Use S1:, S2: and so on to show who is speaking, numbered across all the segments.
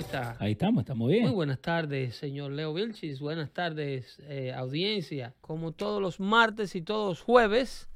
S1: está, caballero? ¿Cómo está?
S2: Ahí estamos, estamos bien.
S1: Muy buenas tardes, señor Leo Vilchis. Buenas tardes, eh, audiencia. Como todos los martes y todos los jueves,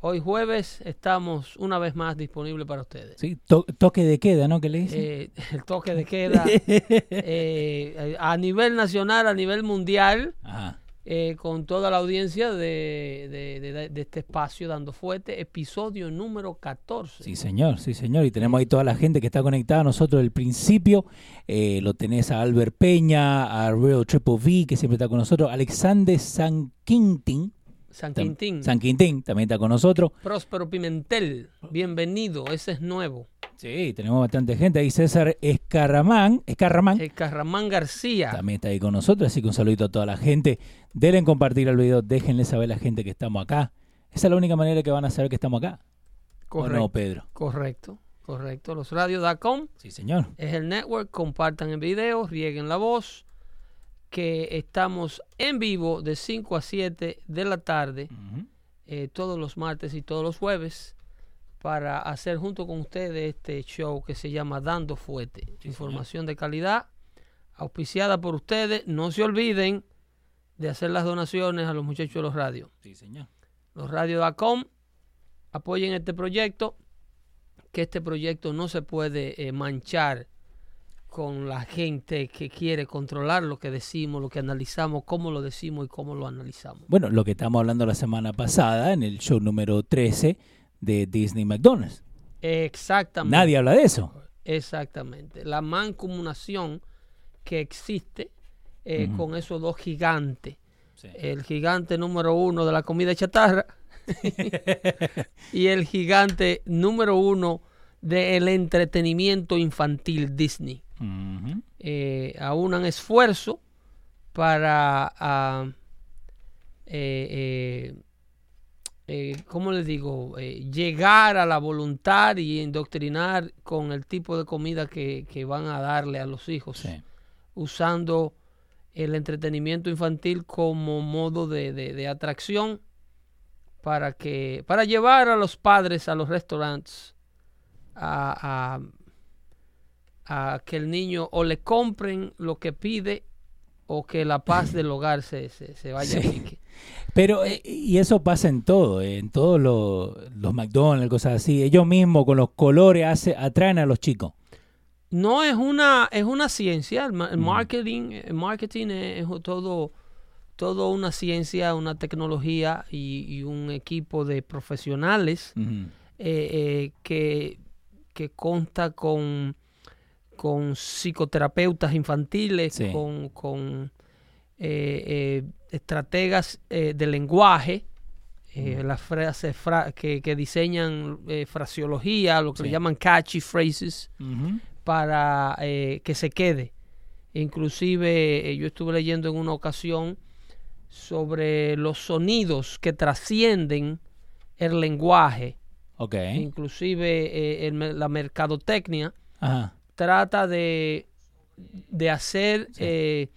S1: hoy jueves estamos una vez más disponibles para ustedes.
S2: Sí, to- toque de queda, ¿no? ¿Qué le dicen?
S1: Eh, el toque de queda eh, a nivel nacional, a nivel mundial,
S2: Ajá.
S1: Eh, con toda la audiencia de, de- de- de este espacio Dando Fuete, episodio número 14.
S2: Sí, señor, sí, señor. Y tenemos ahí toda la gente que está conectada a nosotros del principio. Eh, lo tenés a Albert Peña, a Real Triple V, que siempre está con nosotros. Alexander San Quintín.
S1: San Quintín.
S2: San Quintín también está con nosotros.
S1: Próspero Pimentel, bienvenido, ese es nuevo.
S2: Sí, tenemos bastante gente. Ahí César Escarramán, Escarramán
S1: El Carramán García.
S2: también está ahí con nosotros. Así que un saludito a toda la gente. Denle en compartir el video, déjenle saber a la gente que estamos acá. Esa es la única manera que van a saber que estamos acá. ¿O
S1: Correcto,
S2: no, Pedro?
S1: correcto, correcto. Losradios.com
S2: Sí, señor.
S1: es el network, compartan el video, rieguen la voz, que estamos en vivo de 5 a 7 de la tarde, eh, todos los martes y todos los jueves, para hacer junto con ustedes este show que se llama Dando Fuete. Información de calidad, auspiciada por ustedes. No se olviden de hacer las donaciones a los muchachos de los radios.
S2: Sí, señor.
S1: losradios.com apoyen este proyecto que este proyecto no se puede eh, manchar con la gente que quiere controlar lo que decimos, lo que analizamos, cómo lo decimos y cómo lo analizamos.
S2: Bueno, lo que estamos hablando la semana pasada en el show número 13 de Disney McDonald's.
S1: Exactamente.
S2: Nadie habla de eso.
S1: Exactamente. La mancomunación que existe eh, con esos dos gigantes.
S2: Sí.
S1: El gigante número uno de la comida chatarra y el gigante número uno del entretenimiento infantil Disney.
S2: Ujú.
S1: Eh, aunan esfuerzo para, ah, eh, eh, ¿cómo les digo? Eh, llegar a la voluntad y indoctrinar con el tipo de comida que, que van a darle a los hijos,
S2: Sí.
S1: usando el entretenimiento infantil como modo de, de- de atracción para que para llevar a los padres a los restaurantes a, a- a que el niño o le compren lo que pide o que la paz del hogar se, se, se vaya a pique.
S2: Pero, eh, y eso pasa en todo, eh, en todos los, los McDonald's, cosas así. Ellos mismos con los colores hace, atraen a los chicos.
S1: No es una, es una ciencia, el,
S2: Ujú.
S1: marketing, el marketing es, es todo, todo una ciencia, una tecnología y, y un equipo de profesionales eh, eh, que, que consta con, con psicoterapeutas infantiles,
S2: Sí.
S1: con, con eh, estrategas eh, de lenguaje, eh, las frases fra- que, que diseñan eh, fraseología, lo que le
S2: Sí.
S1: llaman catchy phrases, para eh, que se quede. Inclusive eh, yo estuve leyendo en una ocasión sobre los sonidos que trascienden el lenguaje
S2: Ok.
S1: inclusive el la mercadotecnia
S2: Ajá.
S1: trata de, de hacer
S2: Sí.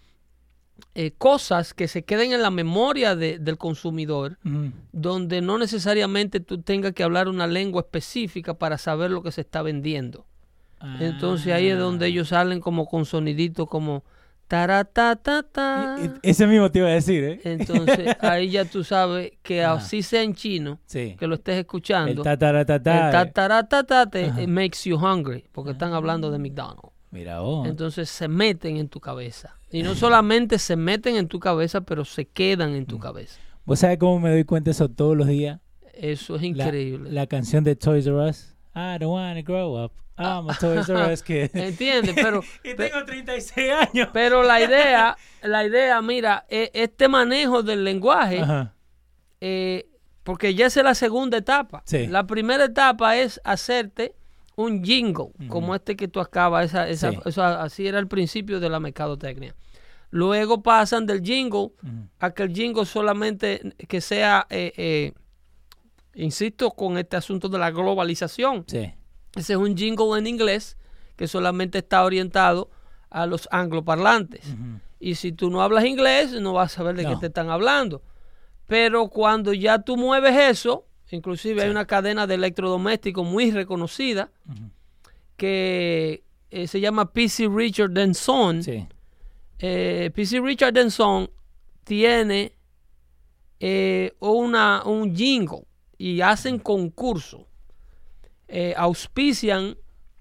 S1: Eh, eh, cosas que se queden en la memoria de- del consumidor,
S2: Ujú.
S1: donde no necesariamente tú tengas que hablar una lengua específica para saber lo que se está vendiendo. Entonces ahí es donde
S2: Ah.
S1: ellos salen como con soniditos como taratatata.
S2: E- Ese mismo te iba a decir, ¿eh?
S1: Entonces ahí ya tú sabes que
S2: Ajá.
S1: así sea en chino,
S2: Sí.
S1: que lo estés
S2: El
S1: escuchando. El tataratata te
S2: Ajá.
S1: it makes you hungry, porque están hablando de McDonald's.
S2: Mira vos.
S1: Entonces se meten en tu cabeza. Y no solamente se meten en tu cabeza, pero se quedan en tu
S2: Mm.
S1: cabeza.
S2: ¿Vos sabés cómo me doy cuenta de eso todos los días?
S1: Eso es increíble.
S2: La, canción de Toys R Us. I don't wanna grow up. I'm a Toys R Us kid.
S1: ¿Entiendes? Pero,
S2: y tengo 36 años.
S1: pero la idea, la idea, mira, e- este manejo del lenguaje, eh, porque ya es la segunda etapa.
S2: Sí.
S1: La primera etapa es hacerte un jingle, como este que tú acabas, esa, esa,
S2: Sí.
S1: eso así era el principio de la mercadotecnia. Luego pasan del jingle a que el jingle solamente que sea, eh, eh, insisto, con este asunto de la globalización.
S2: Sí.
S1: Ese es un jingle en inglés que solamente está orientado a los angloparlantes. Y si tú no hablas inglés, no vas a saber de qué te están hablando. Pero cuando ya tú mueves eso, inclusive hay una cadena de electrodomésticos muy reconocida que eh, se llama PC Richard Son.
S2: Sí.
S1: Eh, PC Richard Son tiene eh, una, un jingle y hacen concurso. Eh, auspician,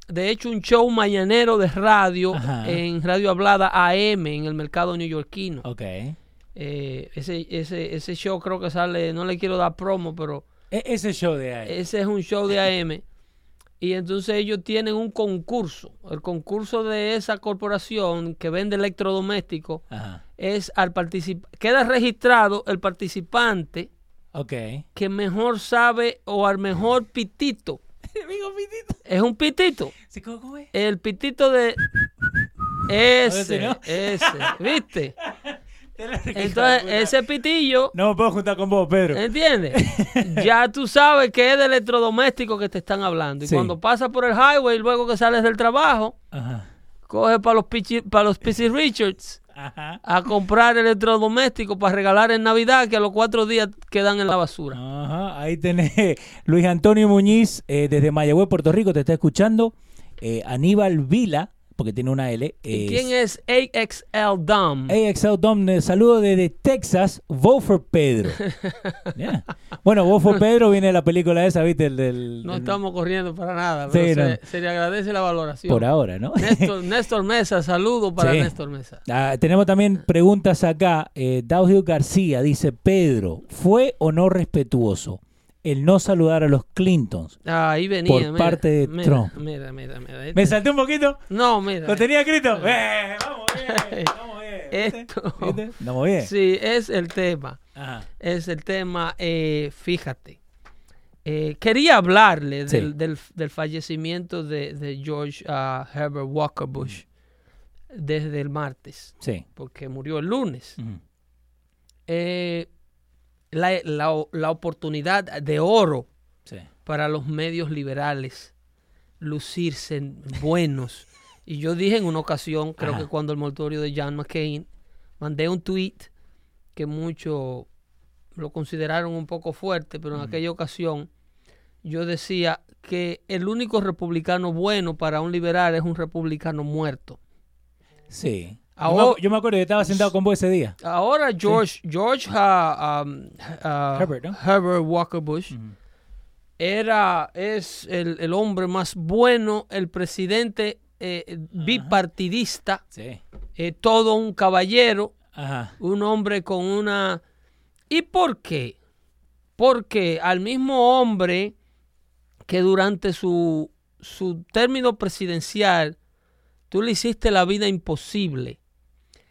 S1: de hecho, un show mañanero de radio
S2: Ajá.
S1: en Radio Hablada AM en el mercado neoyorquino.
S2: Ok. E-
S1: Eh, ese, ese, ese show creo que sale, no le quiero dar promo, pero
S2: E- ese show de ahí.
S1: ese es un show de AM. Y entonces ellos tienen un concurso. El concurso de esa corporación que vende electrodomésticos
S2: Ajá.
S1: es al participar. Queda registrado el participante
S2: Ok.
S1: que mejor sabe o al mejor pitito. Es un pitito.
S2: ¿Sí, ¿Cómo, es?
S1: El pitito de. Ese,
S2: ese,
S1: ¿viste? Entonces, ese pitillo,
S2: No me puedo juntar con vos, Pedro.
S1: ¿entiendes? Ya tú sabes que es del electrodoméstico que te están hablando. Y
S2: Sí.
S1: cuando pasa por el highway, luego que sales del trabajo,
S2: Ajá.
S1: coge para los, para los PC Richards
S2: Ajá.
S1: a comprar electrodomésticos para regalar en Navidad, que a los cuatro días quedan en la basura.
S2: Ajá. Ahí tenés Luis Antonio Muñiz eh, desde Mayagüez, Puerto Rico, te está escuchando. Eh, Aníbal Vila, porque tiene una L.
S1: ¿Y quién es AXL Dom?
S2: AXL Dom, eh, saludo desde Texas, Vote for Pedro. Yeah. Bueno, Vote for Pedro viene de la película esa, ¿viste? El del,
S1: No estamos corriendo para nada,
S2: Sí,
S1: pero
S2: no.
S1: se, le agradece la valoración.
S2: Por ahora, ¿no?
S1: Néstor, Néstor Mesa, saludo para
S2: Sí.
S1: Néstor Mesa.
S2: Ah, tenemos también preguntas acá. Eh, Daugil García dice, Pedro, ¿fue o no respetuoso el no saludar a los Clintons?
S1: Ah, ahí venía.
S2: Por
S1: mira,
S2: parte de
S1: mira,
S2: Trump.
S1: Mira, mira, mira. este-
S2: ¿Me salté un poquito?
S1: No, mira.
S2: ¿Lo tenía escrito? Eh, vamos bien, vamos bien.
S1: Esto-
S2: ¿Viste? Estamos bien.
S1: Sí, es el tema.
S2: Ajá.
S1: Es el tema. eh, fíjate. Eh, quería hablarle
S2: Sí.
S1: del, del- del fallecimiento de, de George ah, Herbert Walker Bush desde el martes,
S2: Sí.
S1: porque murió el lunes. Eh, la, la- la oportunidad de oro
S2: Sí.
S1: para los medios liberales lucirse buenos. Y yo dije en una ocasión, creo
S2: Ajá.
S1: que cuando el mortorio de John McCain, mandé un tweet que muchos lo consideraron un poco fuerte, pero en aquella ocasión yo decía que el único republicano bueno para un liberal es un republicano muerto.
S2: Sí.
S1: Ahora-
S2: Yo, me, acuerdo que estaba sentado con vos ese día.
S1: Ahora George, George um,
S2: Herbert, ¿no?
S1: Herbert Walker Bush era, es el, el hombre más bueno, el presidente eh, bipartidista,
S2: Sí.
S1: eh, todo un caballero,
S2: Ajá.
S1: un hombre con una... ¿Y por qué? Porque al mismo hombre que durante su, su término presidencial tú le hiciste la vida imposible,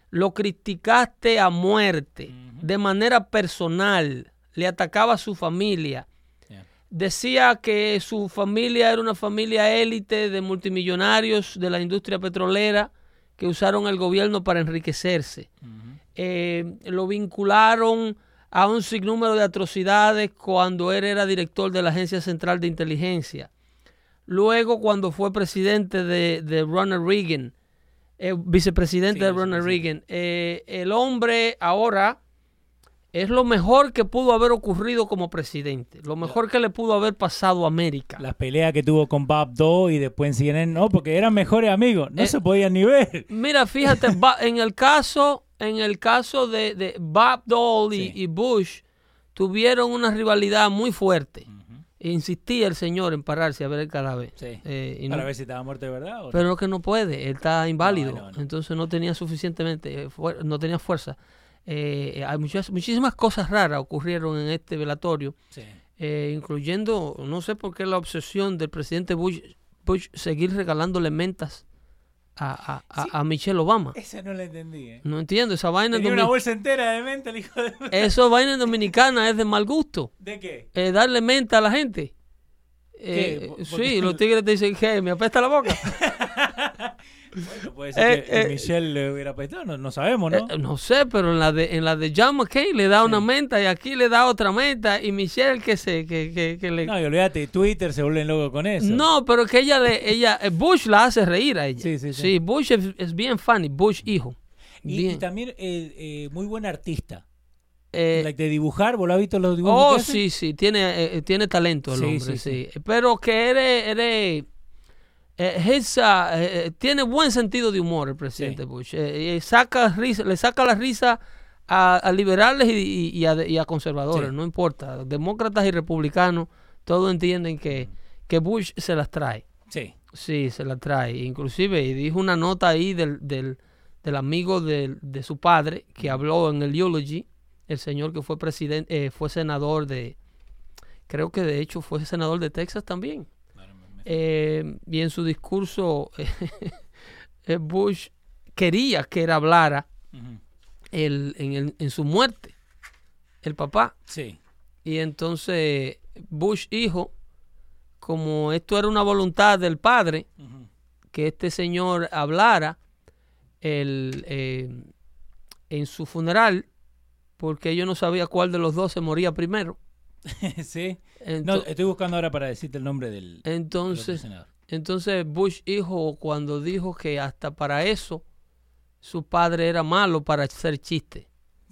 S1: lo criticaste a muerte, de manera personal, le atacaba a su familia,
S2: Yeah.
S1: decía que su familia era una familia élite de multimillonarios de la industria petrolera que usaron el gobierno para enriquecerse. Eh, lo vincularon a un sinnúmero de atrocidades cuando él era director de la Agencia Central de Inteligencia. Luego, cuando fue presidente de, de Ronald Reagan, eh, vicepresidente
S2: Sí,
S1: de Ronald. Reagan, eh, el hombre ahora es lo mejor que pudo haber ocurrido como presidente, lo mejor que le pudo haber pasado a América.
S2: Las peleas que tuvo con Bob Doe y después en CNN, no, porque eran mejores amigos. No
S1: Eh,
S2: se podían ni ver.
S1: Mira, fíjate, en el caso, en el caso de, de Bob Dole y Bush, tuvieron una rivalidad muy fuerte. Insistía el señor en pararse a ver el cadáver.
S2: Sí.
S1: Eh, y no-
S2: Para ver si estaba muerto de verdad. o no.
S1: pero que no puede, él está inválido,
S2: No, no, no.
S1: entonces no tenía suficientemente, eh, no tenía fuerza. Eh, hay muchas, muchísimas cosas raras ocurrieron en este velatorio,
S2: Sí.
S1: eh, incluyendo, no sé por qué la obsesión del presidente Bush, Bush seguir regalándole mentas a, a- a-
S2: Sí.
S1: a Michelle Obama.
S2: Esa no la entendí. ¿eh?
S1: No entiendo, esa vaina en
S2: Tenía una
S1: domi-
S2: bolsa entera de menta, el hijo de...
S1: Eso vaina dominicana es de mal gusto.
S2: ¿De qué?
S1: eh, darle menta a la gente. Eh,
S2: ¿Por- por
S1: sí, los tigres te dicen que me apesta la boca.
S2: Bueno, puede ser
S1: Eh,
S2: que
S1: eh,
S2: Michelle le hubiera apestado, no, no sabemos, ¿no?
S1: Eh, no sé, pero en la de en la de John McCain le da una
S2: Sí.
S1: menta y aquí le da otra menta y Michelle que se que, que, que le
S2: No, y olvídate, Twitter se vuelven locos con eso.
S1: No, pero que ella le ella Bush la hace reír a ella.
S2: Sí, sí, sí.
S1: Bush es, es bien funny, Bush hijo.
S2: Y, y también muy buen artista. Like de dibujar, ¿vos lo has visto los dibujos
S1: Oh,
S2: que
S1: sí, sí, tiene, tiene talento el
S2: Sí,
S1: hombre,
S2: sí,
S1: sí,
S2: sí.
S1: Pero que eres, eres eh, his, uh, eh, tiene buen sentido de humor el presidente
S2: Sí.
S1: Bush. Eh, eh, saca risa, le saca la risa a, a liberales y, y- y a, y a conservadores,
S2: Sí.
S1: no importa. Demócratas y republicanos, todos entienden que, que Bush se las trae.
S2: Sí.
S1: Sí, se la trae. Inclusive y dijo una nota ahí del, del, del amigo del- de su padre que habló en el eulogy, el señor que fue presidente, eh, fue senador de, creo que de hecho fue senador de Texas también. Eh, y en su discurso, eh, Bush quería que él hablara el- en, el- en su muerte, el papá.
S2: Sí.
S1: Y entonces Bush hijo, como esto era una voluntad del padre, que este señor hablara el, eh, en su funeral, porque yo no sabía cuál de los dos se moría primero.
S2: sí. No, estoy buscando ahora para decirte el nombre del,
S1: entonces,
S2: senador.
S1: entonces Bush hijo cuando dijo que hasta para eso su padre era malo para hacer chistes,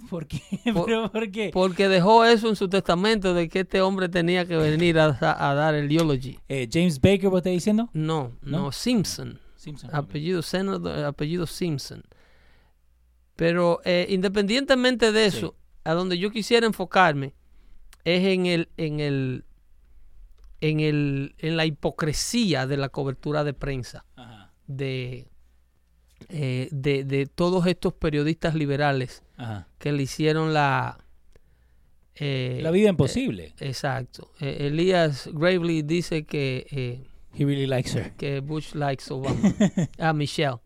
S2: ¿Por qué?
S1: Por-
S2: ¿Pero por qué?
S1: porque dejó eso en su testamento de que este hombre tenía que venir a, a dar el eulogy.
S2: Eh, James Baker, ¿vos estás diciendo?
S1: No, no,
S2: ¿No?
S1: Simpson.
S2: Simpson.
S1: apellido senador, apellido Simpson. Pero eh, independientemente de eso, a donde yo quisiera enfocarme es en el, en el, en el, en la hipocresía de la cobertura de prensa
S2: Ajá.
S1: de, eh, de, de todos estos periodistas liberales
S2: Ajá.
S1: que le hicieron la eh,
S2: La vida imposible.
S1: exacto. Eh, Elías Gravely dice que
S2: He really likes her.
S1: que Bush likes Obama. a Michelle.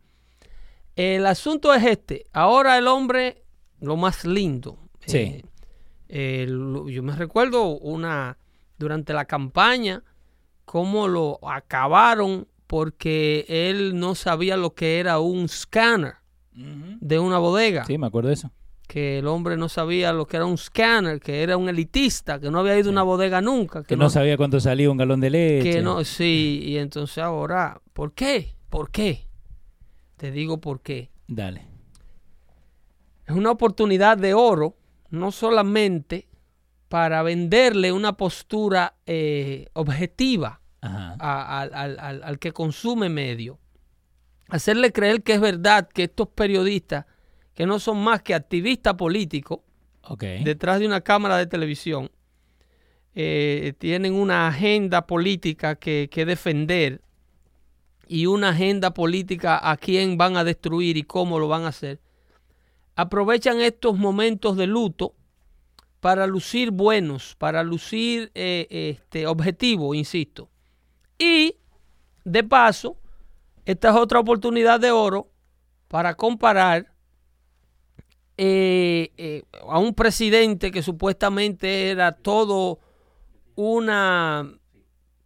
S1: El asunto es este. Ahora el hombre, lo más lindo.
S2: Sí.
S1: Eh, yo me recuerdo una, durante la campaña, cómo lo acabaron porque él no sabía lo que era un scanner de una bodega.
S2: Sí, me acuerdo de eso.
S1: Que el hombre no sabía lo que era un scanner, que era un elitista, que no había ido a una bodega nunca.
S2: Que no sabía cuánto salía un galón de leche.
S1: Que no, sí, y entonces ahora, ¿por qué? ¿Por qué? Te digo por qué.
S2: Dale.
S1: Es una oportunidad de oro, no solamente para venderle una postura eh, objetiva
S2: Ajá.
S1: a- al, al- que consume medio. Hacerle creer que es verdad que estos periodistas, que no son más que activistas políticos, detrás de una cámara de televisión, eh, tienen una agenda política que, que defender y una agenda política a quién van a destruir y cómo lo van a hacer, aprovechan estos momentos de luto para lucir buenos, para lucir eh, este, objetivos, insisto. Y, de paso, esta es otra oportunidad de oro para comparar eh, eh, a un presidente que supuestamente era todo una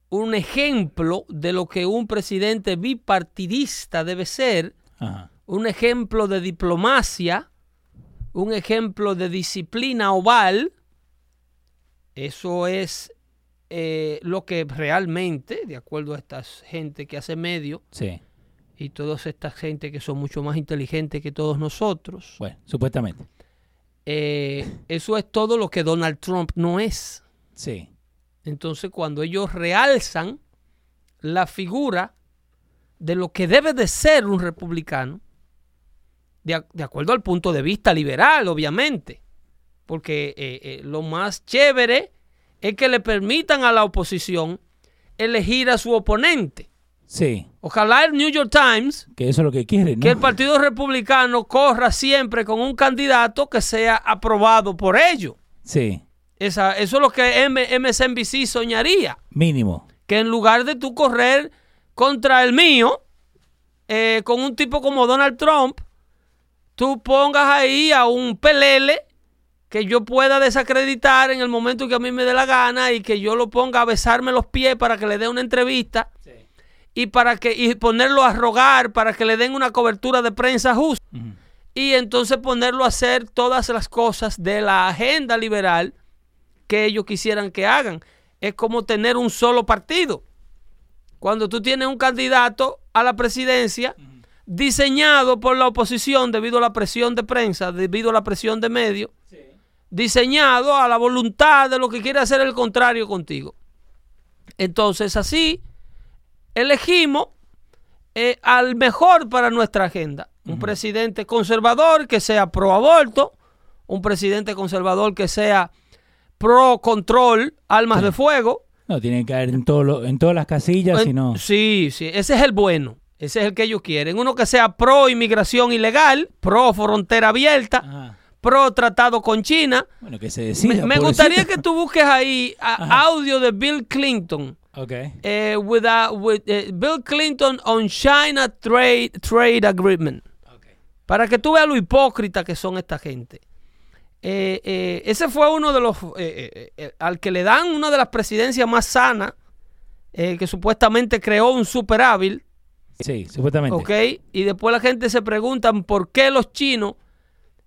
S1: un ejemplo de lo que un presidente bipartidista debe ser,
S2: Ajá.
S1: un ejemplo de diplomacia, un ejemplo de disciplina oval. Eso es eh, lo que realmente, de acuerdo a esta gente que hace medio
S2: Sí.
S1: y toda esta gente que son mucho más inteligentes que todos nosotros,
S2: Bueno, supuestamente.
S1: eh, eso es todo lo que Donald Trump no es.
S2: Sí.
S1: Entonces, cuando ellos realzan la figura de lo que debe de ser un republicano, de, de acuerdo al punto de vista liberal, obviamente, porque eh, eh, lo más chévere es que le permitan a la oposición elegir a su oponente.
S2: Sí.
S1: Ojalá el New York Times,
S2: Que eso es lo que quiere, ¿no?
S1: que el Partido Republicano corra siempre con un candidato que sea aprobado por ellos.
S2: Sí.
S1: Esa, eso es lo que M- MSNBC soñaría.
S2: Mínimo.
S1: Que en lugar de tú correr contra el mío, eh, con un tipo como Donald Trump, tú pongas ahí a un pelele que yo pueda desacreditar en el momento que a mí me dé la gana y que yo lo ponga a besarme los pies para que le dé una entrevista y para que y ponerlo a rogar para que le den una cobertura de prensa justa y entonces ponerlo a hacer todas las cosas de la agenda liberal que ellos quisieran que hagan. Es como tener un solo partido. Cuando tú tienes un candidato a la presidencia diseñado por la oposición debido a la presión de prensa, debido a la presión de medios, diseñado a la voluntad de lo que quiere hacer el contrario contigo. Entonces así elegimos eh, al mejor para nuestra agenda. Un presidente conservador que sea pro aborto, un presidente conservador que sea pro control, armas de fuego.
S2: No, tiene que caer en, todo lo- en todas las casillas,
S1: En-
S2: si no.
S1: Sí, sí, ese es el bueno. Ese es el que ellos quieren. Uno que sea pro inmigración ilegal, pro frontera abierta,
S2: Ajá.
S1: pro tratado con China.
S2: Bueno, que se decida.
S1: Me, me gustaría que tú busques ahí a- audio de Bill Clinton.
S2: Ok.
S1: eh, with a- with, eh, Bill Clinton on China Trade, trade Agreement. Para que tú veas lo hipócrita que son esta gente. Eh, ese fue uno de los. al que le dan una de las presidencias más sanas, que supuestamente creó un super hábil.
S2: Sí, supuestamente.
S1: ¿Ok? Y después la gente se preguntan por qué los chinos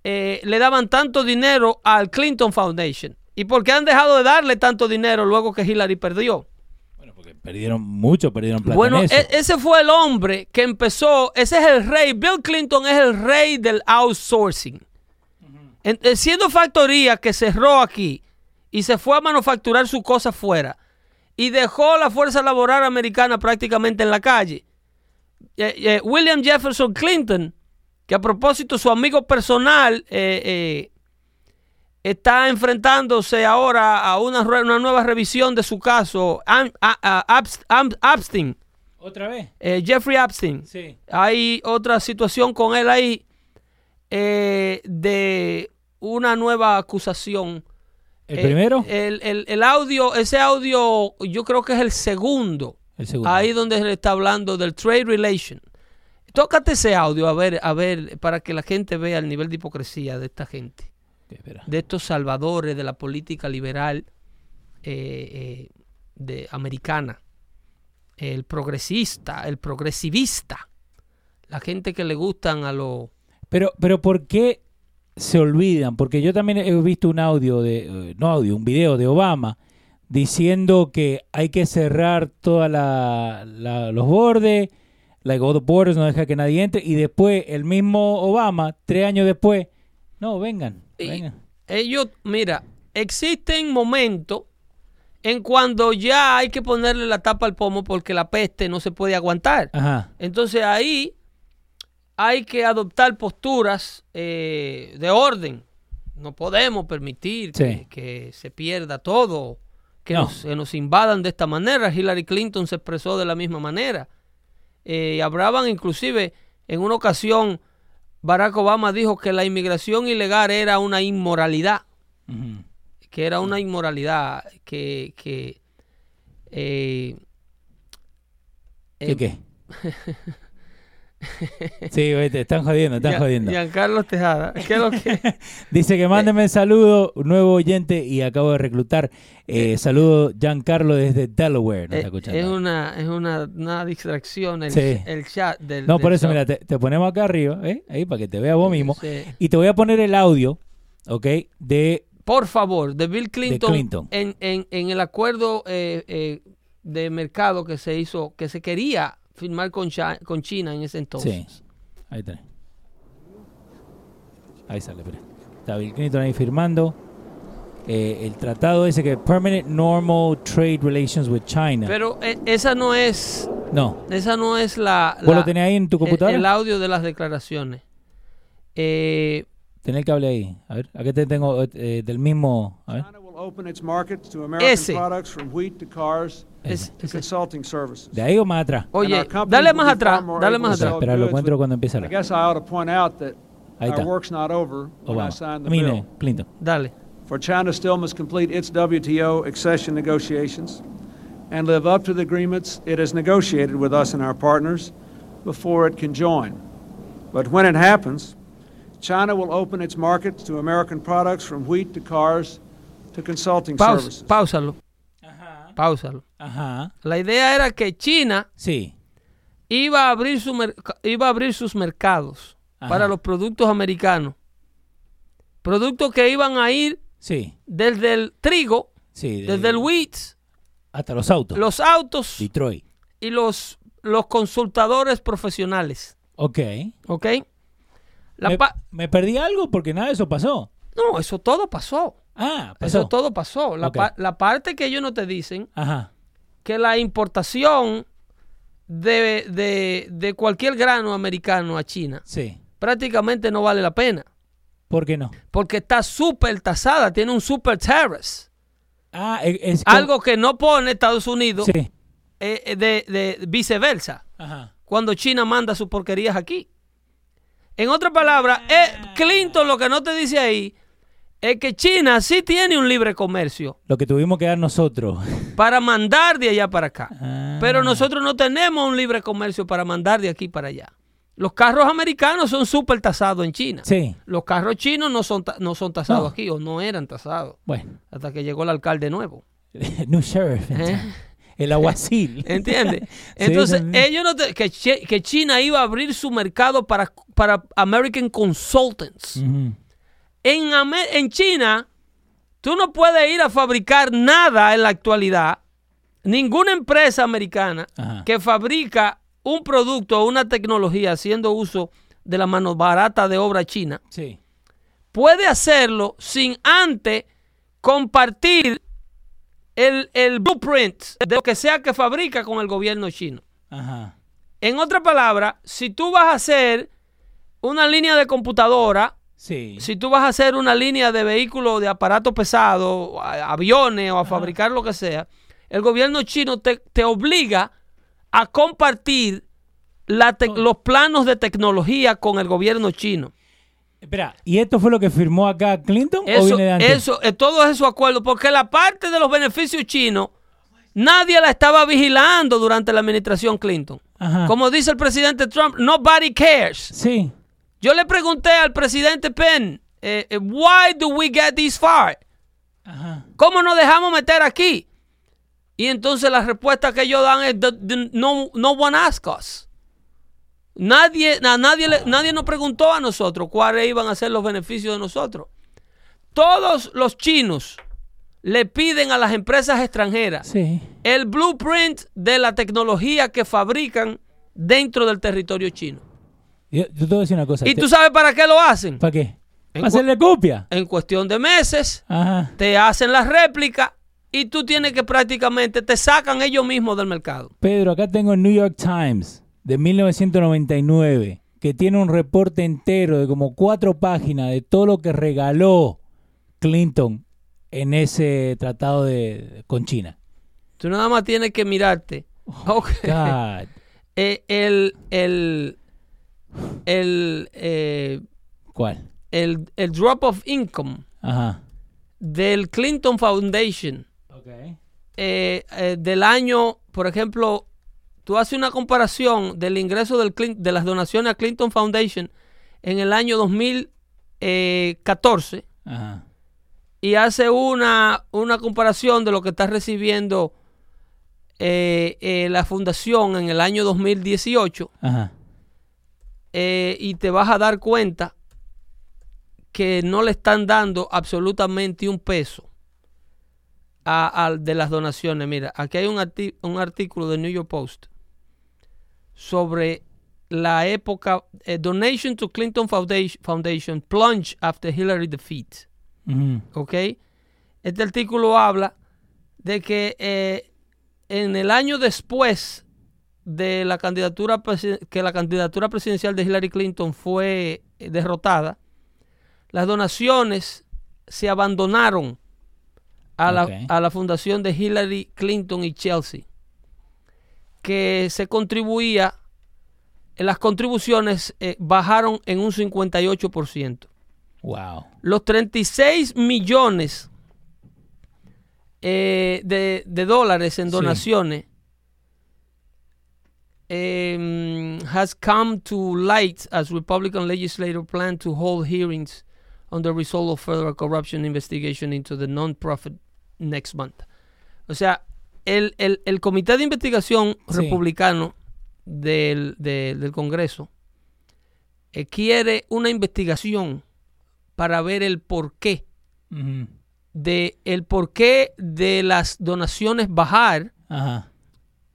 S1: eh, le daban tanto dinero al Clinton Foundation. ¿Y por qué han dejado de darle tanto dinero luego que Hillary perdió?
S2: Bueno, porque perdieron mucho, perdieron plata
S1: Bueno,
S2: en eso.
S1: e- ese fue el hombre que empezó, ese es el rey, Bill Clinton es el rey del outsourcing. En- eh, siendo factoría que cerró aquí y se fue a manufacturar sus cosas fuera y dejó la fuerza laboral americana prácticamente en la calle. Eh, eh, William Jefferson Clinton, que a propósito su amigo personal eh, está enfrentándose ahora a una, nueva revisión de su caso, Am- a- Am-
S2: ¿Otra vez?
S1: Jeffrey Epstein.
S2: Sí.
S1: Hay otra situación con él ahí de una nueva acusación.
S2: ¿El primero?
S1: El, el- el audio, ese audio yo creo que es el segundo. Ahí donde le está hablando del trade relation. Tócate ese audio a ver, a ver, para que la gente vea el nivel de hipocresía de esta gente, de estos salvadores de la política liberal eh, eh, de americana, el progresista, el progresivista, la gente que le gustan a los
S2: Pero, pero ¿por qué se olvidan? Porque yo también he visto un audio de, eh, no audio, un video de Obama diciendo que hay que cerrar todos los bordes, like all the borders, no deja que nadie entre, y después el mismo Obama, tres años después, no, vengan,
S1: Y-
S2: vengan.
S1: ellos, mira, existen momentos en cuando ya hay que ponerle la tapa al pomo porque la peste no se puede aguantar.
S2: Ajá,
S1: Entonces ahí hay que adoptar posturas eh, de orden. No podemos permitir que se pierda todo, que
S2: No.
S1: nos, que nos invadan de esta manera. Hillary Clinton se expresó de la misma manera. Eh, hablaban inclusive en una ocasión, Barack Obama dijo que la inmigración ilegal era una inmoralidad que era una inmoralidad que, que eh,
S2: ¿qué
S1: eh,
S2: qué? sí, güey, te están jodiendo, están
S1: Gian-
S2: jodiendo.
S1: Giancarlo Tejada, ¿qué es lo que?
S2: Dice que mándenme el saludo, un nuevo oyente y acabo de reclutar. Eh, saludo Giancarlo desde Delaware, nos
S1: Eh,
S2: está escuchando.
S1: es una, es una, una distracción el,
S2: Sí.
S1: el chat del
S2: No,
S1: del
S2: por eso,
S1: show.
S2: mira, te, te ponemos acá arriba, ¿eh? ahí para que te veas vos mismo.
S1: Sí.
S2: Y te voy a poner el audio, ¿ok? De.
S1: Por favor, de Bill Clinton,
S2: Clinton.
S1: En, en, en el acuerdo eh, eh, de mercado que se hizo, que se quería firmar con, Cha- con China en ese entonces.
S2: Sí, ahí tenés. Ahí sale, espera. Está Bill Clinton ahí firmando. eh, el tratado ese que Permanent Normal Trade Relations with China.
S1: Pero eh, esa no es,
S2: no.
S1: esa no es la,
S2: ¿Vos
S1: la-
S2: lo tenés ahí en tu
S1: el-
S2: computadora?
S1: el audio de las declaraciones. Eh,
S2: Tenés el cable ahí. A ver, aquí te tengo eh, del mismo. A ver.
S3: China will open its markets to American
S1: Ese.
S3: products from wheat to cars
S1: es-
S3: to
S1: ese-
S3: consulting services.
S2: ¿De ahí o más atrás?
S1: Oye, dale más atrás, dale más atrás.
S2: Espera, lo encuentro
S3: but
S2: cuando empieza
S3: I guess I ought to point out that
S2: Ahí
S3: our work's not over when oh, I
S2: Obama.
S3: signed the
S2: Mire,
S3: bill.
S2: Clinton.
S1: Dale.
S3: For China still must complete its WTO accession negotiations and live up to the agreements it has negotiated with us and our partners before it can join. But when it happens, China will open its markets to American products from wheat to cars to consulting
S1: Pausa,
S3: services.
S1: páusalo. Páusalo.
S2: Ajá.
S1: La idea era que China
S2: Sí.
S1: iba a abrir, su iba a abrir sus mercados
S2: Ajá.
S1: para los productos americanos. Productos que iban a ir
S2: Sí.
S1: desde el trigo,
S2: Sí. de-
S1: desde el wheat,
S2: hasta los autos.
S1: los autos
S2: Detroit.
S1: y los, los consultadores profesionales.
S2: Ok.
S1: ¿Ok? La
S2: me,
S1: pa-
S2: me perdí algo porque nada de eso pasó.
S1: no, eso todo pasó.
S2: Ah, pasó.
S1: Eso todo pasó. La, pa- la parte que ellos no te dicen
S2: Ajá.
S1: que la importación de, de- de cualquier grano americano a China
S2: Sí.
S1: prácticamente no vale la pena.
S2: ¿Por qué no?
S1: Porque está súper tasada, tiene un super tariff.
S2: Ah, e- es
S1: Algo que no pone Estados Unidos
S2: Sí.
S1: eh, eh, de, de viceversa.
S2: Ajá.
S1: Cuando China manda sus porquerías aquí. En otras palabras, eh, Clinton lo que no te dice ahí es que China sí tiene un libre comercio
S2: Lo que tuvimos que dar nosotros.
S1: para mandar de allá para acá.
S2: Ah.
S1: Pero nosotros no tenemos un libre comercio para mandar de aquí para allá. Los carros americanos son súper tasados en China.
S2: Sí.
S1: Los carros chinos no son, no son tasados
S2: No.
S1: aquí o no eran tasados
S2: Bueno.
S1: hasta que llegó el alcalde nuevo.
S2: New Sheriff.
S1: ¿Eh?
S2: El aguacil.
S1: ¿Entiendes? Entonces,
S2: sí,
S1: ellos no te- que, Chi- que China iba a abrir su mercado para, para American Consultants. En, en China, tú no puedes ir a fabricar nada en la actualidad. Ninguna empresa americana
S2: Ajá.
S1: que fabrica un producto o una tecnología haciendo uso de la mano barata de obra china
S2: Sí.
S1: puede hacerlo sin antes compartir el, el blueprint de lo que sea que fabrica con el gobierno chino.
S2: Ajá.
S1: En otras palabras, si tú vas a hacer una línea de computadora,
S2: Sí.
S1: si tú vas a hacer una línea de vehículos de aparato pesado, a- aviones o a fabricar lo que sea, el gobierno chino te, te obliga a compartir la los planos de tecnología con el gobierno chino.
S2: Espera, ¿y esto fue lo que firmó acá Clinton o
S1: Eso,
S2: viene de antes?
S1: eso, eh, todos esos acuerdos, porque la parte de los beneficios chinos, nadie la estaba vigilando durante la administración Clinton.
S2: Ajá.
S1: Como dice el presidente Trump, nobody cares.
S2: Sí.
S1: Yo le pregunté al presidente Penn, eh, eh, why do we get this far?
S2: Ajá.
S1: ¿Cómo nos dejamos meter aquí? Y entonces la respuesta que ellos dan es, "The- the- no, no one asked us. Nadie, nadie, le- nadie nos preguntó a nosotros cuáles iban a ser los beneficios de nosotros. Todos los chinos le piden a las empresas extranjeras
S2: Sí.
S1: el blueprint de la tecnología que fabrican dentro del territorio chino.
S2: Yo, yo te voy a decir una cosa.
S1: ¿Y
S2: Te-
S1: tú sabes para qué lo hacen?
S2: ¿Para qué?
S1: En
S2: ¿Para hacerle copia?
S1: En cuestión de meses,
S2: Ajá.
S1: te hacen la réplica y tú tienes que prácticamente, te sacan ellos mismos del mercado.
S2: Pedro, acá tengo el New York Times de 1999, que tiene un reporte entero de como cuatro páginas de todo lo que regaló Clinton en ese tratado de, con China.
S1: Tú nada más tienes que mirarte. Ok.
S2: God.
S1: Eh, el, el, el, eh,
S2: ¿Cuál?
S1: el, el drop of income
S2: Ajá.
S1: del Clinton Foundation
S2: Okay.
S1: eh, eh, del año, por ejemplo, tú haces una comparación del ingreso del de las donaciones a Clinton Foundation en el año 2014
S2: Ajá.
S1: y hace una, una comparación de lo que está recibiendo eh, eh, la fundación en el año 2018
S2: Ajá.
S1: Eh, y te vas a dar cuenta que no le están dando absolutamente un peso a, a- de las donaciones. Mira, aquí hay un, arti- un artículo de New York Post sobre la época eh, Donation to Clinton Foundation, Foundation plunge after Hillary defeat. ¿ok? Este artículo habla de que eh, en el año después de la candidatura que la candidatura presidencial de Hillary Clinton fue eh, derrotada, las donaciones se abandonaron a, la, a la fundación de Hillary Clinton y Chelsea, que se contribuía, eh, las contribuciones eh, bajaron en un 58%
S2: Wow.
S1: los 36 millones eh, de, de dólares en
S2: Sí.
S1: Em, has come to light as Republican legislators plan to hold hearings on the result of federal corruption investigation into the non-profit next month. O sea, el, el- el comité de investigación
S2: Sí.
S1: republicano del, de- del Congreso eh, quiere una investigación para ver el porqué de el porqué de las donaciones bajar
S2: Ajá.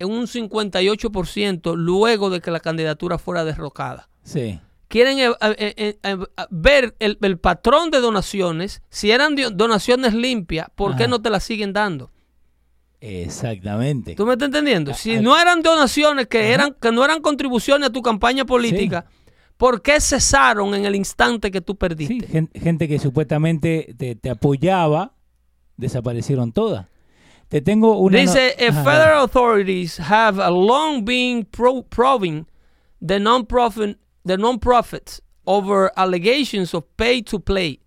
S1: En un 58% luego de que la candidatura fuera derrocada.
S2: Sí.
S1: Quieren eh, eh, eh, eh, ver el, el patrón de donaciones, si eran donaciones limpias, ¿por qué no te las siguen dando?
S2: Exactamente.
S1: ¿Tú me estás entendiendo? Si
S2: a-
S1: no eran donaciones, que, eran, que no eran contribuciones a tu campaña política, ¿por qué cesaron en el instante que tú
S2: Sí,
S1: perdiste?
S2: gen- gente que supuestamente te, te apoyaba, desaparecieron todas. Te tengo una...
S1: Dice, "Eh,
S2: Ajá,
S1: federal authorities have a long been pro- probing the non-profit, the non-profits over allegations of pay to play.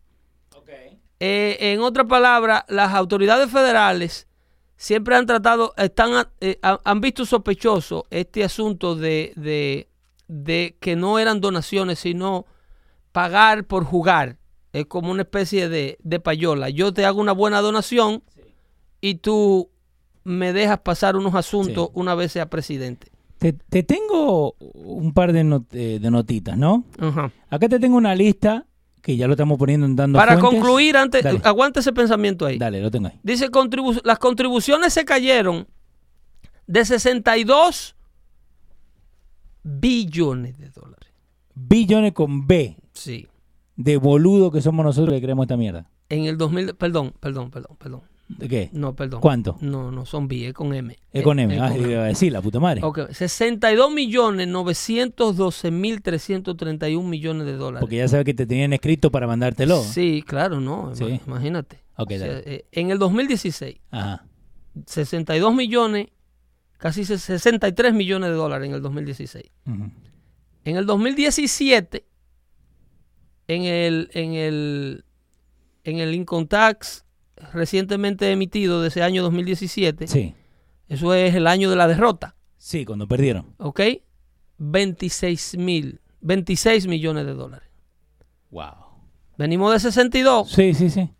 S1: Eh, en otras palabras, las autoridades federales siempre han tratado, están, eh, ha- han visto sospechoso este asunto de, de, de que no eran donaciones, sino pagar por jugar. Es como una especie de, de payola. Yo te hago una buena donación y tú me dejas pasar unos asuntos
S2: Sí.
S1: una vez sea presidente.
S2: Te, te tengo un par de, not- eh, de notitas, ¿no?
S1: Ajá.
S2: Acá te tengo una lista que ya lo estamos poniendo en dando
S1: Para
S2: fuentes.
S1: concluir, antes,
S2: Dale.
S1: aguanta ese pensamiento ahí.
S2: Dale, lo tengo ahí.
S1: Dice, contribu- las contribuciones se cayeron de 62 billones de dólares.
S2: Billones con B,
S1: Sí.
S2: de boludo que somos nosotros que creemos esta mierda.
S1: En el 2000, perdón, perdón, perdón, perdón.
S2: ¿De qué?
S1: No, perdón.
S2: ¿Cuánto?
S1: No, no son B, es con M.
S2: Es con
S1: Eh,
S2: M.
S1: es
S2: Ah, a decir, la puta madre.
S1: Ok, 62 millones 912 mil 331 millones de dólares.
S2: Porque ya sabes que te tenían escrito para mandártelo.
S1: Sí, claro, no,
S2: Sí.
S1: ima- imagínate.
S2: Ok,
S1: O sea, eh, en el 2016,
S2: Ajá.
S1: 62 millones, casi 63 millones de dólares en el 2016.
S2: Ujú.
S1: En el 2017, en el, en el, en el Income Tax recientemente emitido de ese año 2017,
S2: Sí.
S1: eso es el año de la derrota,
S2: Sí, cuando perdieron.
S1: ¿ok? 26 mil, 26 millones de dólares.
S2: Wow.
S1: Venimos de 62,
S2: Sí, sí, sí.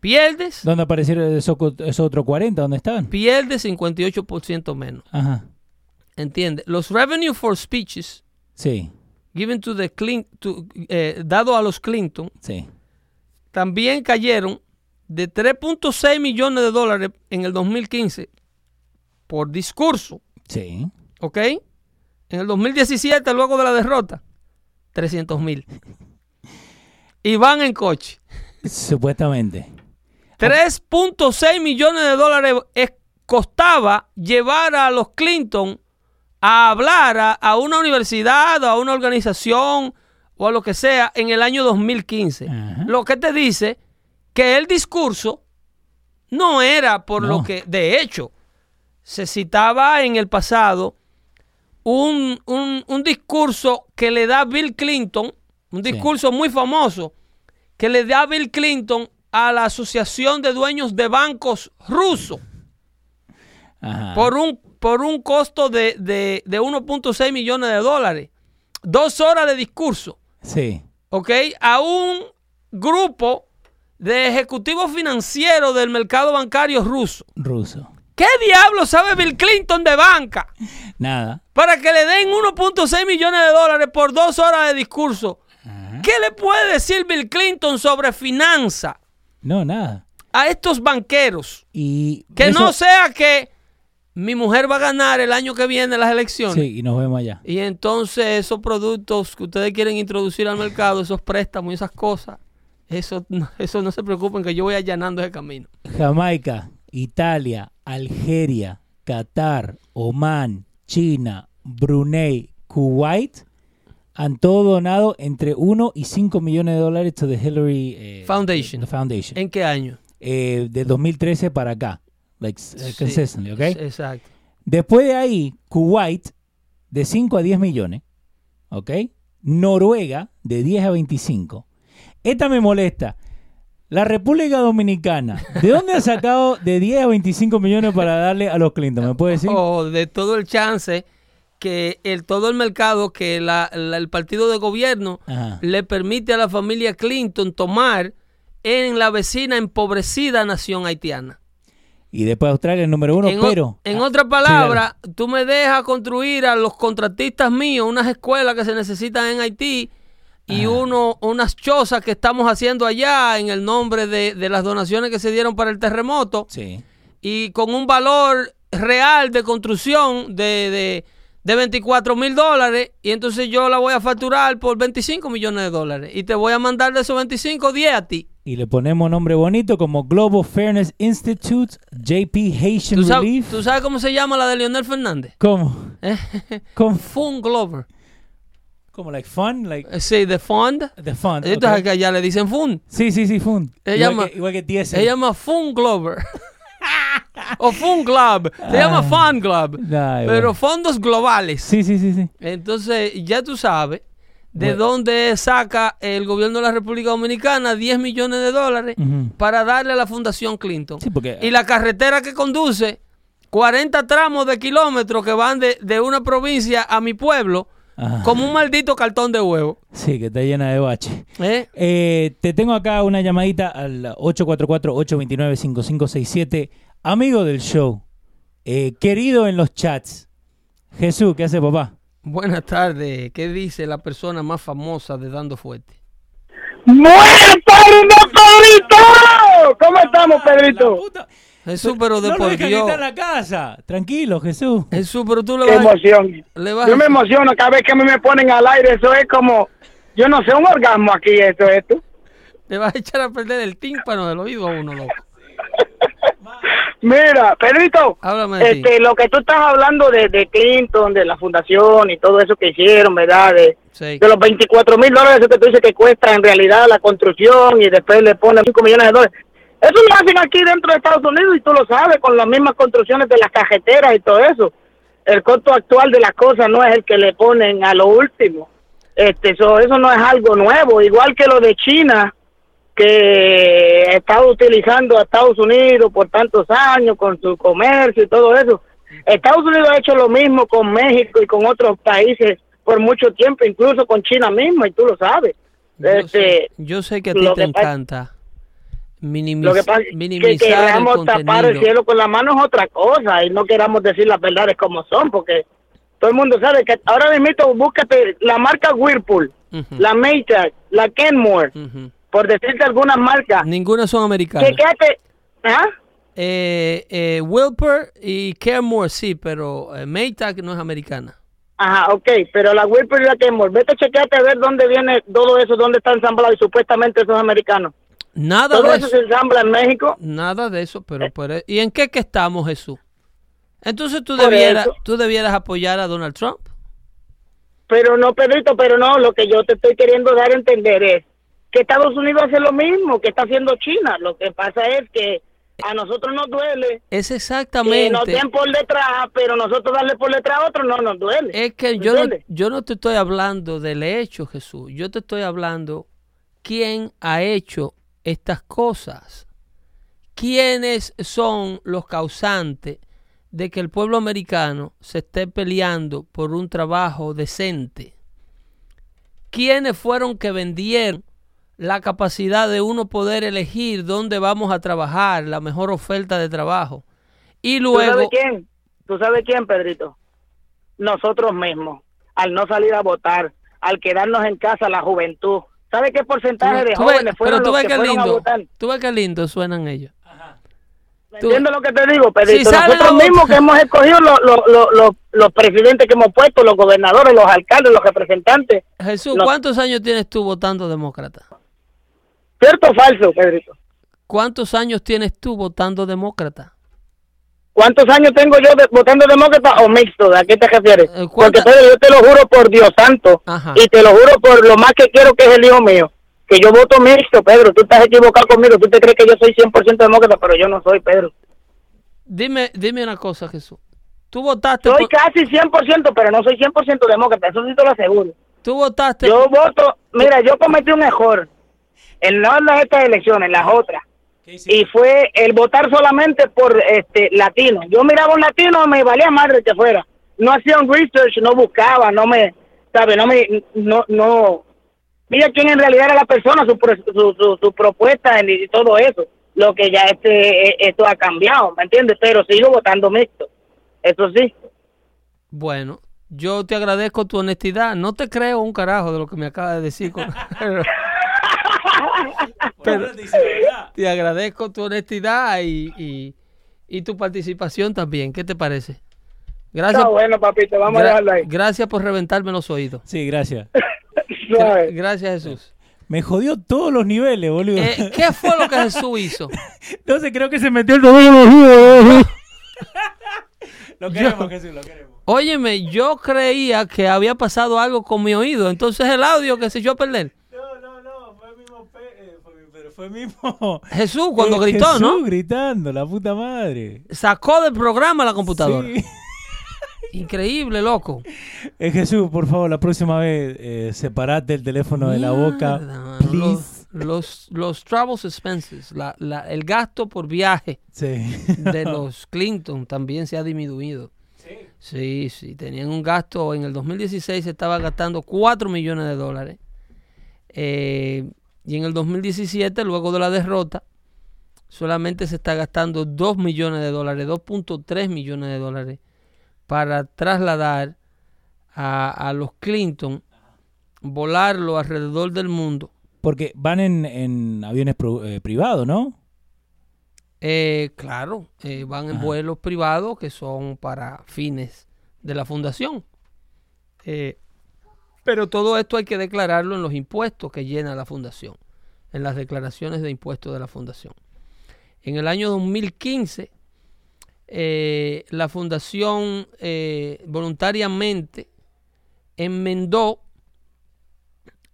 S1: pierdes,
S2: ¿Dónde aparecieron esos, esos otros 40? ¿Dónde estaban?
S1: pierdes 58% menos.
S2: Ajá.
S1: ¿Entiendes? Los revenue for speeches
S2: Sí,
S1: given to the Clin- to, eh, dado a los Clinton
S2: sí.
S1: también cayeron de 3.6 millones de dólares en el 2015 por discurso,
S2: Sí.
S1: ¿ok? En el 2017, luego de la derrota, 300 mil. Y van en coche.
S2: Supuestamente.
S1: 3.6 millones de dólares es- costaba llevar a los Clinton a hablar a, a una universidad o a una organización o a lo que sea en el año 2015.
S2: Ajá.
S1: Lo que te dice que el discurso no era por lo que, de hecho, se citaba en el pasado un, un- un discurso que le da Bill Clinton, un
S2: Sí.
S1: discurso muy famoso, que le da Bill Clinton a la Asociación de Dueños de Bancos Rusos
S2: Ajá.
S1: por un, por un costo de, de, de 1.6 millones de dólares. Dos horas de discurso.
S2: Sí.
S1: ¿ok? A un grupo de ejecutivos financieros del mercado bancario ruso.
S2: Ruso.
S1: ¿Qué diablo sabe Bill Clinton de banca?
S2: Nada.
S1: Para que le den 1.6 millones de dólares por dos horas de discurso.
S2: Ajá.
S1: ¿Qué le puede decir Bill Clinton sobre finanza
S2: No, nada.
S1: a estos banqueros?
S2: Y
S1: Que
S2: eso-
S1: no sea que mi mujer va a ganar el año que viene las elecciones.
S2: Sí, y nos vemos allá.
S1: Y entonces esos productos que ustedes quieren introducir al mercado, esos préstamos y esas cosas, eso, no- eso no se preocupen que yo voy allanando ese camino.
S2: Jamaica, Italia, Algeria, Qatar, Oman, China, Brunei, Kuwait han todo donado entre 1 y 5 millones de dólares to the Hillary eh,
S1: Foundation.
S2: the Foundation.
S1: ¿En qué año?
S2: Eh, de 2013 para acá. Like,
S1: Sí.
S2: consistently, ¿ok?
S1: Exacto.
S2: Después de ahí, Kuwait, de 5 a 10 millones. ¿Ok? Noruega, de 10 a 25. Esta me molesta. La República Dominicana, ¿de dónde ha sacado de 10 a 25 millones para darle a los Clinton? ¿Me puede decir?
S1: O de todo el chance que el, todo el mercado que la- la- el partido de gobierno
S2: Ajá.
S1: le permite a la familia Clinton tomar en la vecina empobrecida nación haitiana.
S2: Y después Australia el número uno,
S1: en,
S2: pero...
S1: en
S2: Ah,
S1: otras
S2: sí,
S1: palabras, tú me dejas construir a los contratistas míos unas escuelas que se necesitan en Haití y uno, unas chozas que estamos haciendo allá en el nombre de, de las donaciones que se dieron para el terremoto
S2: Sí.
S1: y con un valor real de construcción de, de, de 24 mil dólares y entonces yo la voy a facturar por 25 millones de dólares y te voy a mandar de esos 25 10 a ti.
S2: Y le ponemos nombre bonito como Global Fairness Institute, JP Haitian
S1: ¿Tú sabes,
S2: Relief.
S1: tú sabes cómo se llama la de Leonel Fernández?
S2: ¿Cómo?
S1: Eh,
S2: ¿Cómo?
S1: Fun Glover.
S2: ¿Cómo? Like fun? Like
S1: Eh, Sí, de Fund.
S2: the fun.
S1: Entonces
S2: ok.
S1: que allá le dicen Fun.
S2: Sí, sí, sí, fun.
S1: Se
S2: igual,
S1: llama-
S2: que, igual que TS.
S1: Se llama Fun Glover. o Fun Club. Se llama Fun Club. Pero
S2: bueno.
S1: fondos globales.
S2: Sí, sí, sí, sí.
S1: Entonces, ya tú sabes de
S2: Bueno.
S1: dónde saca el gobierno de la República Dominicana 10 millones de dólares para darle a la Fundación Clinton.
S2: Sí, porque-
S1: Y la carretera que conduce 40 tramos de kilómetros que van de, de una provincia a mi pueblo
S2: Ajá.
S1: como un maldito cartón de huevo.
S2: Sí, que está llena de bache.
S1: ¿eh?
S2: Eh, te tengo acá una llamadita al 844-829-5567. Amigo del show, eh, querido en los chats. Jesús, ¿qué hace papá?
S1: Buenas tardes. ¿Qué dice la persona más famosa de Dando Fuerte?
S4: ¡Buenas tardes, Pedrito! ¿Cómo estamos, Pedrito?
S1: Jesús, pero de
S2: no lo
S1: por
S2: dejan
S1: Dios.
S2: a la casa. Tranquilo, Jesús.
S1: Jesús, pero tú le
S4: ¡Qué
S1: vas, a-
S4: emoción!
S1: le vas
S4: Yo
S1: a-
S4: me emociono cada vez que a mí me ponen al aire. Eso es como, yo no sé, un orgasmo aquí, esto, esto.
S1: le vas a echar a perder el tímpano del oído a uno, loco.
S4: Mira, Pedrito,
S1: Háblame de ti.
S4: este, lo que tú estás hablando de, de Clinton, de la fundación y todo eso que hicieron, ¿verdad? De,
S1: Sí.
S4: de los 24 mil dólares eso que tú dices que cuesta en realidad la construcción y después le ponen 5 millones de dólares. Eso lo hacen aquí dentro de Estados Unidos y tú lo sabes, con las mismas construcciones de las cajeteras y todo eso. El costo actual de las cosas no es el que le ponen a lo último. Este, eso, eso no es algo nuevo, igual que lo de China, que ha estado utilizando a Estados Unidos por tantos años con su comercio y todo eso. Estados Unidos ha hecho lo mismo con México y con otros países por mucho tiempo, incluso con China mismo, y tú lo sabes.
S1: Yo,
S4: Este,
S1: sé, yo sé que a ti te encanta minimiz-
S4: lo que pasa es que
S1: minimizar el
S4: queramos tapar el cielo con la mano es otra cosa y no queramos decir las verdades como son, porque todo el mundo sabe que ahora mismo búscate la marca Whirlpool, la Maytag, la Kenmore, por decirte algunas marcas.
S1: Ninguna son americanas.
S4: Chequéate, ¿ah?
S1: Eh, eh, Wilper y Caremore sí, pero eh, Maytag no es americana.
S4: Ajá, ok, pero la Whirlpool y la Kenmore, vete a chequearte a ver dónde viene todo eso, dónde está ensamblado y supuestamente eso es americano.
S1: Nada
S4: Todo
S1: de
S4: eso
S1: eso.
S4: se ensambla en México.
S1: Nada de eso, pero, pero- ¿y en qué que estamos, Jesús? Entonces tú debieras, tú debieras apoyar a Donald Trump.
S4: Pero no, Pedrito, pero no, lo que yo te estoy queriendo dar a entender es que Estados Unidos hace lo mismo que está haciendo China. Lo que pasa es que a nosotros nos duele
S1: Es
S4: que
S1: exactamente.
S4: nos den por detrás, pero nosotros darle por detrás a otro no nos duele.
S1: Es que yo no, yo no te estoy hablando del hecho, Jesús. Yo te estoy hablando quién ha hecho estas cosas. ¿Quiénes son los causantes de que el pueblo americano se esté peleando por un trabajo decente? ¿Quiénes fueron que vendieron la capacidad de uno poder elegir dónde vamos a trabajar, la mejor oferta de trabajo? Y
S4: ¿Tú sabes
S1: luego,
S4: quién? ¿Tú sabes quién, Pedrito? Nosotros mismos, al no salir a votar, al quedarnos en casa la juventud. ¿Sabe qué porcentaje de jóvenes fueron
S1: pero tú
S4: los
S1: ves
S4: que a
S1: lindo,
S4: votar?
S1: tú ves qué lindo suenan ellos.
S4: ¿Me
S1: tú-
S4: ¿Entiendes lo que te digo, Pedrito?
S1: Si
S4: Nosotros mismos que hemos escogido los, los, los, los, presidentes que hemos puesto, los gobernadores, los alcaldes, los representantes.
S1: Jesús. ¿cuántos años tienes tú votando demócrata?
S4: ¿Cierto o falso, Pedrito?
S1: ¿Cuántos años tienes tú votando demócrata?
S4: ¿Cuántos años tengo yo de- votando demócrata o mixto? ¿A qué te refieres?
S1: Eh,
S4: Porque
S1: ¿cuánta-
S4: Pedro, yo te lo juro por Dios santo
S1: Ajá.
S4: y te lo juro por lo más que quiero que es el hijo mío, que yo voto mixto, Pedro. Tú estás equivocado conmigo. Tú te crees que yo soy 100% demócrata, pero yo no soy, Pedro.
S1: Dime, dime una cosa, Jesús. Tú votaste,
S4: Soy
S1: por-
S4: casi 100%, pero no soy 100% demócrata. Eso sí te lo aseguro.
S1: tú votaste,
S4: Yo voto, mira, yo cometí un error en no en estas elecciones, en las otras. Y fue el votar solamente por este latino. Yo miraba un latino, me valía madre que fuera. No hacía un research, no buscaba, no me, sabe, no me, no, no. Mira quién en realidad era la persona, su, su, su, su propuesta y todo eso. Lo que ya este, eh, esto ha cambiado, ¿me entiendes? Pero sigo votando mixto. Eso sí.
S1: bueno, yo te agradezco tu honestidad. No te creo un carajo de lo que me acabas de decir. con- Pero te agradezco tu honestidad y, y, y tu participación también. ¿Qué te parece? Gracias,
S4: Está bueno, papito, vamos a dejarlo ahí.
S1: gracias por reventarme los oídos.
S2: Sí, gracias.
S1: Gra- gracias, Jesús.
S2: Me jodió todos los niveles, boludo.
S1: Eh, ¿Qué fue lo que Jesús hizo?
S2: Entonces creo que se metió el dedo Lo queremos, Jesús, lo queremos.
S1: Óyeme, yo creía que había pasado algo con mi oído. Entonces el audio que se echó a perder.
S2: No, no, no, fue el mismo, pe- eh, fue, mismo.
S1: Jesús, cuando
S2: Eh,
S1: gritó,
S2: Jesús
S1: ¿no?
S2: gritando, la puta madre.
S1: Sacó del programa la computadora.
S2: Sí.
S1: Increíble, loco.
S2: Eh, Jesús, por favor, la próxima vez eh, separate el teléfono de la boca. Please.
S1: Los, los, los travel expenses, la- la- el gasto por viaje
S2: Sí.
S1: de los Clinton también se ha disminuido. Sí, sí, tenían un gasto, en el 2016 se estaba gastando 4 millones de dólares. Eh, y en el 2017, luego de la derrota, solamente se está gastando 2 millones de dólares, 2.3 millones de dólares para trasladar a, a los Clinton, volarlo alrededor del mundo.
S2: Porque van en, en aviones eh, privados, ¿no?
S1: Eh, claro, eh, van en vuelos privados que son para fines de la fundación. Eh, pero todo esto hay que declararlo en los impuestos que llena la fundación, en las declaraciones de impuestos de la fundación. En el año 2015, eh, la fundación eh, voluntariamente enmendó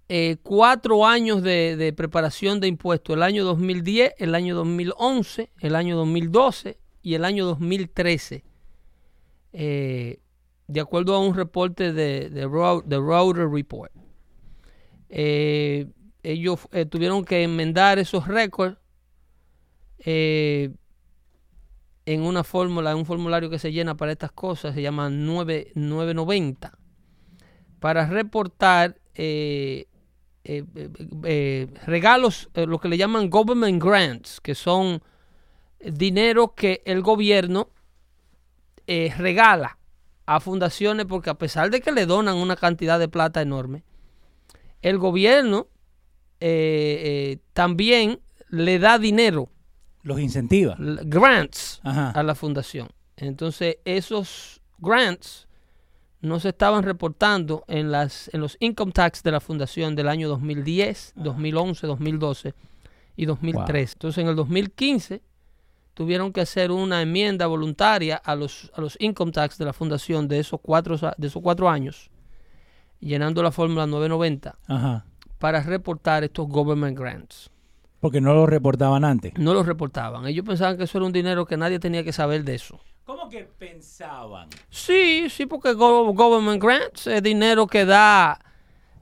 S1: eh, cuatro años de, de preparación de impuestos, el año 2010, el año 2011, el año 2012 y el año 2013. De acuerdo a un reporte de, de, Ro- de Router Report. Eh, ellos eh, tuvieron que enmendar esos récords eh, en una fórmula, en un formulario que se llena para estas cosas, se llama 9, 990, para reportar regalos, lo que le llaman government grants, que son dinero que el gobierno regala a fundaciones porque a pesar de que le donan una cantidad de plata enorme, el gobierno eh, eh, también le da dinero,
S2: Los incentiva.
S1: grants,
S2: Ajá.
S1: a la fundación. Entonces, esos grants no se estaban reportando en, las, en los income tax de la fundación del año 2010, 2011, 2012 y 2013. Entonces, en el 2015 tuvieron que hacer una enmienda voluntaria a los, a los income tax de la fundación de esos cuatro, de esos cuatro años, llenando la fórmula 990
S2: Ajá.
S1: para reportar estos government grants.
S2: Porque no lo reportaban antes.
S1: No los reportaban. Ellos pensaban que eso era un dinero que nadie tenía que saber de eso.
S2: ¿Cómo que pensaban?
S1: Sí, sí, porque go- government grants es dinero que da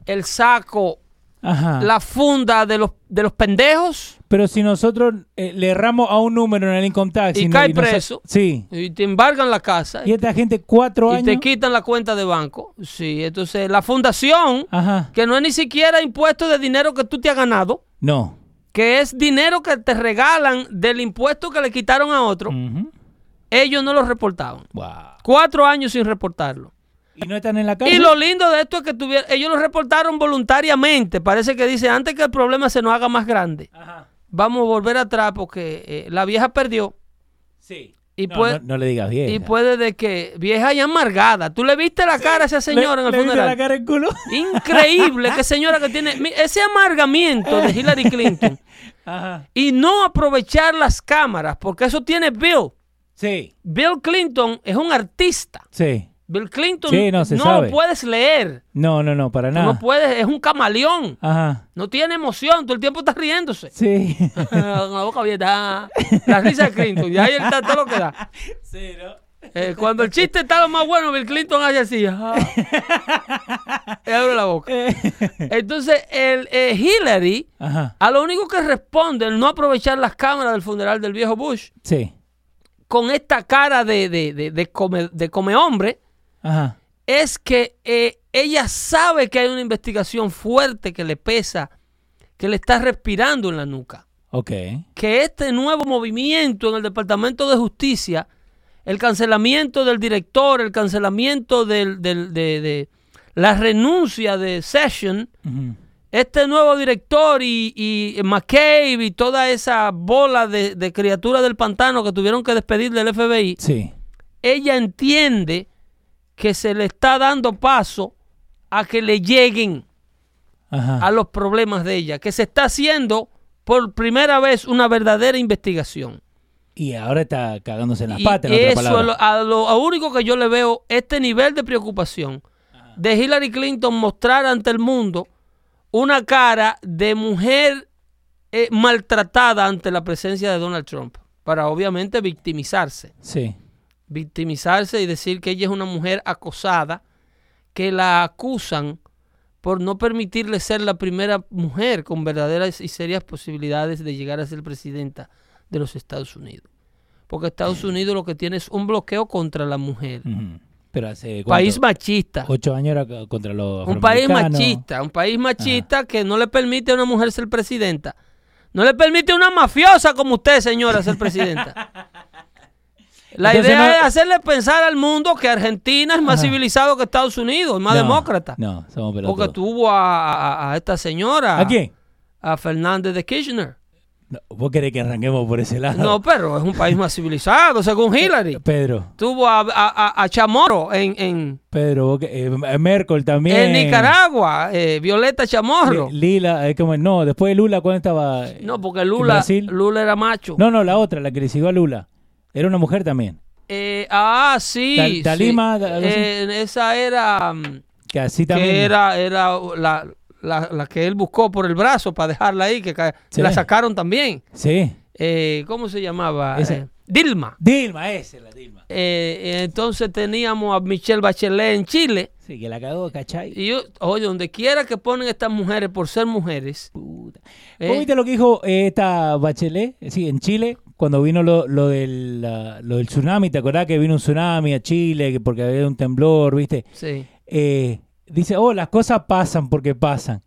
S1: el saco,
S2: Ajá.
S1: la funda de los, de los pendejos
S2: Pero si nosotros eh, le erramos a un número en el income tax
S1: Y cae
S2: no
S1: preso.
S2: Sí.
S1: y te embargan la casa
S2: Y esta gente cuatro
S1: y
S2: años.
S1: te quitan la cuenta de banco. Sí, entonces la fundación,
S2: Ajá.
S1: que no es ni siquiera impuesto de dinero que tú te has ganado,
S2: No.
S1: que es dinero que te regalan del impuesto que le quitaron a otro, ellos no lo reportaban.
S2: Wow.
S1: Cuatro años sin reportarlo.
S2: Y no están en la cárcel.
S1: Y lo lindo de esto es que tuvieron, ellos lo reportaron voluntariamente. Parece que dice, antes que el problema se nos haga más grande,
S2: Ajá.
S1: vamos a volver atrás porque eh, la vieja perdió.
S2: Sí.
S1: Y
S2: no,
S1: puede,
S2: no, no le digas bien.
S1: y puede de que vieja y amargada. ¿Tú le viste la cara a esa señora en el
S2: ¿Le viste
S1: funeral?
S2: la cara en culo?
S1: Increíble, qué señora que tiene ese amargamiento de Hillary Clinton
S2: Ajá.
S1: y no aprovechar las cámaras, porque eso tiene Bill.
S2: Sí.
S1: Bill Clinton es un artista.
S2: Sí.
S1: Bill Clinton
S2: Sí, no, se
S1: no
S2: sabe.
S1: lo puedes leer.
S2: No, no, no, para
S1: Tú
S2: nada.
S1: no puedes, es un camaleón.
S2: Ajá.
S1: No tiene emoción, todo el tiempo está riéndose.
S2: Sí.
S1: Con la boca abierta. La risa de Clinton. Y ahí él está todo lo que da.
S2: sí, ¿no?
S1: Eh, cuando el chiste está lo más bueno, Bill Clinton hace así. ah. Y abre la boca. Entonces, el eh, Hillary,
S2: Ajá.
S1: a lo único que responde el no aprovechar las cámaras del funeral del viejo Bush,
S2: Sí.
S1: con esta cara de, de, de, de come, de come hombre,
S2: Ajá.
S1: es que eh, ella sabe que hay una investigación fuerte que le pesa, que le está respirando en la nuca.
S2: Ok.
S1: que este nuevo movimiento en el Departamento de Justicia, el cancelamiento del director, el cancelamiento del, del- de, de la renuncia de Session, este nuevo director y, y McCabe y toda esa bola de, de criaturas del pantano que tuvieron que despedir del FBI,
S2: Sí.
S1: ella entiende que se le está dando paso a que le lleguen
S2: Ajá.
S1: a los problemas de ella, que se está haciendo por primera vez una verdadera investigación.
S2: Y ahora está cagándose en las
S1: Y
S2: patas, en otra
S1: eso lo, a lo a único que yo le veo este nivel de preocupación de Hillary Clinton mostrar ante el mundo una cara de mujer eh, maltratada ante la presencia de Donald Trump, para obviamente victimizarse,
S2: Sí.
S1: Victimizarse y decir que ella es una mujer acosada, que la acusan por no permitirle ser la primera mujer con verdaderas y serias posibilidades de llegar a ser presidenta de los Estados Unidos. Porque Estados Unidos lo que tiene es un bloqueo contra la mujer.
S2: Ujú. Pero hace
S1: País machista.
S2: ocho años era co- contra los
S1: Un país machista. Un país machista que no le permite a una mujer ser presidenta. No le permite a una mafiosa como usted, señora, ser presidenta. La
S2: Entonces
S1: idea
S2: no-
S1: es hacerle pensar al mundo que Argentina es más
S2: Ajá.
S1: civilizado que Estados Unidos, es más
S2: No,
S1: demócrata.
S2: No, somos pelotudos.
S1: Porque tuvo a, a- a esta señora.
S2: ¿A quién?
S1: A Fernández de Kirchner.
S2: No, ¿Vos querés que arranquemos por ese lado?
S1: No, pero es un país más civilizado, según Hillary.
S2: Pedro,
S1: Tuvo a, a- a- Chamorro en, en,
S2: Pedro, eh, Merkel también.
S1: en Nicaragua, eh, Violeta Chamorro.
S2: Li- Lila, eh, ¿cómo es? no, después de Lula, ¿cuándo estaba?
S1: No, porque
S2: ¿En
S1: Lula? Lula era macho.
S2: No, no, la otra, la que le siguió a Lula. Era una mujer también.
S1: Eh, ah, sí.
S2: Tal-
S1: sí.
S2: Talima, así.
S1: Eh, esa era mm,
S2: Que así también.
S1: que era, era la, la- la que él buscó por el brazo para dejarla ahí, que
S2: Sí.
S1: la sacaron también.
S2: Sí.
S1: Eh, ¿Cómo se llamaba?
S2: Esa.
S1: Eh, Dilma.
S2: Dilma, esa es la Dilma.
S1: Eh, entonces teníamos a Michelle Bachelet en Chile.
S2: Sí, que la cagó, ¿cachai?
S1: Y yo, oye, donde quiera que ponen estas mujeres por ser mujeres,
S2: Puta.
S1: eh,
S2: ¿Vos viste lo que dijo esta Bachelet? Sí, en Chile, cuando vino lo, lo del, la- lo del tsunami, ¿te acordás que vino un tsunami a Chile que porque había un temblor, viste?
S1: sí.
S2: Eh, dice, oh, las cosas pasan porque pasan.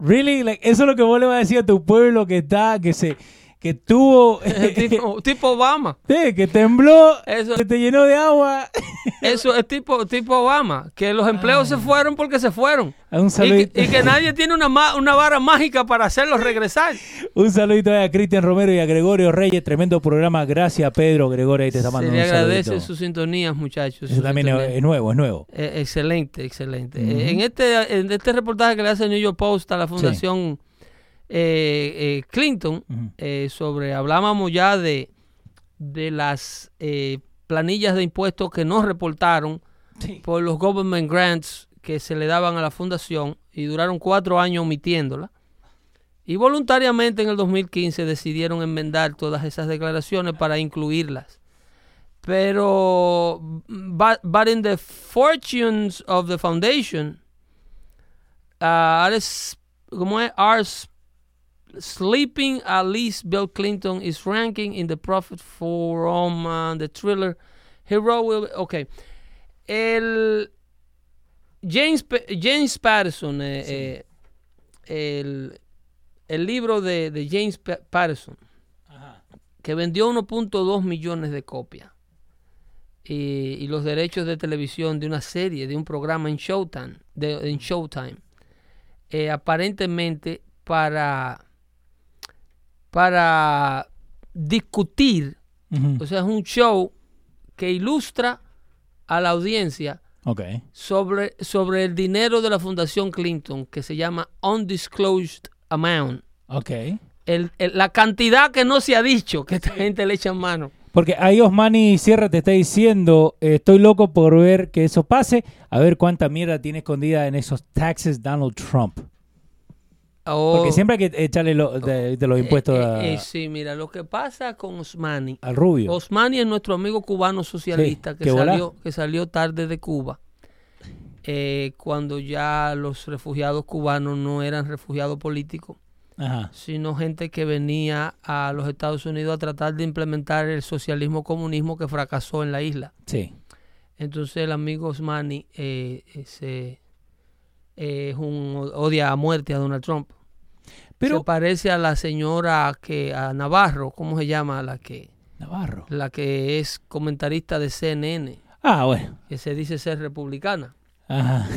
S2: Really? Like, eso es lo que vos le vas a decir a tu pueblo que está, que se, que tuvo,
S1: tipo, tipo Obama.
S2: Sí, que tembló,
S1: Eso-
S2: que te llenó de agua.
S1: Eso es tipo, tipo Obama, que los empleos se fueron porque se fueron.
S2: un
S1: Y que, y que nadie tiene una, una vara mágica para hacerlos regresar.
S2: un saludito a Cristian Romero y a Gregorio Reyes, tremendo programa. Gracias, Pedro. Gregorio, ahí te está
S1: Se
S2: mandando
S1: le
S2: un
S1: agradece sus sintonías, muchachos.
S2: Eso también es,
S1: sintonías.
S2: es nuevo, es nuevo.
S1: Eh, excelente, excelente. Eh, en, este, en este reportaje que le hace el New York Post a la Fundación eh, Clinton,
S2: Ujú.
S1: eh, sobre, hablábamos ya de, de las eh, planillas de impuestos que no reportaron
S2: Sí.
S1: por los government grants que se le daban a la fundación y duraron cuatro años omitiéndola. Y voluntariamente en el 2015 decidieron enmendar todas esas declaraciones para incluirlas. Pero, but, but in the fortunes of the foundation, uh, are como es, are sleeping at least Bill Clinton is ranking in the profit from uh, the thriller. Hero will, okay. El James, James Patterson, eh, eh, el, el libro de, de James Pa- Patterson, que vendió 1.2 millones de copias, y, y los derechos de televisión de una serie, de un programa en Showtime, de, en Showtime eh, aparentemente para, para discutir o sea, es un show que ilustra a la audiencia sobre, sobre el dinero de la Fundación Clinton, que se llama Undisclosed Amount.
S2: Ok.
S1: El- el- la cantidad que no se ha dicho que esta gente le echa mano.
S2: Porque ahí Osmani Sierra te está diciendo, eh, estoy loco por ver que eso pase, a ver cuánta mierda tiene escondida en esos taxes Donald Trump. Porque siempre hay que echarle lo- de, de los impuestos
S1: Eh,
S2: a-
S1: eh, eh, sí, mira, lo que pasa con Osmani.
S2: al rubio.
S1: Osmani es nuestro amigo cubano socialista
S2: Sí,
S1: que, salió, que salió tarde de Cuba, eh, cuando ya los refugiados cubanos no eran refugiados políticos,
S2: Ajá.
S1: sino gente que venía a los Estados Unidos a tratar de implementar el socialismo comunismo que fracasó en la isla.
S2: Sí.
S1: Entonces el amigo Osmani eh, eh, se- es un odia a muerte a Donald Trump.
S2: Pero
S1: se parece a la señora que a Navarro, ¿cómo se llama? La que
S2: Navarro.
S1: la que es comentarista de CNN,
S2: Ah, bueno.
S1: que se dice ser republicana.
S2: Ajá.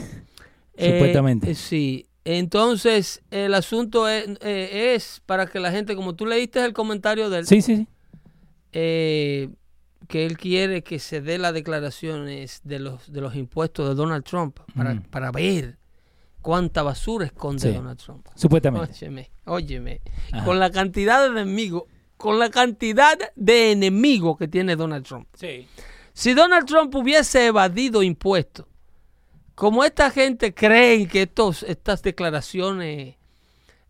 S1: Eh,
S2: Supuestamente.
S1: eh, sí. Entonces, el asunto es, eh, es para que la gente, como tú leíste el comentario del,
S2: Sí, sí, sí.
S1: eh, que él quiere que se dé las declaraciones de los, de los impuestos de Donald Trump para, para ver cuánta basura esconde
S2: Sí.
S1: Donald Trump.
S2: Supuestamente.
S1: Óyeme, óyeme.
S2: Ajá.
S1: Con la cantidad de enemigos, con la cantidad de enemigos que tiene Donald Trump.
S2: Sí.
S1: Si Donald Trump hubiese evadido impuestos, como esta gente cree que estos, estas declaraciones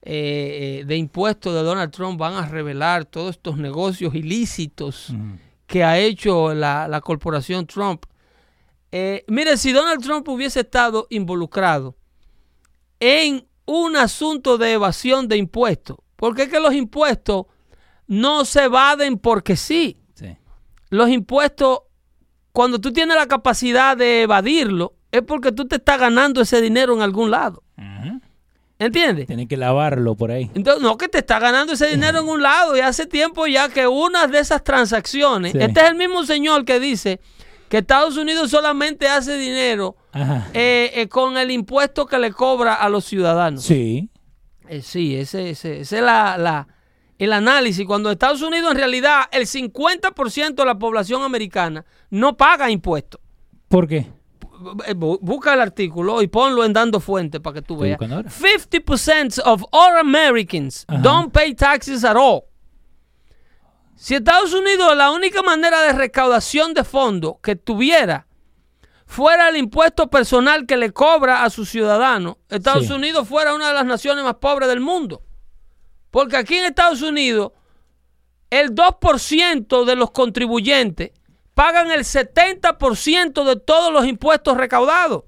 S1: eh, eh, de impuestos de Donald Trump van a revelar todos estos negocios ilícitos que ha hecho la, la corporación Trump. Eh, mire, si Donald Trump hubiese estado involucrado en un asunto de evasión de impuestos, porque es que los impuestos no se evaden porque sí.
S2: Sí.
S1: Los impuestos, cuando tú tienes la capacidad de evadirlo, es porque tú te estás ganando ese dinero en algún lado. ¿Entiendes?
S2: Tienen que lavarlo por ahí.
S1: Entonces, no, que te está ganando ese dinero en un lado y hace tiempo ya que una de esas transacciones,
S2: Sí.
S1: este es el mismo señor que dice que Estados Unidos solamente hace dinero eh, eh, con el impuesto que le cobra a los ciudadanos.
S2: Sí.
S1: Eh, sí, ese, ese, ese es la, la- el análisis. Cuando Estados Unidos en realidad el 50% de la población americana no paga impuestos.
S2: ¿Por qué?
S1: Bu- Busca el artículo y ponlo en dando fuente para que tú veas.
S2: buscando ahora.
S1: 50% of all Americans
S2: Ajá.
S1: don't pay taxes at all. Si Estados Unidos la única manera de recaudación de fondos que tuviera fuera el impuesto personal que le cobra a sus ciudadanos, Estados
S2: Sí.
S1: Unidos fuera una de las naciones más pobres del mundo. Porque aquí en Estados Unidos el 2% de los contribuyentes pagan el 70% de todos los impuestos recaudados.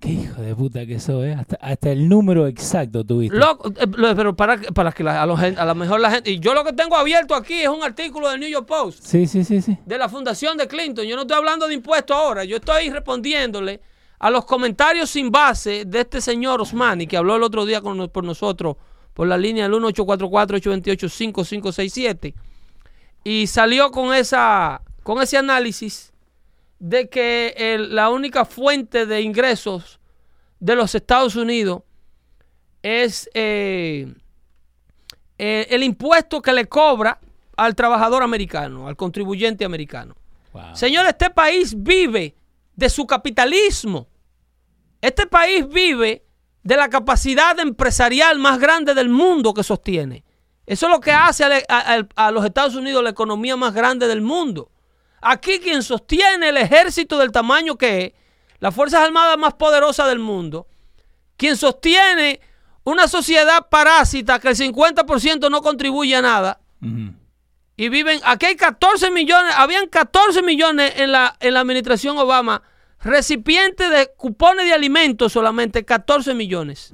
S2: Qué hijo de puta que eso es. Hasta, hasta el número exacto tuviste.
S1: Loco, eh, lo- pero para, para que la- a, lo gen- a lo mejor la gente. Y yo lo que tengo abierto aquí es un artículo del New York Post
S2: Sí, sí, sí, sí.
S1: de la fundación de Clinton. Yo no estoy hablando de impuestos ahora. Yo estoy respondiéndole a los comentarios sin base de este señor Osmani que habló el otro día con, por nosotros por la línea del 1844-828-5567. Y salió con, esa, con ese análisis de que el- la única fuente de ingresos de los Estados Unidos es eh, eh, el impuesto que le cobra al trabajador americano, al contribuyente americano.
S2: Wow.
S1: Señor, este país vive de su capitalismo. Este país vive de la capacidad empresarial más grande del mundo que sostiene. Eso es lo que hace a, a- a los Estados Unidos la economía más grande del mundo. Aquí quien sostiene el ejército del tamaño que es, las Fuerzas Armadas más poderosas del mundo, quien sostiene una sociedad parásita que el 50% no contribuye a nada, y viven, aquí hay 14 millones, habían 14 millones en la, en la administración Obama, recipientes de cupones de alimentos solamente 14 millones.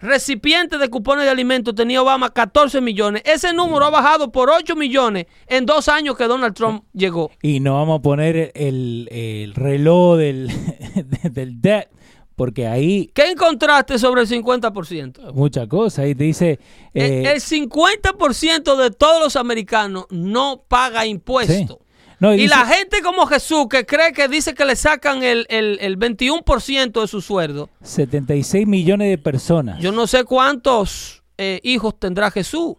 S1: Recipientes de cupones de alimentos tenía Obama 14 millones. Ese número ha bajado por 8 millones en dos años que Donald Trump llegó.
S2: Y no vamos a poner el, el reloj del, del debt, porque ahí
S1: ¿Qué encontraste sobre el 50%?
S2: mucha cosa. Ahí te dice.
S1: El-
S2: eh,
S1: el 50% de todos los americanos no paga impuestos.
S2: No,
S1: Y
S2: dice-
S1: la gente como Jesús que cree que dice que le sacan el, el, el 21% de su sueldo.
S2: 76 millones de personas.
S1: Yo no sé cuántos eh, hijos tendrá Jesús.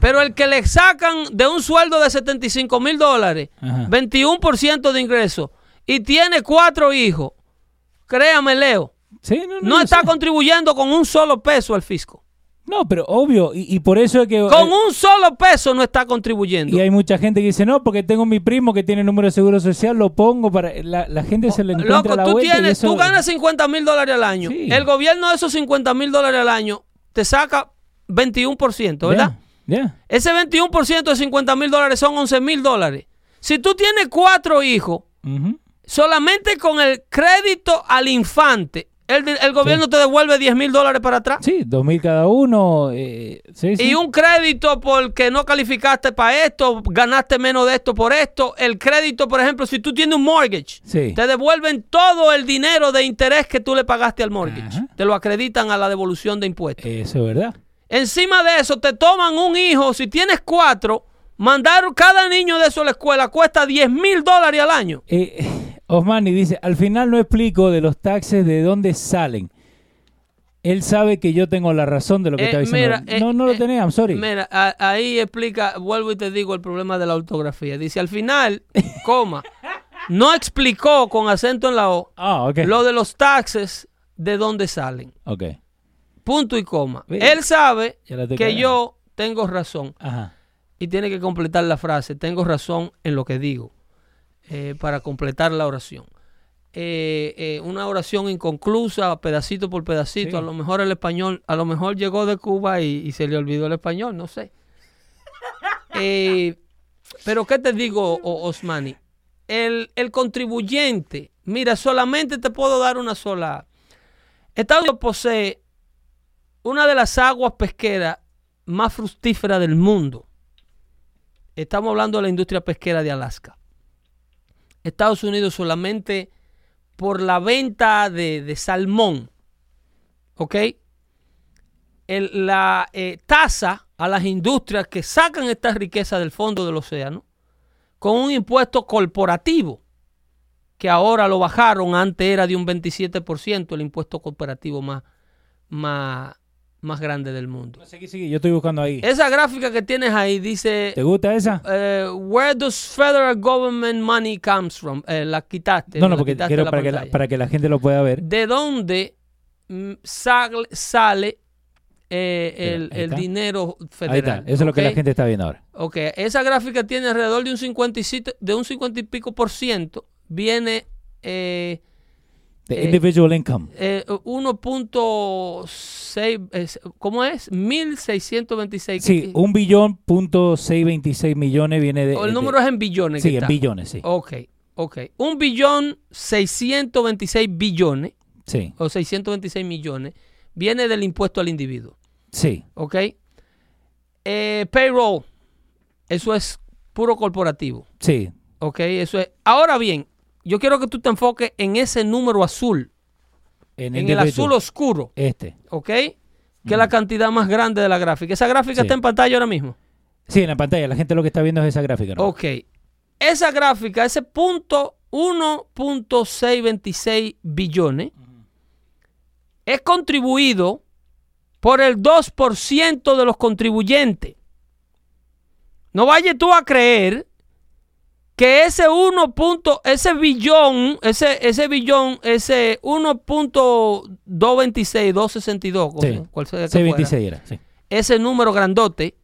S1: Pero el que le sacan de un sueldo de 75 mil dólares,
S2: Ajá.
S1: 21% de ingreso, y tiene cuatro hijos, créame, Leo,
S2: Sí, no, no,
S1: no
S2: yo
S1: está
S2: sé.
S1: contribuyendo con un solo peso al fisco.
S2: No, pero obvio, y, y por eso es que...
S1: Con
S2: eh,
S1: un solo peso no está contribuyendo.
S2: y hay mucha gente que dice, no, porque tengo mi primo que tiene número de seguro social, lo pongo para... La, la gente se le encuentra
S1: Loco,
S2: la
S1: tú,
S2: vuelta y
S1: tienes,
S2: eso-
S1: tú ganas 50 mil dólares al año.
S2: Sí.
S1: El gobierno de esos 50 mil dólares al año te saca 21%, ¿verdad?
S2: Ya, ya.
S1: Ese 21% de 50 mil dólares son 11 mil dólares. Si tú tienes cuatro hijos, solamente con el crédito al infante, el, el gobierno te devuelve 10 mil dólares para atrás.
S2: Sí, dos mil cada uno. eh, sí, sí.
S1: Y un crédito porque no calificaste para esto, ganaste menos de esto por esto. El crédito, por ejemplo, si tú tienes un mortgage,
S2: Sí.
S1: te devuelven todo el dinero de interés que tú le pagaste al mortgage.
S2: Ajá.
S1: Te lo acreditan a la devolución de impuestos.
S2: Eso es verdad.
S1: Encima de eso, te toman un hijo. Si tienes cuatro, mandar cada niño de eso a la escuela cuesta 10 mil dólares al año.
S2: Eh, Osmani dice, al final no explico de los taxes de dónde salen. Él sabe que yo tengo la razón de lo que
S1: Eh,
S2: está diciendo.
S1: mira, eh,
S2: no, no lo
S1: eh,
S2: tenía, I'm sorry.
S1: Mira, a- ahí explica, vuelvo y te digo el problema de la ortografía. Dice, al final, coma, no explicó con acento en la O
S2: Ah,
S1: lo de los taxes, de dónde salen.
S2: Ok.
S1: Punto y coma.
S2: Mira,
S1: Él sabe que yo tengo razón
S2: Ajá.
S1: y tiene que completar la frase, tengo razón en lo que digo, eh, para completar la oración. Eh, eh, una oración inconclusa, pedacito por pedacito,
S2: Sí.
S1: a lo mejor el español, a lo mejor llegó de Cuba y, y se le olvidó el español, no sé. Eh, pero ¿qué te digo, Osmani? El, el contribuyente, mira, solamente te puedo dar una sola. Estados Unidos posee una de las aguas pesqueras más fructíferas del mundo. Estamos hablando de la industria pesquera de Alaska. Estados Unidos solamente por la venta de, de salmón, ¿ok? La eh, tasa a las industrias que sacan esta riqueza del fondo del océano con un impuesto corporativo que ahora lo bajaron, antes era de un 27%, el impuesto corporativo más, más, más grande del mundo.
S2: Yo estoy buscando ahí.
S1: Esa gráfica que tienes ahí dice,
S2: ¿Te gusta esa?
S1: eh, where does federal government money comes from? Eh, la quitaste.
S2: No, no, porque quiero para que, la, para que la gente lo pueda ver.
S1: ¿De dónde mm, sal- sale eh, el,
S2: ahí
S1: dinero
S2: Ahí
S1: federal?
S2: está. Eso es lo que la gente está viendo ahora.
S1: Ok, esa gráfica tiene alrededor de un 57, de un 50 y pico por ciento. Viene eh,
S2: The
S1: Eh,
S2: individual income.
S1: eh, 1.6, es- ¿cómo es? 1.626.
S2: Sí, un billón punto 626 millones viene de.
S1: El
S2: de-
S1: número es en billones.
S2: Sí, en
S1: está.
S2: billones, sí.
S1: Ok, ok. Un billón 626 billones
S2: Sí,
S1: o 626 millones viene del impuesto al individuo.
S2: sí.
S1: ¿Ok? Eh, payroll, eso es puro corporativo.
S2: Sí,
S1: ¿Ok? Eso es. Ahora bien, yo quiero que tú te enfoques en ese número azul,
S2: en,
S1: en el azul oscuro,
S2: Este.
S1: ¿ok? Que es la cantidad más grande de la gráfica. Esa gráfica
S2: Sí.
S1: está en pantalla ahora mismo.
S2: Sí, en la pantalla. La gente lo que está viendo es esa gráfica. ¿no?
S1: Ok. Esa gráfica, ese punto 1.626 billones, es contribuido por el 2% de los contribuyentes. No vayas tú a creer que ese 1. punto- ese billón, ese, ese billón, ese 1.226, 262,
S2: Sí.
S1: cual sea que fuera,
S2: 626 era. Sí.
S1: ese número grandote,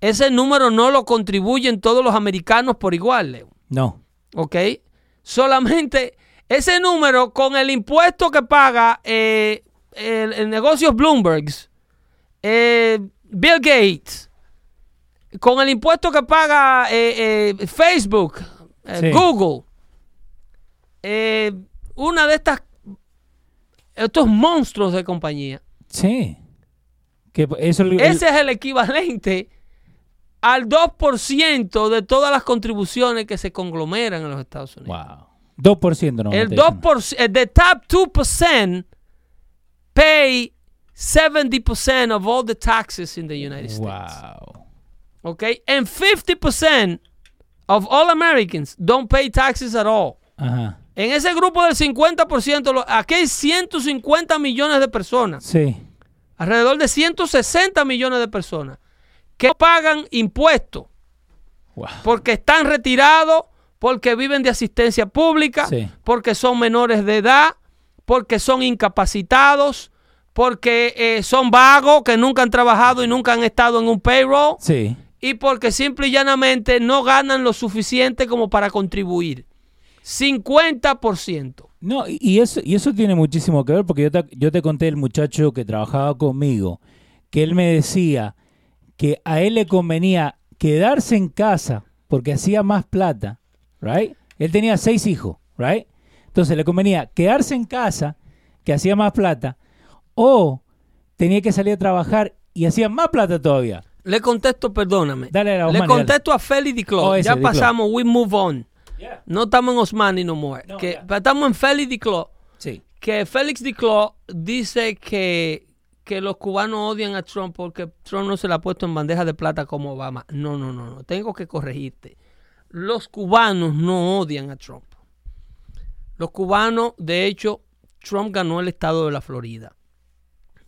S1: ese número no lo contribuyen todos los americanos por igual, Leo.
S2: No.
S1: ¿Ok? Solamente ese número con el impuesto que paga eh, el, el negocios Bloombergs, eh, Bill Gates, con el impuesto que paga eh, eh, Facebook, eh,
S2: Sí.
S1: Google, eh, una de estas, estos monstruos de compañía,
S2: Sí. Que eso el-
S1: ese es el equivalente al 2% de todas las contribuciones que se conglomeran en los Estados Unidos.
S2: Wow. 2% no.
S1: El
S2: me está diciendo.
S1: 2%, el the top 2% pay 70% of all the taxes in the United States.
S2: Wow.
S1: Okay? And 50% of all Americans don't pay taxes at all.
S2: Ajá.
S1: En ese grupo del 50%, lo- aquí hay 150 millones de personas,
S2: Sí.
S1: alrededor de 160 millones de personas que no pagan impuestos
S2: Wow.
S1: porque están retirados, porque viven de asistencia pública,
S2: Sí.
S1: porque son menores de edad, porque son incapacitados, porque eh, son vagos, que nunca han trabajado y nunca han estado en un payroll,
S2: Sí.
S1: Y porque simple y llanamente no ganan lo suficiente como para contribuir. 50%.
S2: No, y- eso, y eso tiene muchísimo que ver porque yo te, yo te conté el muchacho que trabajaba conmigo, que él me decía que a él le convenía quedarse en casa porque hacía más plata, right? Él tenía seis hijos, right? Entonces le convenía quedarse en casa que hacía más plata o tenía que salir a trabajar y hacía más plata todavía.
S1: Le contesto, perdóname.
S2: Dale
S1: Le
S2: dale.
S1: contesto a Félix Diclo.
S2: Oh, ese,
S1: ya pasamos, we move on. No estamos en Osmani no more.
S2: No,
S1: que, estamos en Félix Diclo.
S2: Sí.
S1: que Félix Diclo dice que, que los cubanos odian a Trump porque Trump no se le ha puesto en bandeja de plata como Obama. No, no, no, no. Tengo que corregirte. Los cubanos no odian a Trump. Los cubanos, de hecho, Trump ganó el estado de la Florida.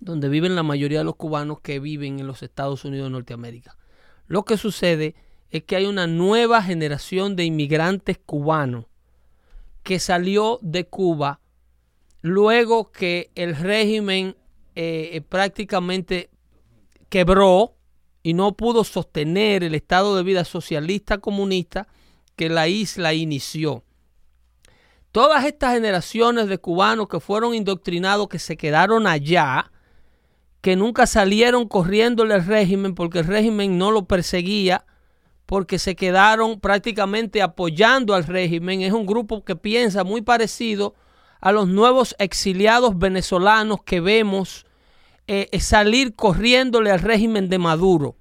S1: Donde viven la mayoría de los cubanos que viven en los Estados Unidos de Norteamérica. Lo que sucede es que hay una nueva generación de inmigrantes cubanos que salió de Cuba luego que el régimen eh, prácticamente quebró y no pudo sostener el estado de vida socialista comunista que la isla inició. Todas estas generaciones de cubanos que fueron indoctrinados, que se quedaron allá, que nunca salieron corriéndole al régimen porque el régimen no lo perseguía, porque se quedaron prácticamente apoyando al régimen. Es un grupo que piensa muy parecido a los nuevos exiliados venezolanos que vemos eh, salir corriéndole al régimen de Maduro.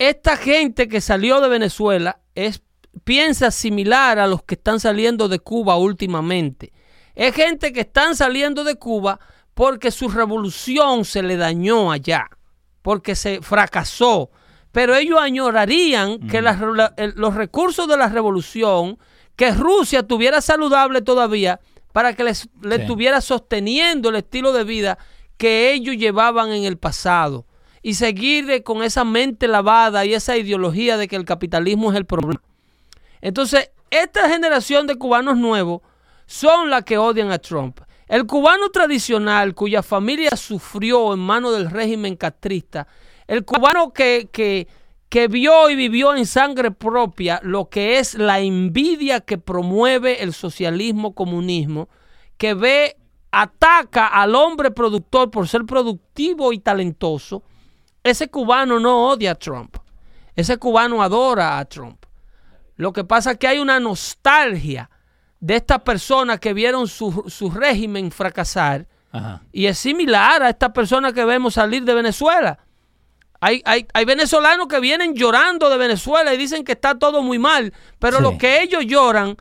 S1: Esta gente que salió de Venezuela es, piensa similar a los que están saliendo de Cuba últimamente. Es gente que están saliendo de Cuba porque su revolución se le dañó allá, porque se fracasó. Pero ellos añorarían que los recursos de la revolución, que Rusia tuviera saludable todavía, para que les, le estuviera sosteniendo el estilo de vida que ellos llevaban en el pasado. Y seguir con esa mente lavada y esa ideología de que el capitalismo es el problema. Entonces, esta generación de cubanos nuevos son las que odian a Trump. El cubano tradicional cuya familia sufrió en manos del régimen castrista, el cubano que, que, que, vio y vivió en sangre propia lo que es la envidia que promueve el socialismo comunismo, que ve, ataca al hombre productor por ser productivo y talentoso, ese cubano no odia a Trump. Ese cubano adora a Trump. Lo que pasa es que hay una nostalgia de estas personas que vieron su, régimen fracasar. Y es similar a estas personas que vemos salir de Venezuela. Hay, hay, hay, venezolanos que vienen llorando de Venezuela y dicen que está todo muy mal, pero lo que ellos lloran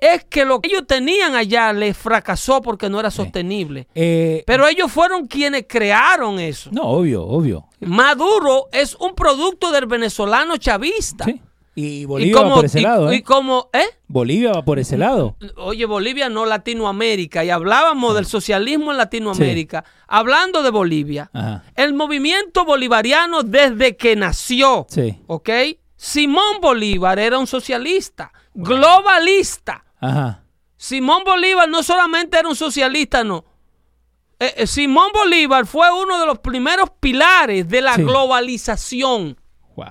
S1: es que lo que ellos tenían allá les fracasó porque no era sostenible. Eh, pero ellos fueron quienes crearon eso.
S2: No, obvio, obvio.
S1: Maduro es un producto del venezolano chavista. Sí.
S2: Y Bolivia va por ese lado. ¿eh?
S1: Y como, ¿eh?
S2: Bolivia va por ese lado.
S1: Oye, Bolivia no Latinoamérica. Y hablábamos del socialismo en Latinoamérica. Hablando de Bolivia. El movimiento bolivariano desde que nació. Sí. ¿Ok? Simón Bolívar era un socialista, globalista. Ajá. Simón Bolívar no solamente era un socialista, no. Eh, eh, Simón Bolívar fue uno de los primeros pilares de la globalización. Wow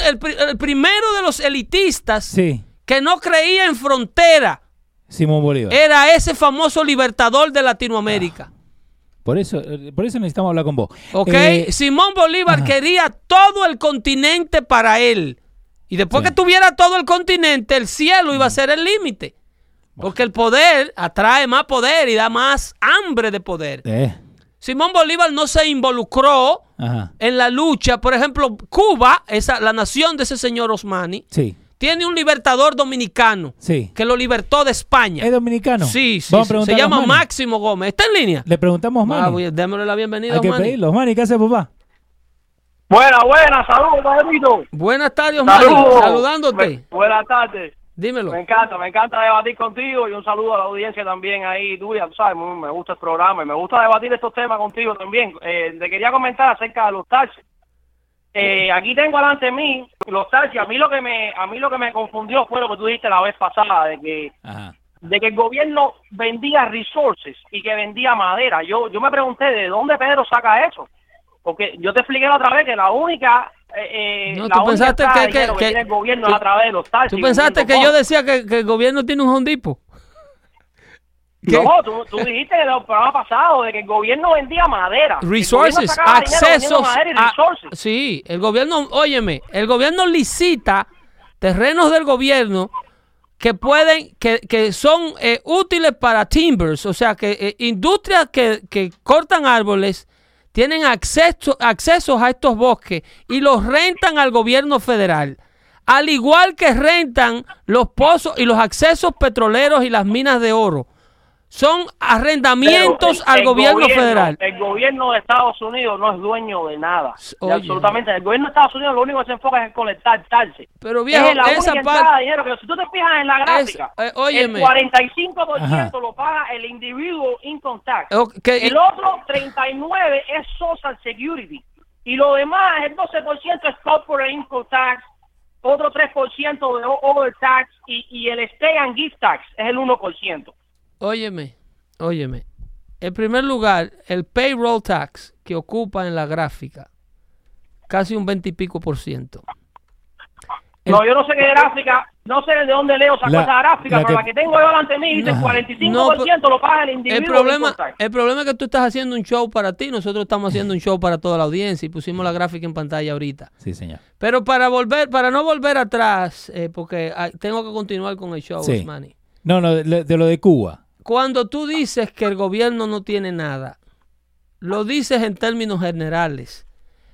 S1: el, primero de los elitistas que no creía en frontera.
S2: Simón Bolívar.
S1: Era ese famoso libertador de Latinoamérica.
S2: Ah. Por eso, eh, por eso necesitamos hablar con vos.
S1: Ok, eh, Simón Bolívar quería todo el continente para él. Y después que tuviera todo el continente, el cielo iba a ser el límite. Porque el poder atrae más poder y da más hambre de poder. Eh. Simón Bolívar no se involucró en la lucha. Por ejemplo, Cuba, esa, la nación de ese señor Osmani, tiene un libertador dominicano que lo libertó de España.
S2: ¿Es dominicano?
S1: Sí, sí. se llama Máximo Gómez. ¿Está en línea?
S2: Le preguntamos a Manny.
S1: démosle la bienvenida
S2: Hay que pedirlo. Manny, ¿qué hace papá?
S4: Buenas, buenas, saludos, Pedrito.
S1: Buenas tardes, Manny. Saludándote.
S4: Buenas tardes.
S1: Dímelo.
S4: Me encanta, me encanta debatir contigo y un saludo a la audiencia también ahí tuya, sabes, me gusta el programa y me gusta debatir estos temas contigo también. Eh, te quería comentar acerca de los taxis. Eh, aquí tengo delante de mí los taxis. A mí lo que me a mí lo que me confundió fue lo que tú dijiste la vez pasada de que de que el gobierno vendía resources y que vendía madera. Yo yo me pregunté de dónde Pedro saca eso. Porque yo te expliqué la otra vez que la única eh,
S1: no, tú pensaste que, que,
S4: el gobierno a través de los taxis.
S1: ¿Tú pensaste que yo decía que, el gobierno tiene un hondipo?
S4: No, tú, tú, dijiste en el programa pasado de que el gobierno vendía madera.
S1: Resources, accesos. sí, el gobierno, óyeme, el gobierno licita terrenos del gobierno que pueden, que, que son eh, útiles para timbers, o sea, que eh, industrias que, que cortan árboles tienen acceso, accesos a estos bosques y los rentan al gobierno federal. Al igual que rentan los pozos y los accesos petroleros y las minas de oro. Son arrendamientos al
S5: el
S1: gobierno, federal.
S5: El gobierno de Estados Unidos no es dueño de nada.
S1: Oye.
S5: absolutamente. El gobierno de Estados Unidos lo único que se enfoca es en colectar taxes.
S1: Pero viejo,
S5: es la
S1: esa
S5: única
S1: parte-
S5: de dinero. Pero si tú te fijas en la gráfica,
S1: eh, óyeme.
S5: el 45%
S2: Ajá.
S5: lo paga el individual income tax.
S1: Ok, y-
S5: El otro 39% es social security. Y lo demás, el 12% es corporate income tax, otro 3% de overtax y, y el stay and gift tax es el 1%.
S1: Óyeme, óyeme. En primer lugar, el payroll tax que ocupa en la gráfica, casi un 20 y pico por ciento. El-
S5: No, yo no sé qué gráfica, no sé de dónde Leo sacó
S2: La-
S5: esa gráfica,
S2: la
S5: pero
S2: que-
S5: la que tengo yo delante de mí dice el
S2: Ajá.
S5: 45% lo paga el individuo.
S1: El problema, el problema es que tú estás haciendo un show para ti, nosotros estamos haciendo un show para toda la audiencia y pusimos la gráfica en pantalla ahorita.
S2: Sí, señor.
S1: Pero para volver, para no volver atrás, eh, porque ah, tengo que continuar con el show,
S2: Sí.
S1: Osmani.
S2: No, no, de, de lo de Cuba.
S1: Cuando tú dices que el gobierno no tiene nada, lo dices en términos generales.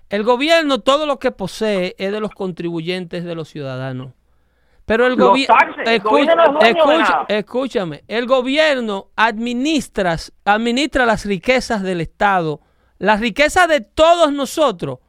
S1: El gobierno todo lo que posee es de los contribuyentes de los ciudadanos. Pero el gobierno,
S5: el es
S1: escúchame, el gobierno administra, administra las riquezas del Estado, las riquezas de todos nosotros.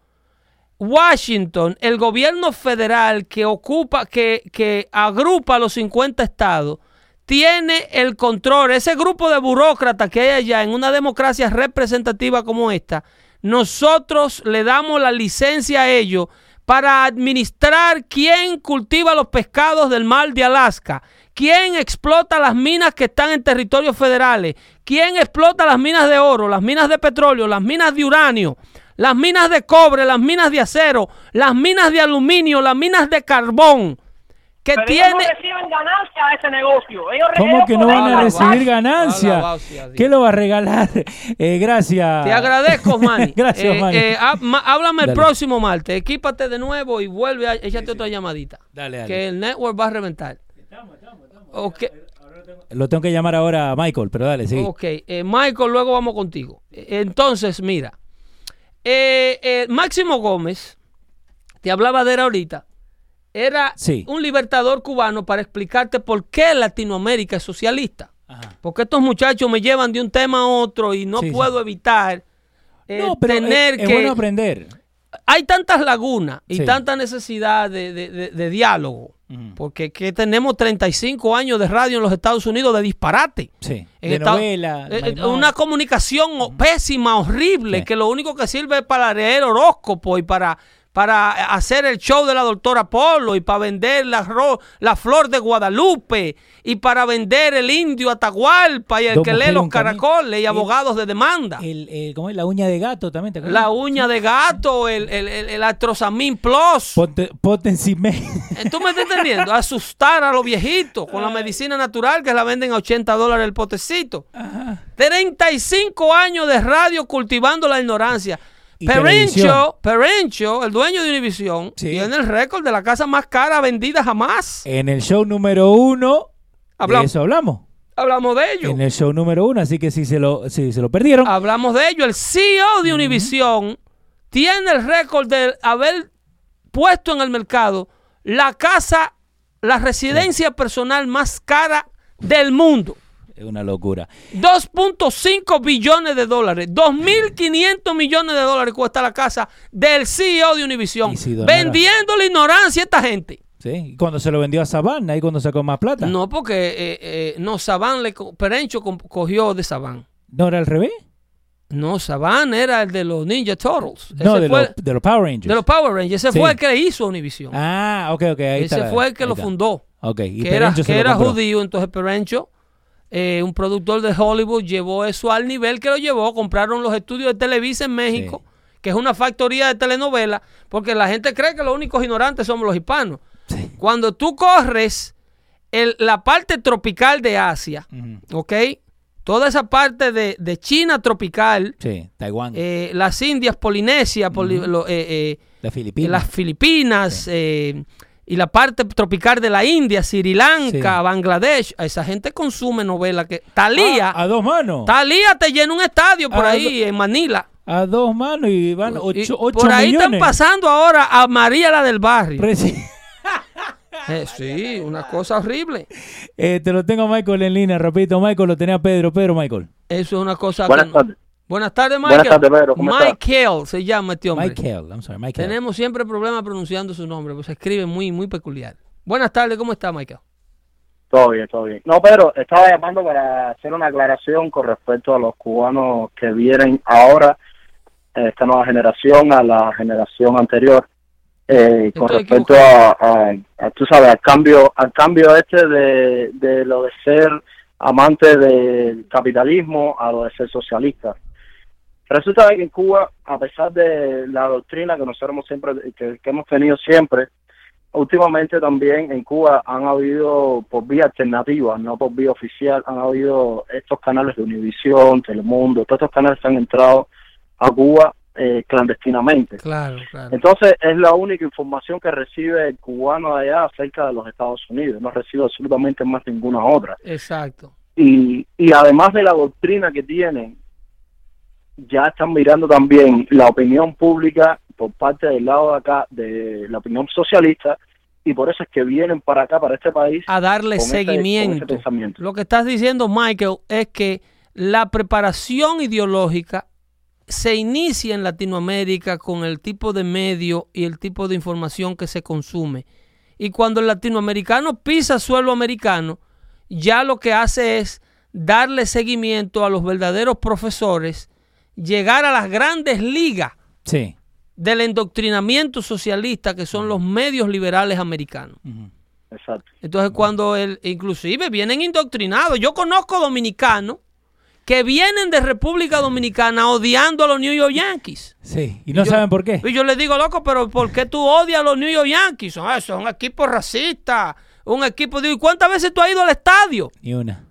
S1: Washington, el gobierno federal que ocupa, que, que agrupa a los 50 estados, tiene el control. Ese grupo de burócratas que hay allá en una democracia representativa como esta, nosotros le damos la licencia a ellos para administrar quién cultiva los pescados del mar de Alaska, quién explota las minas que están en territorios federales, quién explota las minas de oro, las minas de petróleo, las minas de uranio, las minas de cobre, las minas de acero, las minas de aluminio, las minas de carbón, que
S5: Pero
S1: tiene...
S5: ellos no reciben ganancia a ese negocio. Ellos
S2: ¿Cómo que no van a recibir ganancia?
S1: Alabado sea Dios.
S2: ¿Qué lo va a regalar? Eh, gracias.
S1: Te agradezco, Manny.
S2: Gracias,
S1: Eh,
S2: Manny.
S1: eh, ma- háblame el próximo martes. Equípate de nuevo y vuelve a échate otra llamadita.
S2: Dale, dale.
S1: Que el network va a reventar. Ok,
S2: Lo tengo que llamar ahora a Michael, pero dale, sí.
S1: ok. Eh, Michael, luego vamos contigo. Entonces, mira. eh, eh, Máximo Gómez, te hablaba de él ahorita, era
S2: Sí.
S1: un libertador cubano para explicarte por qué Latinoamérica es socialista.
S2: Ajá.
S1: Porque estos muchachos me llevan de un tema a otro y no
S2: Sí, sí.
S1: puedo evitar eh,
S2: No, pero
S1: tener
S2: es, es
S1: que...
S2: bueno aprender.
S1: hay tantas lagunas y
S2: Sí.
S1: tanta necesidad de, de- de- de diálogo. Porque que tenemos 35 años de radio en los Estados Unidos de disparate.
S2: Sí. De
S1: Estados-
S2: novela.
S1: eh, eh, una comunicación pésima, horrible,
S2: Sí.
S1: que lo único que sirve es para leer horóscopo y para, para hacer el show de la doctora Polo y para vender la, ro- la flor de Guadalupe y para vender el indio Atahualpa y el que lee los caracoles y
S2: El-
S1: abogados de demanda.
S2: El, el- ¿Cómo es? La uña de gato también. ¿te acuerdas?
S1: La uña de gato, el, el, el, Atrosamín Plus.
S2: Pote- Potency.
S1: Eh, ¿Tú me estás entendiendo? Asustar a los viejitos con la medicina natural que la venden a 80 dólares el potecito. 35 años de radio cultivando la ignorancia.
S2: Y
S1: Perencho, el dueño de Univision,
S2: Sí.
S1: tiene el récord de la casa más cara vendida jamás.
S2: En el show número uno.
S1: Hablamos.
S2: De eso hablamos.
S1: Hablamos de ello.
S2: En el show número uno. Así que si se lo, si se lo perdieron.
S1: Hablamos de ello. El CEO de Univision tiene el récord de haber puesto en el mercado la casa, la residencia personal más cara del mundo.
S2: Es una locura.
S1: 2.5 billones de dólares. 2.500 millones de dólares cuesta la casa del CEO de Univision.
S2: Si
S1: vendiendo la ignorancia a esta gente.
S2: ¿Sí? Cuando se lo vendió a Savannah, ahí cuando sacó más plata.
S1: No, porque eh, eh, no, Saban le co- Perencho co- cogió de Saban.
S2: ¿No era al revés?
S1: No, Saban era el de los Ninja Turtles.
S2: No, de,
S1: fue
S2: los, de los Power Rangers.
S1: de los Power Rangers. Ese
S2: Sí.
S1: fue el que le hizo Univision.
S2: Ah, ok, ok. Ahí está
S1: Ese fue el que lo fundó.
S2: Ok, y
S1: que era,
S2: se
S1: que
S2: lo
S1: era
S2: compró.
S1: judío, entonces Perencho, eh, un productor de Hollywood, llevó eso al nivel que lo llevó. Compraron los estudios de Televisa en México, que es una factoría de telenovela, porque la gente cree que los únicos ignorantes somos los hispanos.
S2: Sí.
S1: Cuando tú corres el- la parte tropical de Asia. ¿ok? Toda esa parte de, de China tropical,
S2: Sí, Taiwán,
S1: eh, las Indias, Polinesia, poli- lo- eh, eh,
S2: las Filipinas.
S1: las Filipinas eh, y la parte tropical de la India, Sri Lanka,
S2: Sí.
S1: Bangladesh, esa gente consume novela que Talía,
S2: Ah, a dos manos.
S1: Talía te llena un estadio por
S2: Ah,
S1: ahí en Manila.
S2: A dos manos y van
S1: Y
S2: ocho, ocho
S1: por ahí
S2: millones.
S1: están pasando ahora a María la del barrio. Eh, sí, una cosa horrible.
S2: Eh, te lo tengo a Michael en línea, rapidito. Michael, lo tenía Pedro. Pedro, Michael.
S1: Eso es una cosa
S6: Buenas
S1: que-
S6: tardes.
S1: Buenas tardes, Michael.
S6: Buenas tardes, Pedro. ¿Cómo está?
S1: Michael se llama este hombre.
S2: Michael, I'm sorry, Michael.
S1: Tenemos siempre problemas pronunciando su nombre, pues se escribe muy, muy peculiar. Buenas tardes, ¿cómo está, Michael?
S6: Todo bien, todo bien. No, pero estaba llamando para hacer una aclaración con respecto a los cubanos que vienen ahora, esta nueva generación, a la generación anterior, eh, con respecto a, a- a, tú sabes, al cambio, al cambio este de, de lo de ser amante del capitalismo a lo de ser socialista. Resulta que en Cuba, a pesar de la doctrina que nosotros hemos siempre, que, que hemos tenido siempre, últimamente también en Cuba han habido por vía alternativa, no por vía oficial, han habido estos canales de Univisión, Telemundo, todos estos canales que han entrado a Cuba eh, clandestinamente.
S1: Claro, claro.
S6: Entonces es la única información que recibe el cubano de allá acerca de los Estados Unidos, no recibe absolutamente más ninguna otra.
S1: Exacto.
S6: Y, y además de la doctrina que tienen, ya están mirando también la opinión pública por parte del lado de acá, de la opinión socialista, y por eso es que vienen para acá, para este país,
S1: A darle
S6: ese- con ese
S1: seguimiento. Lo que estás diciendo, Michael, es que la preparación ideológica se inicia en Latinoamérica con el tipo de medio y el tipo de información que se consume. Y cuando el latinoamericano pisa suelo americano, ya lo que hace es darle seguimiento a los verdaderos profesores, llegar a las grandes ligas
S2: Sí.
S1: del endoctrinamiento socialista que son los medios liberales americanos.
S6: Exacto.
S1: Entonces cuando él, inclusive vienen indoctrinados. Yo conozco dominicanos que vienen de República Dominicana odiando a los New York Yankees.
S2: Sí. Y no
S1: yo-
S2: saben por qué.
S1: Y yo les digo, loco, pero ¿por qué tú odias a los New York Yankees? Son, ah, son un equipo racista, un equipo... Digo, ¿y cuántas veces tú has ido al estadio?
S2: Ni una.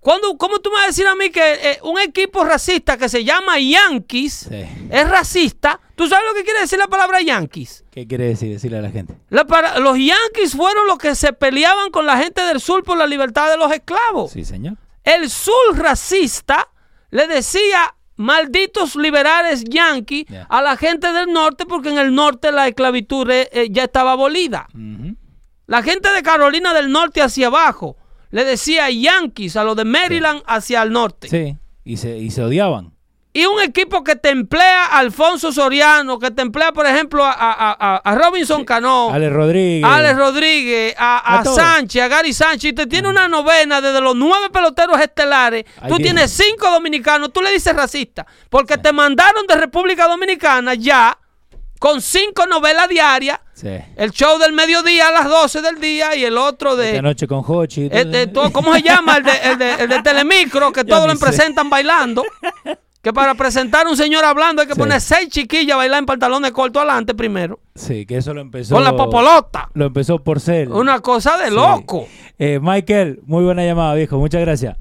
S1: ¿Cuándo, ¿Cómo tú me vas a decir a mí que eh, un equipo racista que se llama Yankees
S2: Sí.
S1: es racista? ¿Tú sabes lo que quiere decir la palabra Yankees?
S2: ¿Qué quiere decir? Decirle a la gente.
S1: La para- los Yankees fueron los que se peleaban con la gente del sur por la libertad de los esclavos.
S2: Sí, señor.
S1: El sur racista le decía malditos liberales yanquis
S2: Ya.
S1: a la gente del norte porque en el norte la esclavitud eh, eh, ya estaba abolida. La gente de Carolina del Norte hacia abajo le decía yankees a los de Maryland hacia el norte.
S2: Sí. Y se, y se odiaban.
S1: Y un equipo que te emplea a Alfonso Soriano, que te emplea, por ejemplo, a, a- a- a Robinson Cano,
S2: Ale Rodríguez.
S1: Alex Rodríguez, a, a. Sánchez, a Gary Sánchez, y te tiene una novena desde los nueve peloteros estelares. Tú
S2: tiene.
S1: tienes cinco dominicanos, tú le dices racista, porque te mandaron de República Dominicana ya con cinco novelas diarias,
S2: Sí.
S1: el show del mediodía a las 12 del día y el otro de...
S2: Esta noche con Hochi.
S1: eh, de todo- ¿Cómo se llama? El de, el de- el de Telemicro, que todos lo
S2: sé.
S1: presentan bailando. Que para presentar a un señor hablando hay que
S2: Sí.
S1: poner seis chiquillas a bailar en pantalones cortos adelante primero.
S2: Sí, que eso lo empezó.
S1: Con la popolota.
S2: Lo empezó por ser.
S1: Una cosa de
S2: Sí.
S1: loco.
S2: Eh, Michael, muy buena llamada, viejo. Muchas gracias.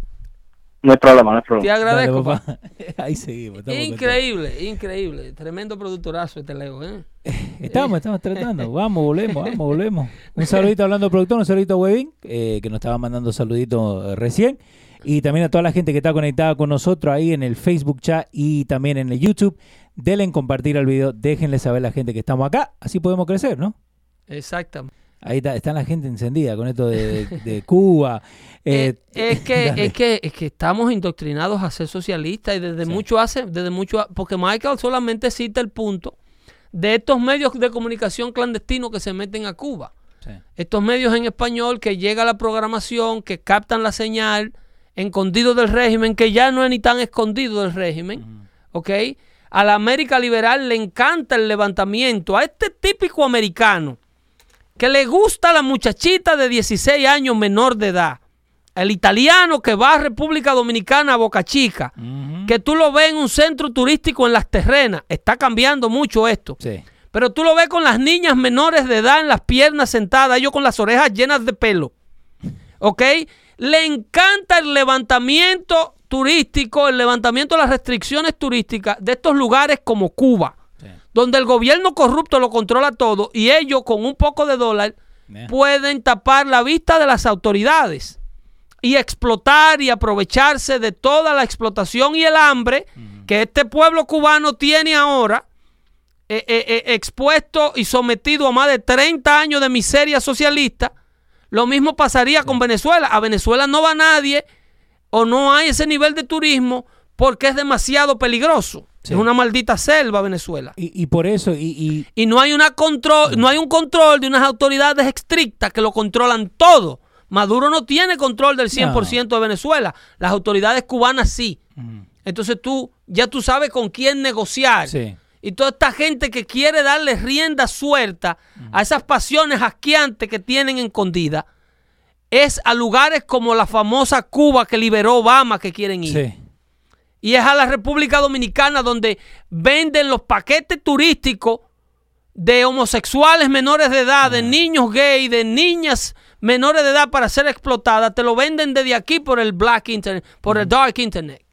S6: No hay problema, no hay
S1: Te
S6: problema.
S1: agradezco.
S2: Dale,
S1: pa.
S2: papá. Ahí seguimos. estamos
S1: Increíble, increíble. Tremendo productorazo este Leo, ¿eh?
S2: Estamos, estamos tratando. Vamos, volvemos, vamos, volvemos. Un saludito hablando de productor, un saludito a Webin, eh, que nos estaba mandando saluditos eh, recién. Y también a toda la gente que está conectada con nosotros ahí en el Facebook chat y también en el YouTube. Denle en compartir el video, déjenle saber a la gente que estamos acá, así podemos crecer, ¿no?
S1: Exactamente.
S2: Ahí está, está la gente encendida con esto de, de Cuba. Eh,
S1: Eh, es, que, es, que, es que estamos indoctrinados a ser socialistas y desde
S2: Sí.
S1: mucho hace, desde mucho, porque Michael solamente cita el punto de estos medios de comunicación clandestinos que se meten a Cuba.
S2: Sí.
S1: Estos medios en español que llega la programación, que captan la señal, escondido del régimen, que ya no es ni tan escondido del régimen, ¿ok? A la América liberal le encanta el levantamiento, a este típico americano que le gusta la muchachita de 16 años menor de edad, el italiano que va a República Dominicana a Boca Chica, que tú lo ves en un centro turístico en las terrenas, está cambiando mucho esto.
S2: Sí.
S1: Pero tú lo ves con las niñas menores de edad en las piernas sentadas, ellos con las orejas llenas de pelo. ¿Ok? Le encanta el levantamiento turístico, el levantamiento de las restricciones turísticas de estos lugares como Cuba. Donde el gobierno corrupto lo controla todo y ellos con un poco de dólar
S2: Yeah.
S1: pueden tapar la vista de las autoridades y explotar y aprovecharse de toda la explotación y el hambre que este pueblo cubano tiene ahora eh, eh, eh, expuesto y sometido a más de 30 años de miseria socialista Lo mismo pasaría con Venezuela. A Venezuela no va nadie o no hay ese nivel de turismo porque es demasiado peligroso.
S2: Sí.
S1: Es una maldita selva Venezuela.
S2: Y, y por eso, y, y-
S1: Y no hay una control, no hay un control de unas autoridades estrictas que lo controlan todo. Maduro no tiene control del 100% de Venezuela. Las autoridades cubanas sí. Entonces tú ya tú sabes con quién negociar.
S2: Sí.
S1: Y toda esta gente que quiere darle rienda suelta a esas pasiones asqueantes que tienen escondidas es a lugares como la famosa Cuba que liberó Obama que quieren ir.
S2: sí.
S1: Y es a la República Dominicana donde venden los paquetes turísticos de homosexuales menores de edad, de niños gay, de niñas menores de edad para ser explotadas. Te lo venden desde aquí por el black internet, por el dark internet.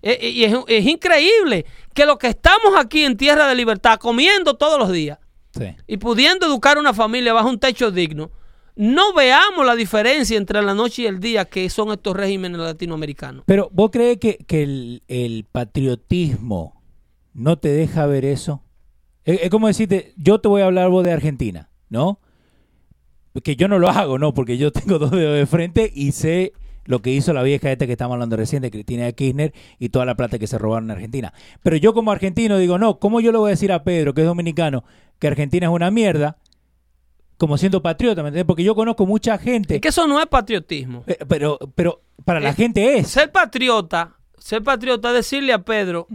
S1: E- e- Y es, es increíble que los que estamos aquí en Tierra de Libertad comiendo todos los días
S2: sí.
S1: y pudiendo educar una familia bajo un techo digno, no veamos la diferencia entre la noche y el día que son estos regímenes latinoamericanos.
S2: Pero vos crees que, el, patriotismo no te deja ver eso? Es, es como decirte, yo te voy a hablar vos de Argentina, ¿no? Que yo no lo hago, ¿no? Porque yo tengo dos dedos de frente y sé lo que hizo la vieja esta que estamos hablando recién de Cristina Kirchner y toda la plata que se robaron en Argentina. Pero yo como argentino digo, no, ¿cómo yo le voy a decir a Pedro, que es dominicano, que Argentina es una mierda? Como siendo patriota, ¿me entiendes? Porque yo conozco mucha gente.
S1: Es que eso no es patriotismo.
S2: Eh, Pero, pero para la
S1: Eh,
S2: gente es.
S1: Ser patriota, ser patriota, decirle a Pedro,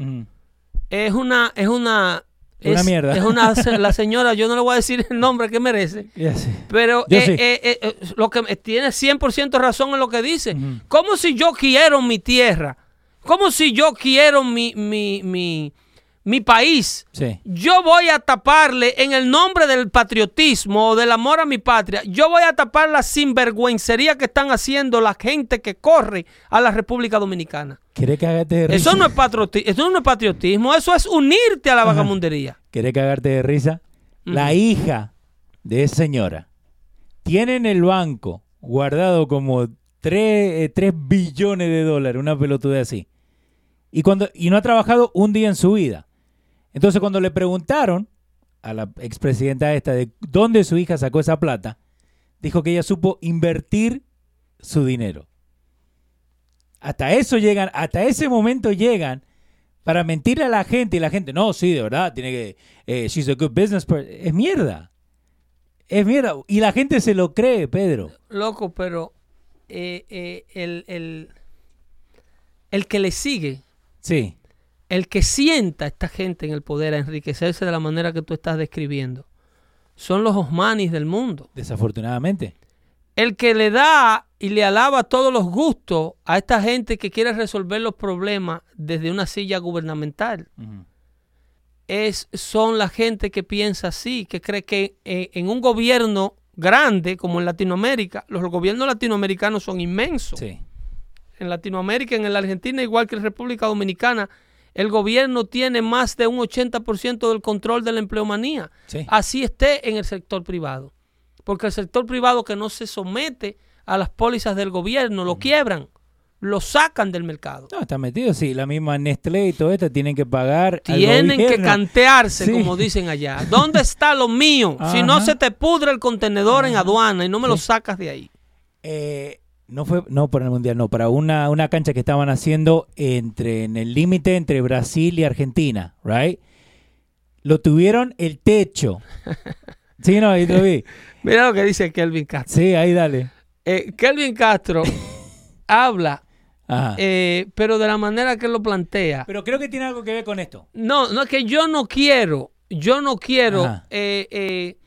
S1: es una, es una,
S2: Una
S1: es-
S2: mierda.
S1: Es una, la señora, yo no le voy a decir el nombre que merece, pero eh,
S2: sí.
S1: lo que tiene 100% razón en lo que dice. Como si yo quiero mi tierra, como si yo quiero mi, mi, mi, mi país.
S2: Sí.
S1: Yo voy a taparle en el nombre del patriotismo o del amor a mi patria, yo voy a tapar la sinvergüencería que están haciendo la gente que corre a la República Dominicana.
S2: ¿Querés cagarte de risa?
S1: Eso no es patriotismo, eso no es patriotismo, eso es unirte a la vagamundería.
S2: ¿Querés cagarte de risa? La hija de esa señora tiene en el banco guardado como 3, billones de dólares, una pelotuda así. Y, cuando, y no ha trabajado un día en su vida. Entonces cuando le preguntaron a la expresidenta esta de dónde su hija sacó esa plata, dijo que ella supo invertir su dinero. Hasta eso llegan, hasta ese momento llegan para mentirle a la gente y la gente, no, sí, de verdad, tiene que, eh, she's a good business person. Es mierda. Es mierda. Y la gente se lo cree, Pedro.
S1: Loco, pero eh, eh, el, el- el que le sigue,
S2: Sí.
S1: El que sienta a esta gente en el poder a enriquecerse de la manera que tú estás describiendo, son los osmanis del mundo.
S2: Desafortunadamente.
S1: El que le da y le alaba todos los gustos a esta gente que quiere resolver los problemas desde una silla gubernamental. Es, son la gente que piensa así, que cree que eh, en un gobierno grande como en Latinoamérica, los gobiernos latinoamericanos son inmensos.
S2: Sí.
S1: En Latinoamérica, en la Argentina, igual que en República Dominicana, el gobierno tiene más de un 80% del control de la empleomanía.
S2: Sí.
S1: Así esté en el sector privado. Porque el sector privado que no se somete a las pólizas del gobierno lo quiebran, lo sacan del mercado.
S2: No, está metido, sí. La misma Nestlé y todo esto tienen que pagar. al
S1: Tienen que cantearse,
S2: Sí.
S1: como dicen allá. ¿Dónde está lo mío? Si no se te pudre el contenedor en aduana y no me lo sacas de ahí.
S2: Eh, no fue, no para el mundial, no, para una, una cancha que estaban haciendo entre, en el límite entre Brasil y Argentina, right? Lo tuvieron el techo. Sí, no, ahí lo vi.
S1: Mira lo que dice Kelvin Castro.
S2: Sí, ahí dale.
S1: Eh, Kelvin Castro habla, eh, pero de la manera que lo plantea.
S2: Pero creo que tiene algo que ver con esto.
S1: No, no es que yo no quiero, yo no quiero eh, eh,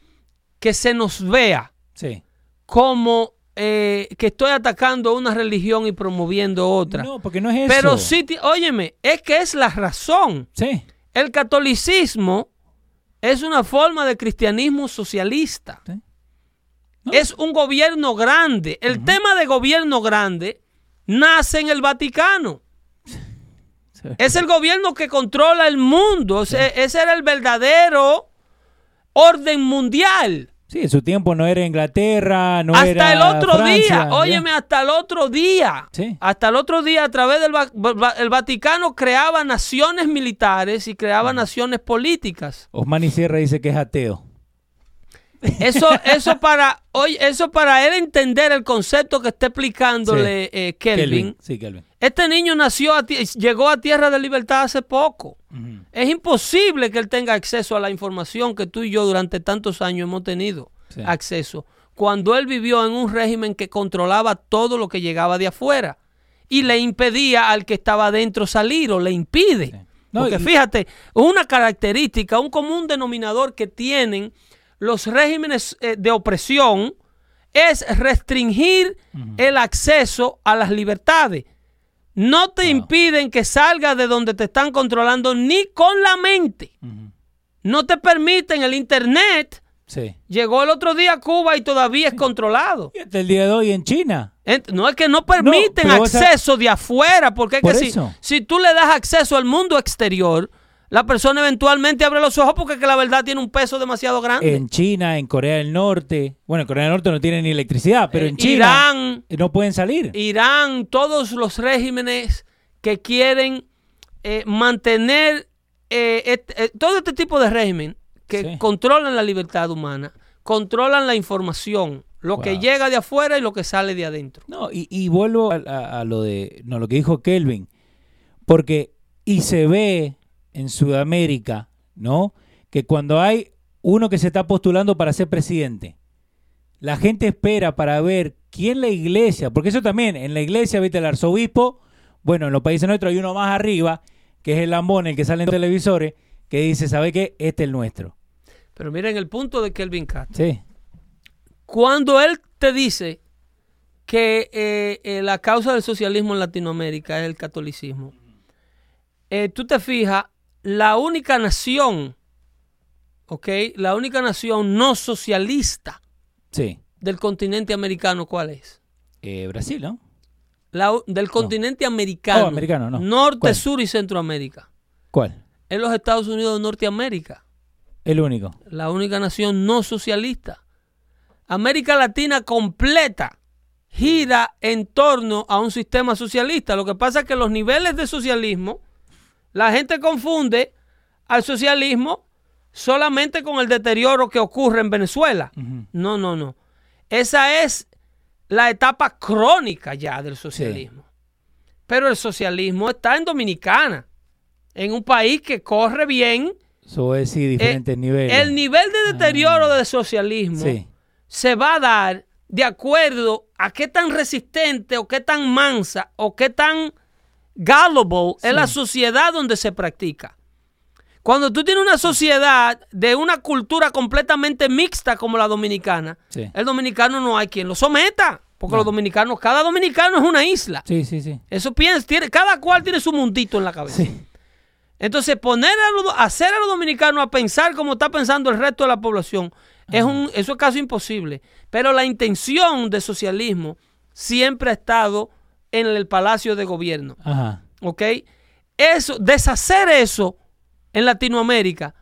S1: que se nos vea
S2: Sí.
S1: como eh, que estoy atacando una religión y promoviendo otra.
S2: No, porque no es eso.
S1: Pero sí, óyeme, es que es la razón.
S2: Sí.
S1: El catolicismo es una forma de cristianismo socialista.
S2: Sí. No.
S1: Es un gobierno grande. El tema de gobierno grande nace en el Vaticano.
S2: Sí.
S1: Es el gobierno que controla el mundo. Ese era el verdadero orden mundial.
S2: Sí, en su tiempo no era Inglaterra, no
S1: hasta
S2: era
S1: el otro
S2: Francia,
S1: día,
S2: ya.
S1: óyeme, hasta el otro día.
S2: Sí.
S1: Hasta el otro día, a través del el Vaticano creaba naciones militares y creaba naciones políticas.
S2: Osmani Sierra dice que es ateo.
S1: Eso, eso para, oye, eso para él entender el concepto que está explicándole eh, Kelvin.
S2: Sí, Kelvin.
S1: Este niño nació, a llegó a Tierra de Libertad hace poco. Es imposible que él tenga acceso a la información que tú y yo durante tantos años hemos tenido
S2: Sí.
S1: acceso. Cuando él vivió en un régimen que controlaba todo lo que llegaba de afuera y le impedía al que estaba adentro salir o le impide.
S2: Sí. No,
S1: Porque
S2: y-
S1: fíjate, una característica, un común denominador que tienen los regímenes eh, de opresión es restringir el acceso a las libertades. No te impiden que salgas de donde te están controlando ni con la mente. No te permiten el internet.
S2: Sí.
S1: Llegó el otro día a Cuba y todavía es controlado.
S2: Y hasta el día de hoy en China.
S1: No es que no permiten acceso de afuera, porque es
S2: Por
S1: que si, si tú le das acceso al mundo exterior, la persona eventualmente abre los ojos porque que la verdad tiene un peso demasiado grande.
S2: En China, en Corea del Norte. Bueno, en Corea del Norte no tienen ni electricidad, pero
S1: Eh,
S2: en China
S1: Irán,
S2: no pueden salir.
S1: Irán, todos los regímenes que quieren eh, mantener eh, et- eh, todo este tipo de régimen que
S2: Sí.
S1: controlan la libertad humana, controlan la información, lo que llega de afuera y lo que sale de adentro.
S2: No, y, y vuelvo a, a- a lo de no, lo que dijo Kelvin, porque y se ve en Sudamérica, ¿no? Que cuando hay uno que se está postulando para ser presidente, la gente espera para ver quién la iglesia, porque eso también, en la iglesia, viste, el arzobispo, bueno, en los países nuestros hay uno más arriba, que es el lambón, el que sale en televisores, que dice, ¿sabe qué? Este es el nuestro.
S1: Pero miren el punto de Kelvin Cat.
S2: Sí,
S1: Cuando él te dice que eh, eh, la causa del socialismo en Latinoamérica es el catolicismo, eh, tú te fijas, la única nación, ¿ok? La única nación no socialista
S2: sí.
S1: del continente americano, ¿cuál es?
S2: Eh, Brasil, ¿no?
S1: La del continente americano,
S2: Oh, americano, no.
S1: norte,
S2: ¿Cuál?
S1: sur y Centroamérica.
S2: ¿Cuál?
S1: En los Estados Unidos de Norteamérica.
S2: El único.
S1: la única nación no socialista. América Latina completa gira en torno a un sistema socialista. Lo que pasa es que los niveles de socialismo, la gente confunde al socialismo solamente con el deterioro que ocurre en Venezuela. No, no, no. Esa es la etapa crónica ya del socialismo. Pero el socialismo está en Dominicana, en un país que corre bien.
S2: Eso es sí, diferentes
S1: Eh,
S2: niveles.
S1: El nivel de deterioro del socialismo
S2: Sí.
S1: se va a dar de acuerdo a qué tan resistente o qué tan mansa o qué tan gullible es la sociedad donde se practica. Cuando tú tienes una sociedad de una cultura completamente mixta como la dominicana,
S2: Sí.
S1: el dominicano no hay quien lo someta, porque
S2: No.
S1: los dominicanos, cada dominicano es una isla.
S2: Sí, sí, sí.
S1: Eso piensa, tiene, cada cual tiene su mundito en la cabeza.
S2: Sí.
S1: Entonces, poner a hacer a los dominicanos a pensar como está pensando el resto de la población, es un, eso es casi imposible. Pero la intención de socialismo siempre ha estado en el palacio de gobierno.
S2: Ajá.
S1: ¿Ok? Eso, deshacer eso en Latinoamérica,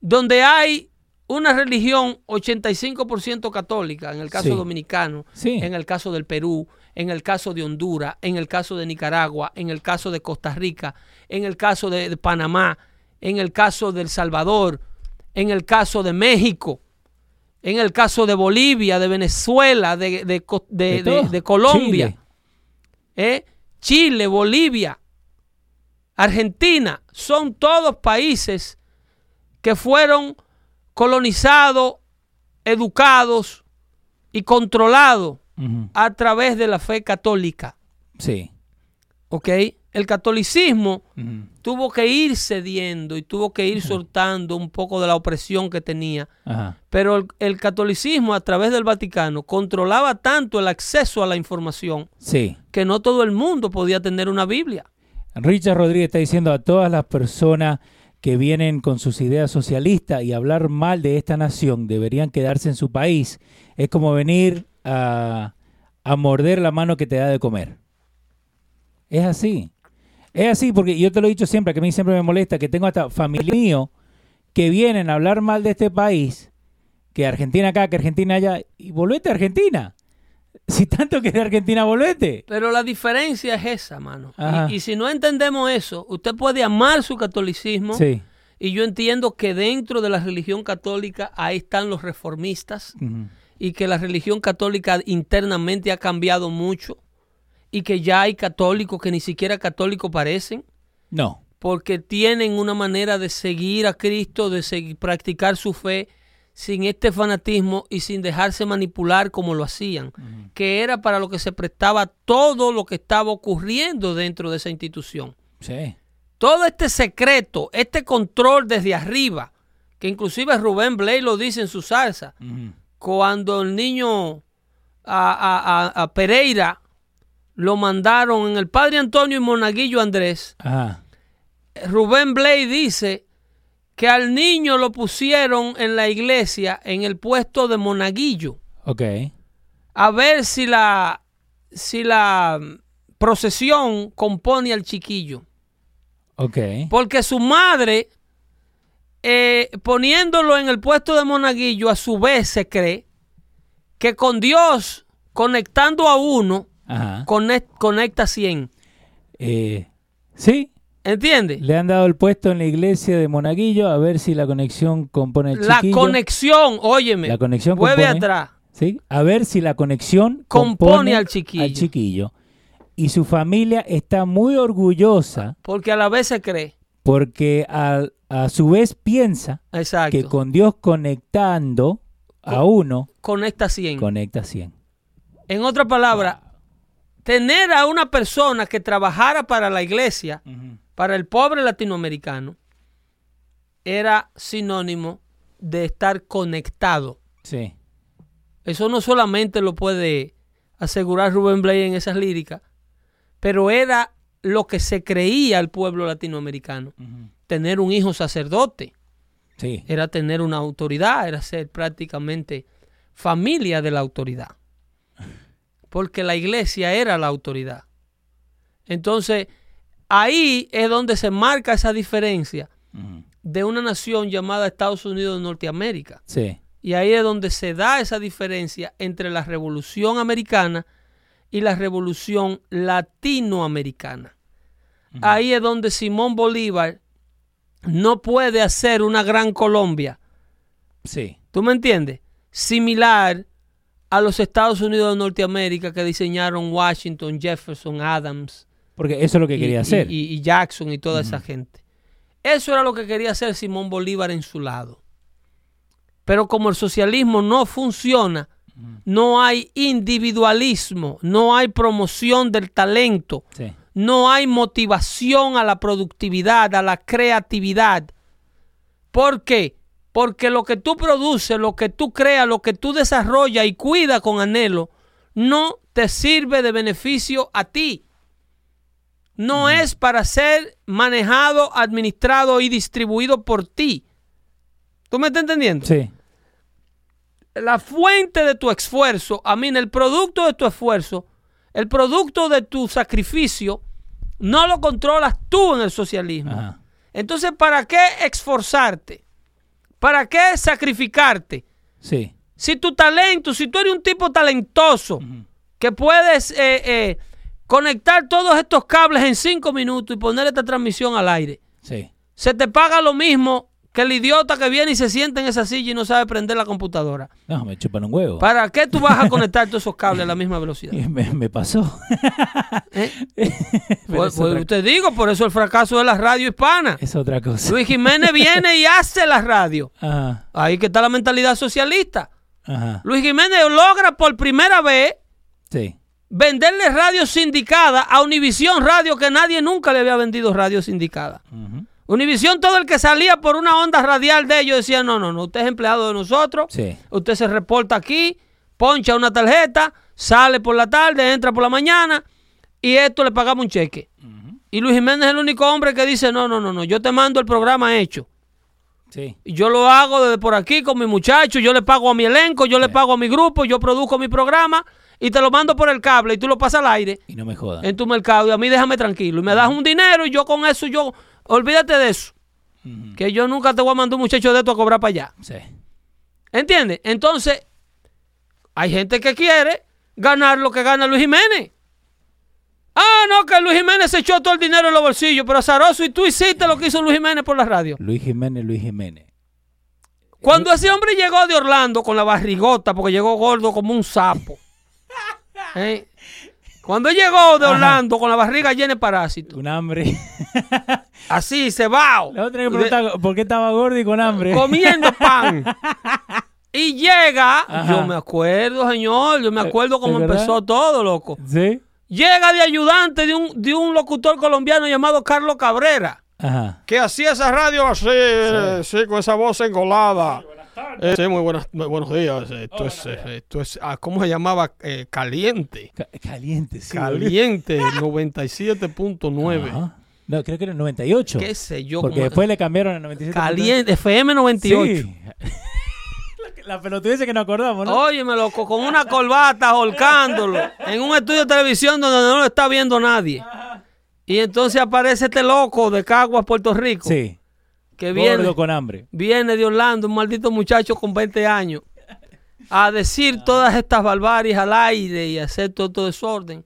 S1: donde hay una religión 85% católica, en el caso
S2: Sí.
S1: dominicano,
S2: Sí.
S1: en el caso del Perú, en el caso de Honduras, en el caso de Nicaragua, en el caso de Costa Rica, en el caso de, de Panamá, en el caso de El Salvador, en el caso de México, en el caso de Bolivia, de Venezuela, de, de de Colombia.
S2: Chile.
S1: ¿Eh? Chile, Bolivia, Argentina, son todos países que fueron colonizados, educados y controlados a través de la fe católica.
S2: Sí.
S1: ¿Ok? El catolicismo tuvo que ir cediendo y tuvo que ir soltando un poco de la opresión que tenía. Pero el, el catolicismo a través del Vaticano controlaba tanto el acceso a la información
S2: Sí.
S1: que no todo el mundo podía tener una Biblia.
S2: Richard Rodríguez está diciendo a todas las personas que vienen con sus ideas socialistas y hablar mal de esta nación deberían quedarse en su país. Es como venir a, a morder la mano que te da de comer. Es así. Es así porque yo te lo he dicho siempre, que a mí siempre me molesta que tengo hasta familia mío que vienen a hablar mal de este país, que Argentina acá, que Argentina allá, y volvete a Argentina. Si tanto que de Argentina, volvete.
S1: Pero la diferencia es esa, mano. Y, y si no entendemos eso, usted puede amar su catolicismo
S2: Sí.
S1: Y yo entiendo que dentro de la religión católica ahí están los reformistas y que la religión católica internamente ha cambiado mucho y que ya hay católicos que ni siquiera católicos parecen
S2: No.
S1: porque tienen una manera de seguir a Cristo, de seguir, practicar su fe sin este fanatismo y sin dejarse manipular como lo hacían, que era para lo que se prestaba todo lo que estaba ocurriendo dentro de esa institución.
S2: Sí.
S1: Todo este secreto, este control desde arriba, que inclusive Rubén Blay lo dice en su salsa, cuando el niño a, a- a- a Pereira lo mandaron en el Padre Antonio y Monaguillo Andrés,
S2: Ajá.
S1: Rubén Blay dice que al niño lo pusieron en la iglesia en el puesto de Monaguillo
S2: Ok.
S1: a ver si la si la procesión compone al chiquillo.
S2: Ok.
S1: Porque su madre, eh, poniéndolo en el puesto de monaguillo, a su vez se cree que con Dios, conectando a uno,
S2: Ajá.
S1: conect- conecta 100.
S2: Eh, sí.
S1: ¿Entiendes?
S2: Le han dado el puesto en la iglesia de Monaguillo a ver si la conexión compone el
S1: La
S2: chiquillo.
S1: conexión, óyeme,
S2: La conexión
S1: vuelve
S2: compone-
S1: atrás.
S2: ¿Sí? A ver si la conexión
S1: Compone al chiquillo.
S2: chiquillo. Y su familia está muy orgullosa
S1: Porque a la vez se cree.
S2: porque a, a su vez piensa
S1: Exacto.
S2: que con Dios conectando a uno,
S1: Conecta 100.
S2: conecta 100.
S1: En otra palabra, tener a una persona que trabajara para la iglesia, para el pobre latinoamericano, era sinónimo de estar conectado.
S2: Sí.
S1: Eso no solamente lo puede asegurar Rubén Blay en esas líricas, pero era lo que se creía el pueblo latinoamericano. Tener un hijo sacerdote
S2: Sí.
S1: era tener una autoridad, era ser prácticamente familia de la autoridad. Porque la iglesia era la autoridad. Entonces, ahí es donde se marca esa diferencia de una nación llamada Estados Unidos de Norteamérica.
S2: Sí.
S1: Y ahí es donde se da esa diferencia entre la revolución americana y la revolución latinoamericana. Ahí es donde Simón Bolívar no puede hacer una gran Colombia.
S2: Sí.
S1: ¿Tú me entiendes? Similar a los Estados Unidos de Norteamérica que diseñaron Washington, Jefferson, Adams
S2: Porque eso es lo que quería
S1: y-
S2: hacer.
S1: y- y Jackson y toda esa gente. Eso era lo que quería hacer Simón Bolívar en su lado. Pero como el socialismo no funciona, no hay individualismo, no hay promoción del talento,
S2: Sí.
S1: no hay motivación a la productividad, a la creatividad. ¿Por qué? Porque lo que tú produces, lo que tú creas, lo que tú desarrollas y cuidas con anhelo, no te sirve de beneficio a ti. No es para ser manejado, administrado y distribuido por ti. ¿Tú me estás entendiendo?
S2: Sí.
S1: la fuente de tu esfuerzo, a mí, el producto de tu esfuerzo, el producto de tu sacrificio, no lo controlas tú en el socialismo.
S2: Ajá.
S1: Entonces, ¿para qué esforzarte? ¿Para qué sacrificarte?
S2: Sí.
S1: Si tu talento, si tú eres un tipo talentoso, que puedes eh, eh, conectar todos estos cables en cinco minutos y poner esta transmisión al aire,
S2: Sí.
S1: se te paga lo mismo que el idiota que viene y se sienta en esa silla y no sabe prender la computadora.
S2: No, me chupan un huevo.
S1: ¿Para qué tú vas a conectar todos esos cables a la misma velocidad?
S2: me, me pasó.
S1: ¿Eh? Pues,
S2: es,
S1: pues te digo, por eso el fracaso de la radio hispana.
S2: es otra cosa.
S1: Luis Jiménez viene y hace la radio.
S2: Ajá.
S1: Ahí que está la mentalidad socialista.
S2: Ajá.
S1: Luis Jiménez logra por primera vez
S2: Sí.
S1: venderle radio sindicada a Univisión Radio, que nadie nunca le había vendido radio sindicada.
S2: Ujú.
S1: Univisión, todo el que salía por una onda radial de ellos decía, no, no, no, usted es empleado de nosotros,
S2: Sí.
S1: usted se reporta aquí, poncha una tarjeta, sale por la tarde, entra por la mañana y esto le pagamos un cheque. Y Luis Jiménez es el único hombre que dice, no, no, no, no, yo te mando el programa hecho.
S2: Sí.
S1: Y yo lo hago desde por aquí con mi muchacho, yo le pago a mi elenco, yo le pago a mi grupo, yo produzco mi programa y te lo mando por el cable y tú lo pasas al aire
S2: Y no me jodan.
S1: en tu mercado y a mí déjame tranquilo. Y me das un dinero y yo con eso, yo, olvídate de eso. Que yo nunca te voy a mandar un muchacho de esto a cobrar para allá.
S2: Sí.
S1: ¿Entiendes? Entonces, hay gente que quiere ganar lo que gana Luis Jiménez. Ah, no, que Luis Jiménez se echó todo el dinero en los bolsillos, pero azaroso, y tú hiciste lo que hizo Luis Jiménez por la radio.
S2: Luis Jiménez, Luis Jiménez.
S1: Cuando ese hombre llegó de Orlando con la barrigota, porque llegó gordo como un sapo. ¿eh? Cuando llegó de Orlando con la barriga llena de parásitos,
S2: Un hambre.
S1: así, cebao,
S2: La otra que preguntar por qué estaba gordo y con hambre.
S1: comiendo pan. Y llega,
S2: Ajá.
S1: yo me acuerdo, señor, yo me acuerdo cómo empezó todo, loco.
S2: ¿Sí?
S1: Llega de ayudante de un, de un locutor colombiano llamado Carlos Cabrera.
S2: Ajá.
S7: que hacía esa radio así, eh, sí, con esa voz engolada. Eh, sí, muy, buenas, muy buenos días. Esto es, eh, esto es ah, ¿cómo se llamaba? Eh, caliente.
S2: Ca- caliente, sí.
S7: Caliente 97.9.
S2: Ajá. No, creo que era el 98.
S1: ¿Qué sé yo?
S2: Porque después le cambiaron al 97.
S1: Caliente, FM 98.
S2: Sí. la, la pelotudez que nos acordamos, ¿no?
S1: Óyeme, loco, con una corbata holcándolo en un estudio de televisión donde no lo está viendo nadie. Y entonces aparece este loco de Caguas, Puerto Rico,
S2: Sí.
S1: Que viene,
S2: Gordo con hambre.
S1: viene de Orlando, un maldito muchacho con 20 años, a decir todas estas barbaries al aire y hacer todo, todo desorden.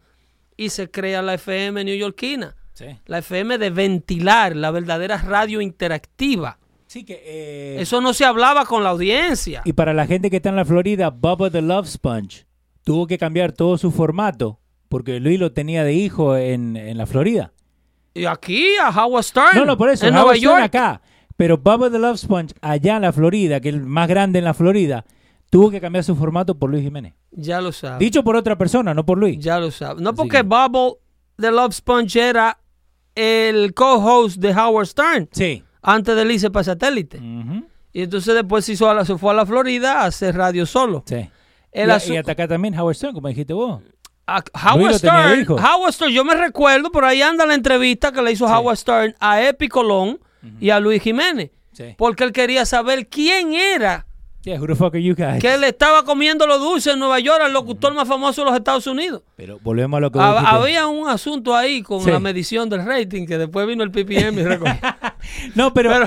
S1: Y se crea la FM neoyorquina.
S2: Sí.
S1: La FM de ventilar, la verdadera radio interactiva.
S2: Sí, que. eh,
S1: Eso no se hablaba con la audiencia.
S2: Y para la gente que está en la Florida, Bubba the Love Sponge tuvo que cambiar todo su formato porque Luis lo tenía de hijo en, en la Florida.
S1: Y aquí a Howard Stern.
S2: No, no, por eso.
S1: En Nueva
S2: Stern
S1: York.
S2: acá. Pero Bubba the Love Sponge allá en la Florida, que es el más grande en la Florida, tuvo que cambiar su formato por Luis Jiménez.
S1: Ya lo sabes.
S2: Dicho por otra persona, no por Luis.
S1: Ya lo sabes. No
S2: Así
S1: porque
S2: que-
S1: Bubble de Love Sponge era el co-host de Howard Stern
S2: Sí.
S1: antes de irse para satélite.
S2: Ujú.
S1: Y entonces después se, hizo a la- se fue a la Florida a hacer radio solo.
S2: Sí.
S1: El
S2: y, y acá también Howard Stern, como dijiste vos.
S1: a- Howard Stern. Howard Stern, yo me recuerdo, por ahí anda la entrevista que le hizo Howard Stern a Epi Colón y a Luis Jiménez.
S2: Sí.
S1: Porque él quería saber quién era
S2: Yeah, who the fuck are you guys?
S1: que le estaba comiendo los dulces en Nueva York al locutor más famoso de los Estados Unidos.
S2: Pero volvemos a lo que vos
S1: Hab-
S2: dijiste.
S1: Había un asunto ahí con
S2: Sí.
S1: la medición del rating que después vino el PPM y recogió.
S2: No, pero,
S1: Pero,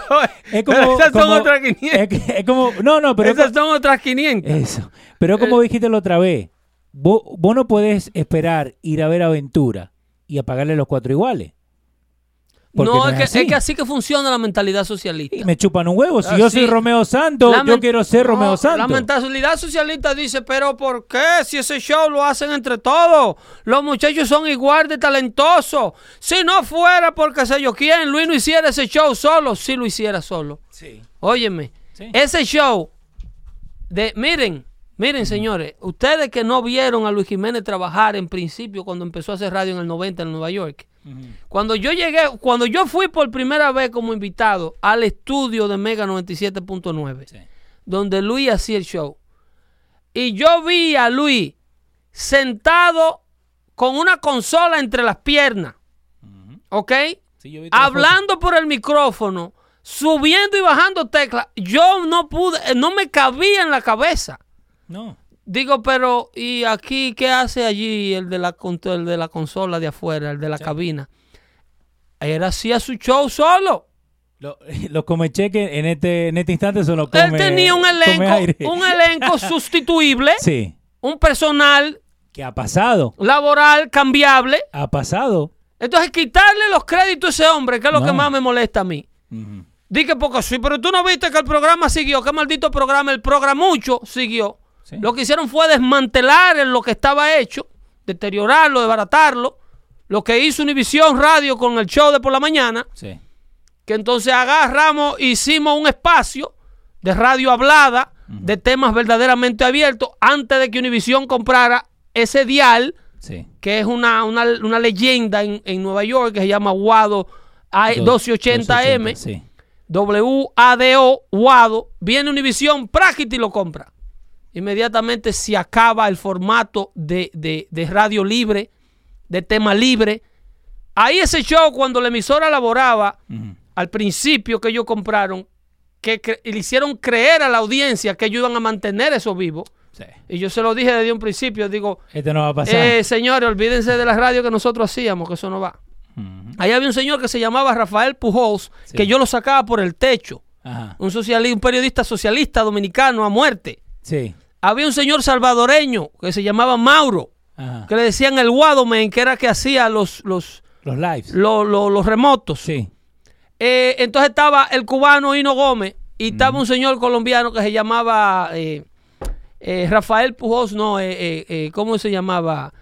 S2: es
S1: pero
S2: como,
S1: esas son otras 500.
S2: es, que- es como, no, no, pero es
S1: Esas son otras 500.
S2: Eso. Pero como
S1: Eh.
S2: dijiste la otra vez, vos, vos no podés esperar ir a ver Aventura y apagarle los cuatro iguales. Porque
S1: no, es,
S2: es
S1: que,
S2: así.
S1: es que así que funciona la mentalidad socialista.
S2: Y me chupan un huevo. Si
S1: Ah,
S2: yo
S1: sí.
S2: soy Romeo Santos,
S1: La
S2: yo quiero ser
S1: no,
S2: Romeo
S1: La
S2: Santos.
S1: mentalidad socialista dice, pero ¿por qué? Si ese show lo hacen entre todos. Los muchachos son igual de talentosos. Si no fuera porque sé yo quién, Luis no hiciera ese show solo. Si lo hiciera solo.
S2: Sí.
S1: Óyeme,
S2: Sí.
S1: ese show de, miren, miren señores, ustedes que no vieron a Luis Jiménez trabajar en principio cuando empezó a hacer radio en el 90 en Nueva York. Cuando yo llegué, cuando yo fui por primera vez como invitado al estudio de Mega 97.9,
S2: Sí.
S1: donde Luis hacía el show, y yo vi a Luis sentado con una consola entre las piernas, ¿ok?
S2: Sí,
S1: hablando por el micrófono, subiendo y bajando teclas, yo no pude, no me cabía en la cabeza.
S2: No.
S1: Digo, pero ¿y aquí qué hace allí el de la, el de la consola de afuera, el de la cabina? Él hacía su show solo.
S2: Lo- Los comecheques en este, en este instante son los come,
S1: Él tenía un elenco, un elenco sustituible,
S2: Sí.
S1: un personal
S2: ¿Qué ha pasado?
S1: laboral cambiable.
S2: Ha pasado.
S1: Entonces, quitarle los créditos a ese hombre, que es lo
S2: No.
S1: que más me molesta a mí.
S2: Ujú.
S1: Dije porque sí, pero tú no viste que el programa siguió, qué maldito programa, el programucho siguió.
S2: Sí.
S1: Lo que hicieron fue desmantelar lo que estaba hecho, deteriorarlo, desbaratarlo. Lo que hizo Univisión Radio con el show de por la mañana,
S2: Sí.
S1: que entonces agarramos, hicimos un espacio de radio hablada, de temas verdaderamente abiertos, antes de que Univisión comprara ese dial,
S2: Sí.
S1: que es una, una, una leyenda en, en Nueva York, que se llama Wado A- 1280M.
S2: Sí.
S1: WADO, WADO, viene Univisión, práctica y lo compra. Inmediatamente se acaba el formato de, de- de radio libre, de tema libre. Ahí ese show, cuando la emisora laboraba, al principio que ellos compraron, que le hicieron creer a la audiencia que ellos iban a mantener eso vivo.
S2: Sí.
S1: Y yo se lo dije desde un principio, digo,
S2: Esto no va a pasar.
S1: eh, señores, olvídense de la radio que nosotros hacíamos, que eso no va.
S2: Ujú.
S1: Ahí había un señor que se llamaba Rafael Pujols,
S2: Sí.
S1: que yo lo sacaba por el techo
S2: Ajá.
S1: un, sociali- un periodista socialista dominicano a muerte.
S2: Sí.
S1: Había un señor salvadoreño que se llamaba Mauro,
S2: Ajá.
S1: que le decían el Wadoman, que era que hacía los, los,
S2: Los lives.
S1: los, remotos.
S2: Sí.
S1: Eh, entonces estaba el cubano Hino Gómez y estaba un señor colombiano que se llamaba eh, eh, Rafael Pujols, no, eh, eh, eh, ¿cómo se llamaba?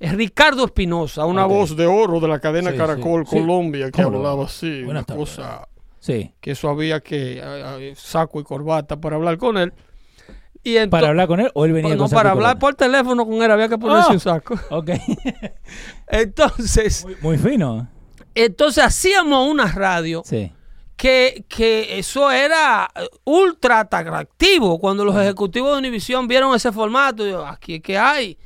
S1: Ricardo Espinosa, una voz.
S7: de oro de la cadena
S2: Sí,
S7: Caracol
S2: sí. Sí.
S7: Colombia que
S2: ¿Cómo?
S7: hablaba así.
S2: Buenas
S7: Una cosa
S2: Sí.
S7: que eso había que saco y corbata para hablar con él. Y
S2: ¿Para hablar con él o él venía
S1: no,
S2: con
S1: para hablar por teléfono con él había que ponerse
S2: Ah.
S1: un saco.
S2: Ok.
S1: Entonces,
S2: Muy fino.
S1: entonces hacíamos una radio
S2: Sí.
S1: que, que eso era eh, ultra atractivo. Cuando los ejecutivos de Univisión vieron ese formato, yo, aquí es que hay.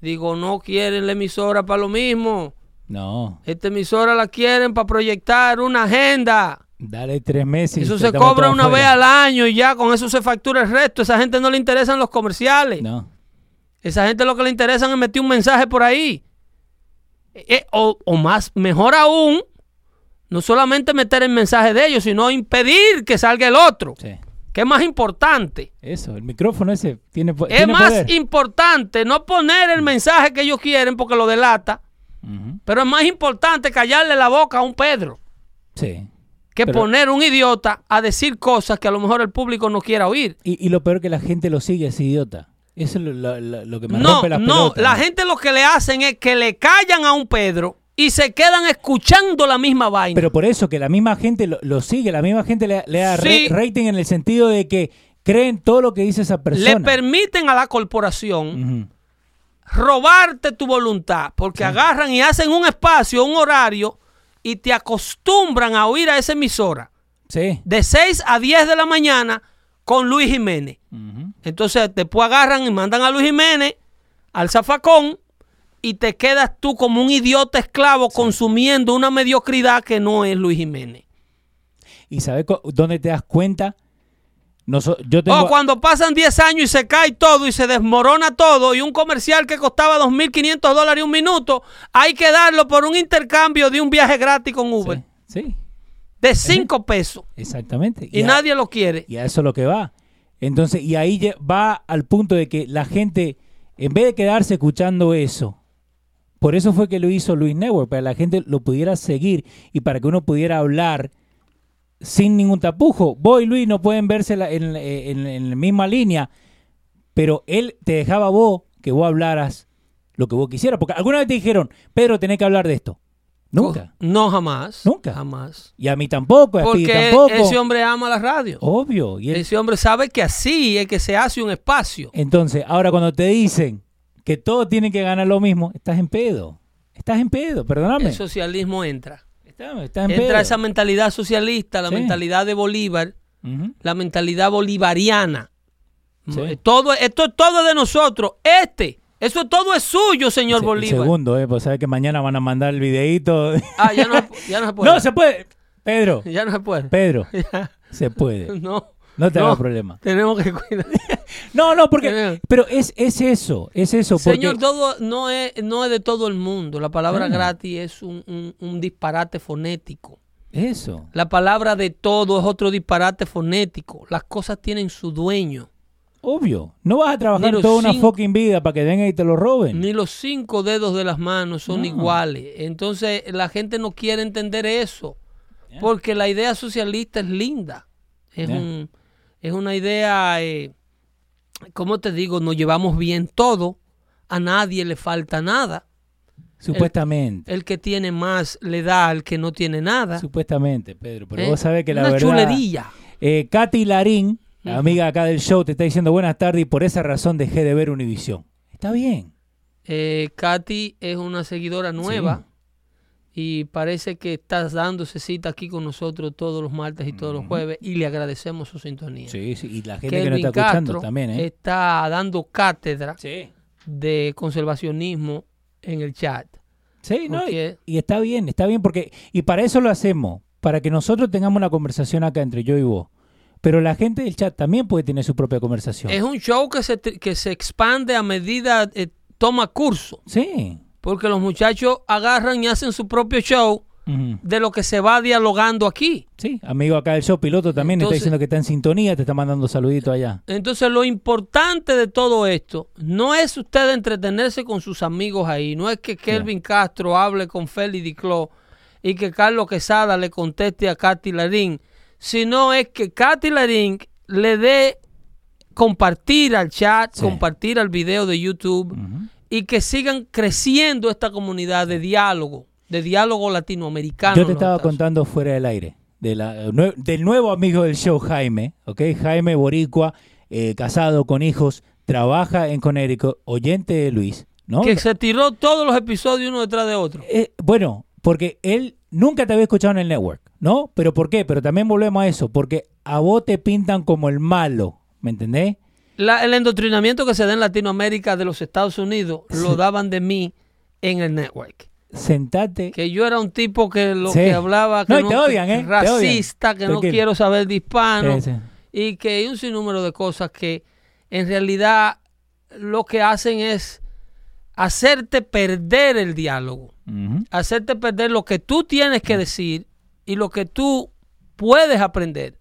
S1: Digo, no quieren la emisora para lo mismo.
S2: No.
S1: Esta emisora la quieren para proyectar una agenda.
S2: Dale tres meses.
S1: eso se cobra una vez al año y ya con eso se factura el resto. Esa gente no le interesan los comerciales.
S2: No.
S1: Esa gente lo que le interesa es meter un mensaje por ahí. Eh, o, o más, mejor aún, no solamente meter el mensaje de ellos, sino impedir que salga el otro.
S2: Sí.
S1: Que es más importante.
S2: Eso, el micrófono ese tiene,
S1: Es
S2: tiene
S1: más
S2: poder.
S1: importante no poner el mensaje que ellos quieren porque lo delata. Pero es más importante callarle la boca a un Pedro
S2: Sí.
S1: Que
S2: Pero-
S1: poner un idiota a decir cosas que a lo mejor el público no quiera oír.
S2: Y, y lo peor que la gente lo sigue ese idiota. Eso es lo, lo- lo- lo que me
S1: No,
S2: rompe las
S1: no,
S2: pelotas,
S1: la gente lo que le hacen es que le callan a un Pedro y se quedan escuchando la misma vaina.
S2: Pero por eso que la misma gente lo, lo sigue, la misma gente le, le da
S1: Sí.
S2: rating en el sentido de que creen todo lo que dice esa persona.
S1: le permiten a la corporación robarte tu voluntad porque agarran y hacen un espacio, un horario y te acostumbran a oír a esa emisora
S2: Sí.
S1: de 6 a 10 de la mañana con Luis Jiménez.
S2: Ujú.
S1: Entonces después agarran y mandan a Luis Jiménez al zafacón y te quedas tú como un idiota esclavo consumiendo una mediocridad que no es Luis Jiménez.
S2: ¿Y sabes dónde te das cuenta? Yo tengo...
S1: O cuando pasan 10 años y se cae todo y se desmorona todo y un comercial que costaba 2.500 dólares un minuto, hay que darlo por un intercambio de un viaje gratis con Uber
S2: Sí, sí,
S1: de 5 pesos
S2: exactamente.
S1: y
S2: a-
S1: nadie lo quiere.
S2: Y a eso es lo que va. Entonces, y ahí va al punto de que la gente, en vez de quedarse escuchando eso, por eso fue que lo hizo Luis Network, para que la gente lo pudiera seguir y para que uno pudiera hablar sin ningún tapujo. Vos y Luis no pueden verse la- en, en- en la misma línea, pero él te dejaba vos que vos hablaras lo que vos quisieras. Porque alguna vez te dijeron, Pedro, tenés que hablar de esto. Nunca.
S1: No, jamás.
S2: Nunca.
S1: Jamás.
S2: Y a mí tampoco, a ti
S1: Porque
S2: tampoco.
S1: ese hombre ama la radio.
S2: Obvio. Y él-
S1: Ese hombre sabe que así es que se hace un espacio.
S2: Entonces, ahora cuando te dicen que todos tienen que ganar lo mismo, estás en pedo. Estás en pedo, perdóname.
S1: El socialismo entra.
S2: En
S1: Entra
S2: pedo.
S1: esa mentalidad socialista, la
S2: Sí.
S1: mentalidad de Bolívar, la mentalidad bolivariana.
S2: Sí.
S1: Eh, Todo, esto es todo de nosotros. Este, eso todo es suyo, señor
S2: Se-
S1: Bolívar.
S2: Segundo, eh, pues sabes que mañana van a mandar el videito.
S1: Ah, ya no, ya no se puede.
S2: no se puede. Pedro,
S1: Ya no se puede.
S2: Pedro,
S1: Ya.
S2: se puede.
S1: No.
S2: No te
S1: no,
S2: hagas problema.
S1: Tenemos que cuidar.
S2: No, no, porque.
S1: Tenemos-
S2: Pero es, es eso, es eso. Porque,
S1: Señor, todo no es, no es de todo el mundo. La palabra
S2: Ah.
S1: gratis es un, un- un disparate fonético.
S2: Eso.
S1: La palabra de todo es otro disparate fonético. Las cosas tienen su dueño.
S2: Obvio. No vas a trabajar toda una fucking vida para que vengan y te lo roben.
S1: Ni los cinco dedos de las manos son
S2: No.
S1: iguales. Entonces la gente no quiere entender eso. Porque la idea socialista es linda. Es, un, es una idea, eh, ¿cómo te digo? Nos llevamos bien todo. A nadie le falta nada.
S2: Supuestamente.
S1: El que tiene más le da al que no tiene nada.
S2: Supuestamente, Pedro. Pero
S1: ¿eh?
S2: vos sabés que la
S1: Una
S2: verdad.
S1: chulería.
S2: Eh, Katy Larín, la amiga acá del show, te está diciendo buenas tardes y por esa razón dejé de ver Univisión. Está bien.
S1: Eh, Katy es una seguidora nueva y parece que estás dándose cita aquí con nosotros todos los martes y todos los jueves y le agradecemos su sintonía.
S2: Sí, sí. Y la gente que nos está escuchando también, ¿eh?
S1: está dando cátedra
S2: Sí.
S1: de conservacionismo en el chat.
S2: Sí, no, y, está bien, está bien porque y para eso lo hacemos, para que nosotros tengamos una conversación acá entre yo y vos. Pero la gente del chat también puede tener su propia conversación.
S1: Es un show que se, que se expande a medida eh, toma curso.
S2: Sí.
S1: Porque los muchachos agarran y hacen su propio show de lo que se va dialogando aquí.
S2: Sí, amigo acá del show, piloto también
S1: Entonces-
S2: está diciendo que está en sintonía, te está mandando saludito allá.
S1: Entonces lo importante de todo esto no es usted entretenerse con sus amigos ahí, no es que Kelvin Castro hable con Félix Dicló y que Carlos Quesada le conteste a Katy Larín, sino es que Katy Larín le dé compartir al chat,
S2: Sí.
S1: compartir al video de YouTube. Y que sigan creciendo esta comunidad de diálogo, de diálogo latinoamericano.
S2: Yo te estaba contando fuera del aire, de la- nue- del nuevo amigo del show, Jaime, ¿ok? Jaime Boricua, eh, casado con hijos, trabaja en Connecticut, oyente de Luis, ¿no?
S1: que se tiró todos los episodios uno detrás de otro.
S2: Eh, bueno, porque él nunca te había escuchado en el network, ¿no? ¿Pero por qué? Pero también volvemos a eso, porque a vos te pintan como el malo, ¿me entendés?
S1: La- el endoctrinamiento que se da en Latinoamérica de los Estados Unidos lo daban de mí en el network.
S2: Sentate.
S1: Que yo era un tipo que lo
S2: Sí.
S1: que hablaba que
S2: No, y te odian, ¿eh? Te
S1: racista, que no quiero saber de hispano
S2: Sí,
S1: y que hay un sinnúmero de cosas que en realidad lo que hacen es hacerte perder el diálogo, hacerte perder lo que tú tienes que decir y lo que tú puedes aprender.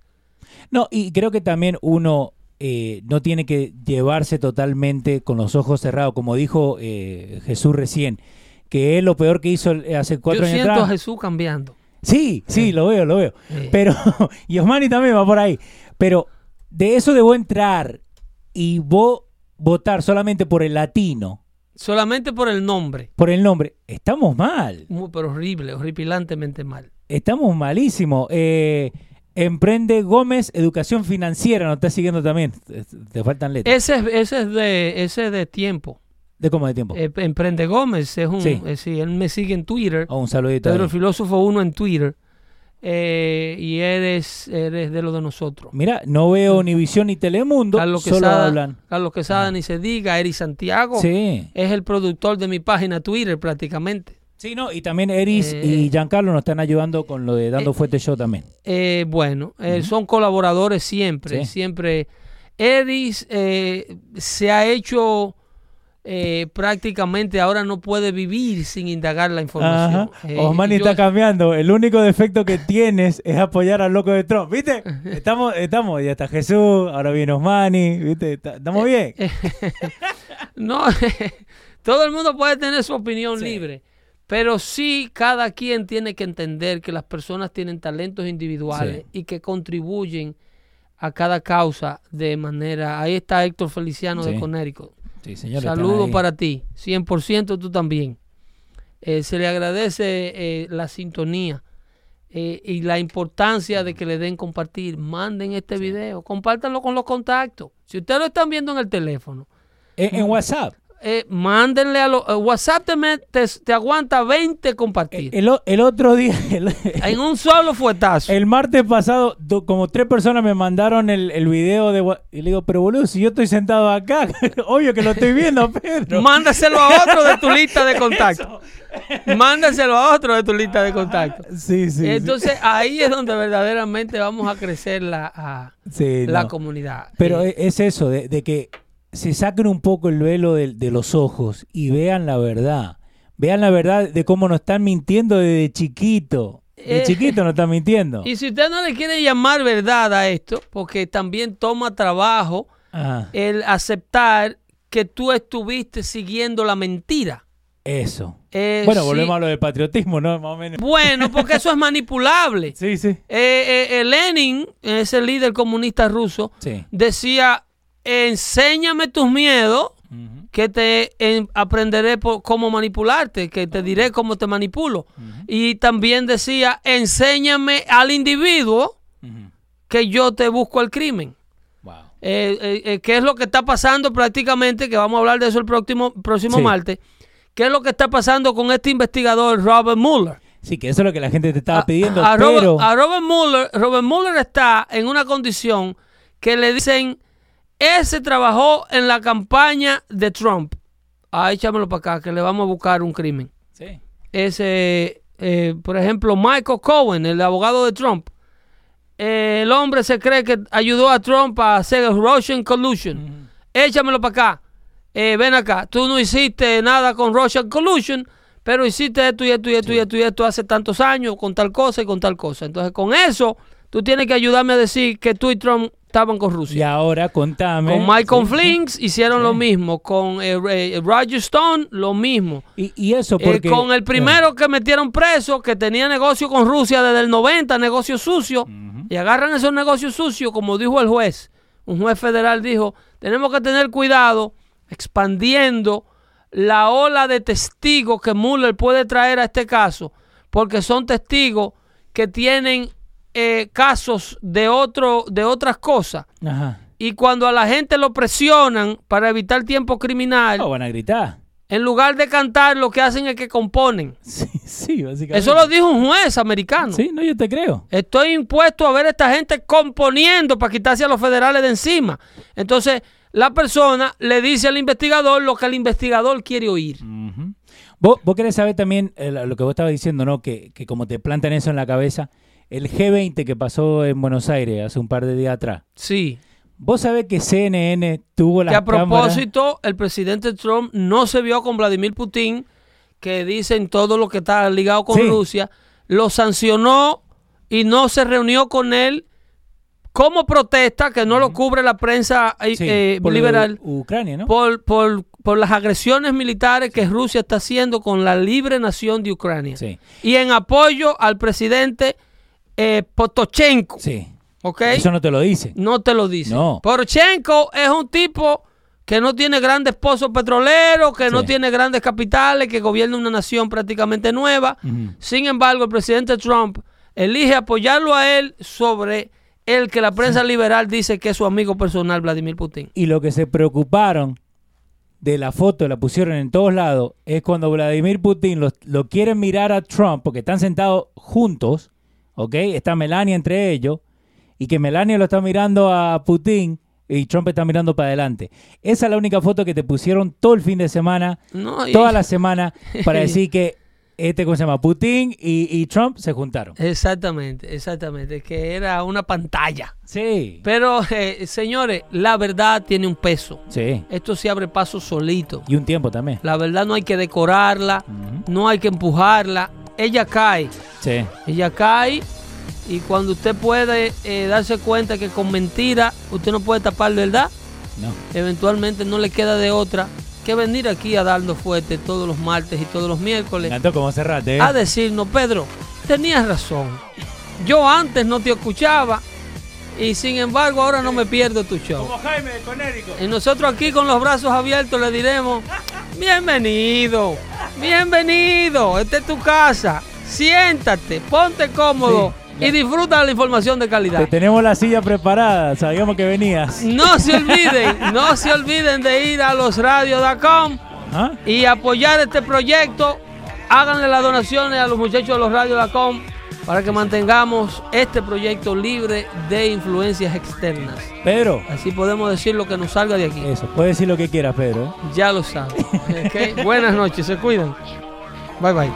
S2: No, y creo que también uno eh, no tiene que llevarse totalmente con los ojos cerrados, como dijo eh, Jesús recién, que es lo peor que hizo eh, hace cuatro
S1: yo
S2: años
S1: siento
S2: atrás.
S1: a Jesús cambiando.
S2: Sí, sí, lo veo, lo veo. Pero, y Osmani también va por ahí. Pero de eso de vos entrar y vos votar solamente por el latino,
S1: Solamente por el nombre.
S2: por el nombre, estamos mal.
S1: Muy, pero horrible, horripilantemente mal.
S2: Estamos malísimos. Eh, Emprende Gómez, Educación Financiera, nos está siguiendo también. Te- faltan letras.
S1: Ese, es- ese es de ese es de tiempo.
S2: ¿De cómo de tiempo?
S1: Eh, Emprende Gómez es un,
S2: Sí.
S1: eh, sí, él me sigue en Twitter.
S2: Oh, un saludito.
S1: Pedro
S2: ahí.
S1: el filósofo uno en Twitter. Eh, y eres, eres de lo de nosotros.
S2: Mira, no veo ni Visión ni Telemundo,
S1: Carlos
S2: solo
S1: Quesada,
S2: hablan.
S1: Carlos Quesada ni se diga, Eri Santiago
S2: Sí.
S1: es el productor de mi página Twitter prácticamente.
S2: Sí, no, y también Eris
S1: Eh,
S2: y Giancarlo nos están ayudando con lo de Dando
S1: eh,
S2: Fuerte Show también.
S1: Eh, bueno, eh, son colaboradores siempre,
S2: Sí.
S1: siempre. Eris eh, se ha hecho eh, prácticamente, ahora no puede vivir sin indagar la información. Eh,
S2: Osmani
S1: yo-
S2: está cambiando. El único defecto que tienes es apoyar al loco de Trump. ¿Viste? Estamos, estamos, ya está Jesús, ahora viene Osmani, ¿viste? ¿Estamos bien?
S1: Eh, No, todo el mundo puede tener su opinión
S2: Sí.
S1: libre, pero sí cada quien tiene que entender que las personas tienen talentos individuales y que contribuyen a cada causa de manera... Ahí está Héctor Feliciano de. Connecticut.
S2: Sí, señor.
S1: Saludos para ti, 100% tú también. Eh, se le agradece eh, la sintonía eh, y la importancia de que le den compartir. Manden este video, compártanlo con los contactos. Si ustedes lo están viendo en el teléfono,
S2: En, en WhatsApp.
S1: Eh, mándenle a los... eh, WhatsApp te, te, te aguanta 20 compartir.
S2: El, otro día, el,
S1: en un solo fuetazo.
S2: el martes pasado, do- como tres personas me mandaron el, el video de Y le digo, pero boludo, si yo estoy sentado acá, obvio que lo estoy viendo, Pedro.
S1: Mándaselo a otro de tu lista de contactos. Mándaselo a otro de tu lista de contactos.
S2: Sí, sí. sí.
S1: Entonces ahí es donde verdaderamente vamos a crecer la, a-
S2: Sí,
S1: la
S2: no.
S1: comunidad.
S2: Pero
S1: Eh,
S2: es eso, de, de que se saquen un poco el velo de, de los ojos y vean la verdad. Vean la verdad de cómo nos están mintiendo desde chiquito. De
S1: Eh,
S2: chiquito nos están mintiendo.
S1: y si usted no le quiere llamar verdad a esto, porque también toma trabajo
S2: Ajá,
S1: el aceptar que tú estuviste siguiendo la mentira.
S2: eso.
S1: Eh,
S2: Bueno,
S1: sí.
S2: volvemos a lo del patriotismo, ¿no? Más o menos.
S1: Bueno, porque eso es manipulable.
S2: Sí, sí.
S1: Eh, eh, eh, Lenin, ese líder comunista ruso,
S2: Sí.
S1: decía, enséñame tus miedos que te en- aprenderé por cómo manipularte, que te diré cómo te manipulo. Y también decía, enséñame al individuo que yo te busco el crimen.
S2: Wow.
S1: Eh, eh, eh, ¿Qué es lo que está pasando prácticamente? Que vamos a hablar de eso el próximo, próximo
S2: Sí.
S1: martes. ¿Qué es lo que está pasando con este investigador Robert Mueller?
S2: Sí, que eso es lo que la gente te estaba
S1: A-
S2: pidiendo,
S1: a,
S2: pero...
S1: Robert, a Robert Mueller, Robert Mueller está en una condición que le dicen, ese trabajó en la campaña de Trump. Ah, échamelo para acá, que le vamos a buscar un crimen.
S2: Sí.
S1: Ese, eh, por ejemplo, Michael Cohen, el abogado de Trump. Eh, el hombre se cree que ayudó a Trump a hacer Russian collusion. Échamelo para acá. Eh, ven acá, tú no hiciste nada con Russian collusion, pero hiciste esto y esto y esto y esto y esto hace tantos años con tal cosa y con tal cosa. Entonces, con eso, tú tienes que ayudarme a decir que tú y Trump estaban con
S2: Y
S1: Rusia.
S2: ahora contame.
S1: Con Michael
S2: Sí,
S1: Flinks hicieron
S2: Sí.
S1: lo mismo, con eh, eh, Roger Stone lo mismo.
S2: Y, y eso
S1: Eh,
S2: porque...
S1: con el primero que metieron preso, que tenía negocio con Rusia desde el 90, negocio sucio, y agarran esos negocios sucios, como dijo el juez. Un juez federal dijo, tenemos que tener cuidado expandiendo la ola de testigos que Mueller puede traer a este caso, porque son testigos que tienen eh, casos de, otro, de otras cosas.
S2: Ajá.
S1: Y cuando a la gente lo presionan para evitar tiempo criminal,
S2: No, van a gritar.
S1: en lugar de cantar, lo que hacen es que componen.
S2: Sí, sí, básicamente.
S1: Eso lo dijo un juez americano.
S2: Sí, no, yo te creo.
S1: Estoy impuesto a ver a esta gente componiendo para quitarse a los federales de encima. Entonces, la persona le dice al investigador lo que el investigador quiere oír.
S2: Vos, vos querés saber también eh, lo que vos estabas diciendo, ¿no? Que, que como te plantan eso en la cabeza, el G20 que pasó en Buenos Aires hace un par de días atrás.
S1: Sí.
S2: Vos sabés que CNN tuvo
S1: Que
S2: las
S1: a propósito, el presidente Trump no se vio con Vladimir Putin, que dicen todo lo que está ligado con
S2: Sí.
S1: Rusia, lo sancionó y no se reunió con él como protesta, que no lo cubre la prensa eh,
S2: Sí,
S1: eh,
S2: por
S1: liberal.
S2: Ucrania, ¿no?
S1: por, por, por las agresiones militares que Rusia está haciendo con la libre nación de Ucrania.
S2: Sí.
S1: Y en apoyo al presidente eh, Potochenko.
S2: Sí.
S1: ¿Ok?
S2: Eso no te lo dice.
S1: No te lo dice.
S2: No.
S1: Porochenko es un tipo que no tiene grandes pozos petroleros, que no tiene grandes capitales, que gobierna una nación prácticamente nueva. Sin embargo, el presidente Trump elige apoyarlo a él sobre el que la prensa liberal dice que es su amigo personal, Vladimir Putin.
S2: Y lo que se preocuparon de la foto, la pusieron en todos lados, es cuando Vladimir Putin lo, lo quiere mirar a Trump, porque están sentados juntos, ¿ok? Está Melania entre ellos, y que Melania lo está mirando a Putin y Trump está mirando para adelante. Esa es la única foto que te pusieron todo el fin de semana,
S1: No, y-
S2: toda la semana, para decir que este, ¿cómo se llama? Putin y, y Trump se juntaron.
S1: Exactamente, exactamente, que era una pantalla.
S2: Sí,
S1: Pero, eh, señores, la verdad tiene un peso.
S2: sí.
S1: Esto se abre paso solito.
S2: Y un tiempo también.
S1: La verdad no hay que decorarla, no hay que empujarla. Ella cae,
S2: Sí.
S1: ella cae y cuando usted puede eh, darse cuenta que con mentira usted no puede tapar verdad,
S2: No.
S1: eventualmente no le queda de otra que venir aquí a darnos fuerte todos los martes y todos los miércoles
S2: encantó como cerrate, ¿eh?
S1: a decirnos, Pedro, tenías razón. Yo antes no te escuchaba y sin embargo ahora no me pierdo tu show.
S2: Jaime de Conérico.
S1: Y nosotros aquí con los brazos abiertos le diremos, bienvenido, bienvenido, esta es tu casa, siéntate, ponte cómodo y disfruta la información de
S2: Te
S1: calidad.
S2: tenemos la silla preparada, sabíamos que venías.
S1: No se olviden, no se olviden de ir a losradios.com
S2: ¿Ah?
S1: y apoyar este proyecto. Háganle las donaciones a los muchachos de losradios.com para que mantengamos este proyecto libre de influencias externas.
S2: Pedro,
S1: Así podemos decir lo que nos salga de aquí.
S2: eso, puedes decir lo que quieras, Pedro. ¿eh?
S1: Ya lo saben. ¿ok? Buenas noches, se cuidan. Bye bye.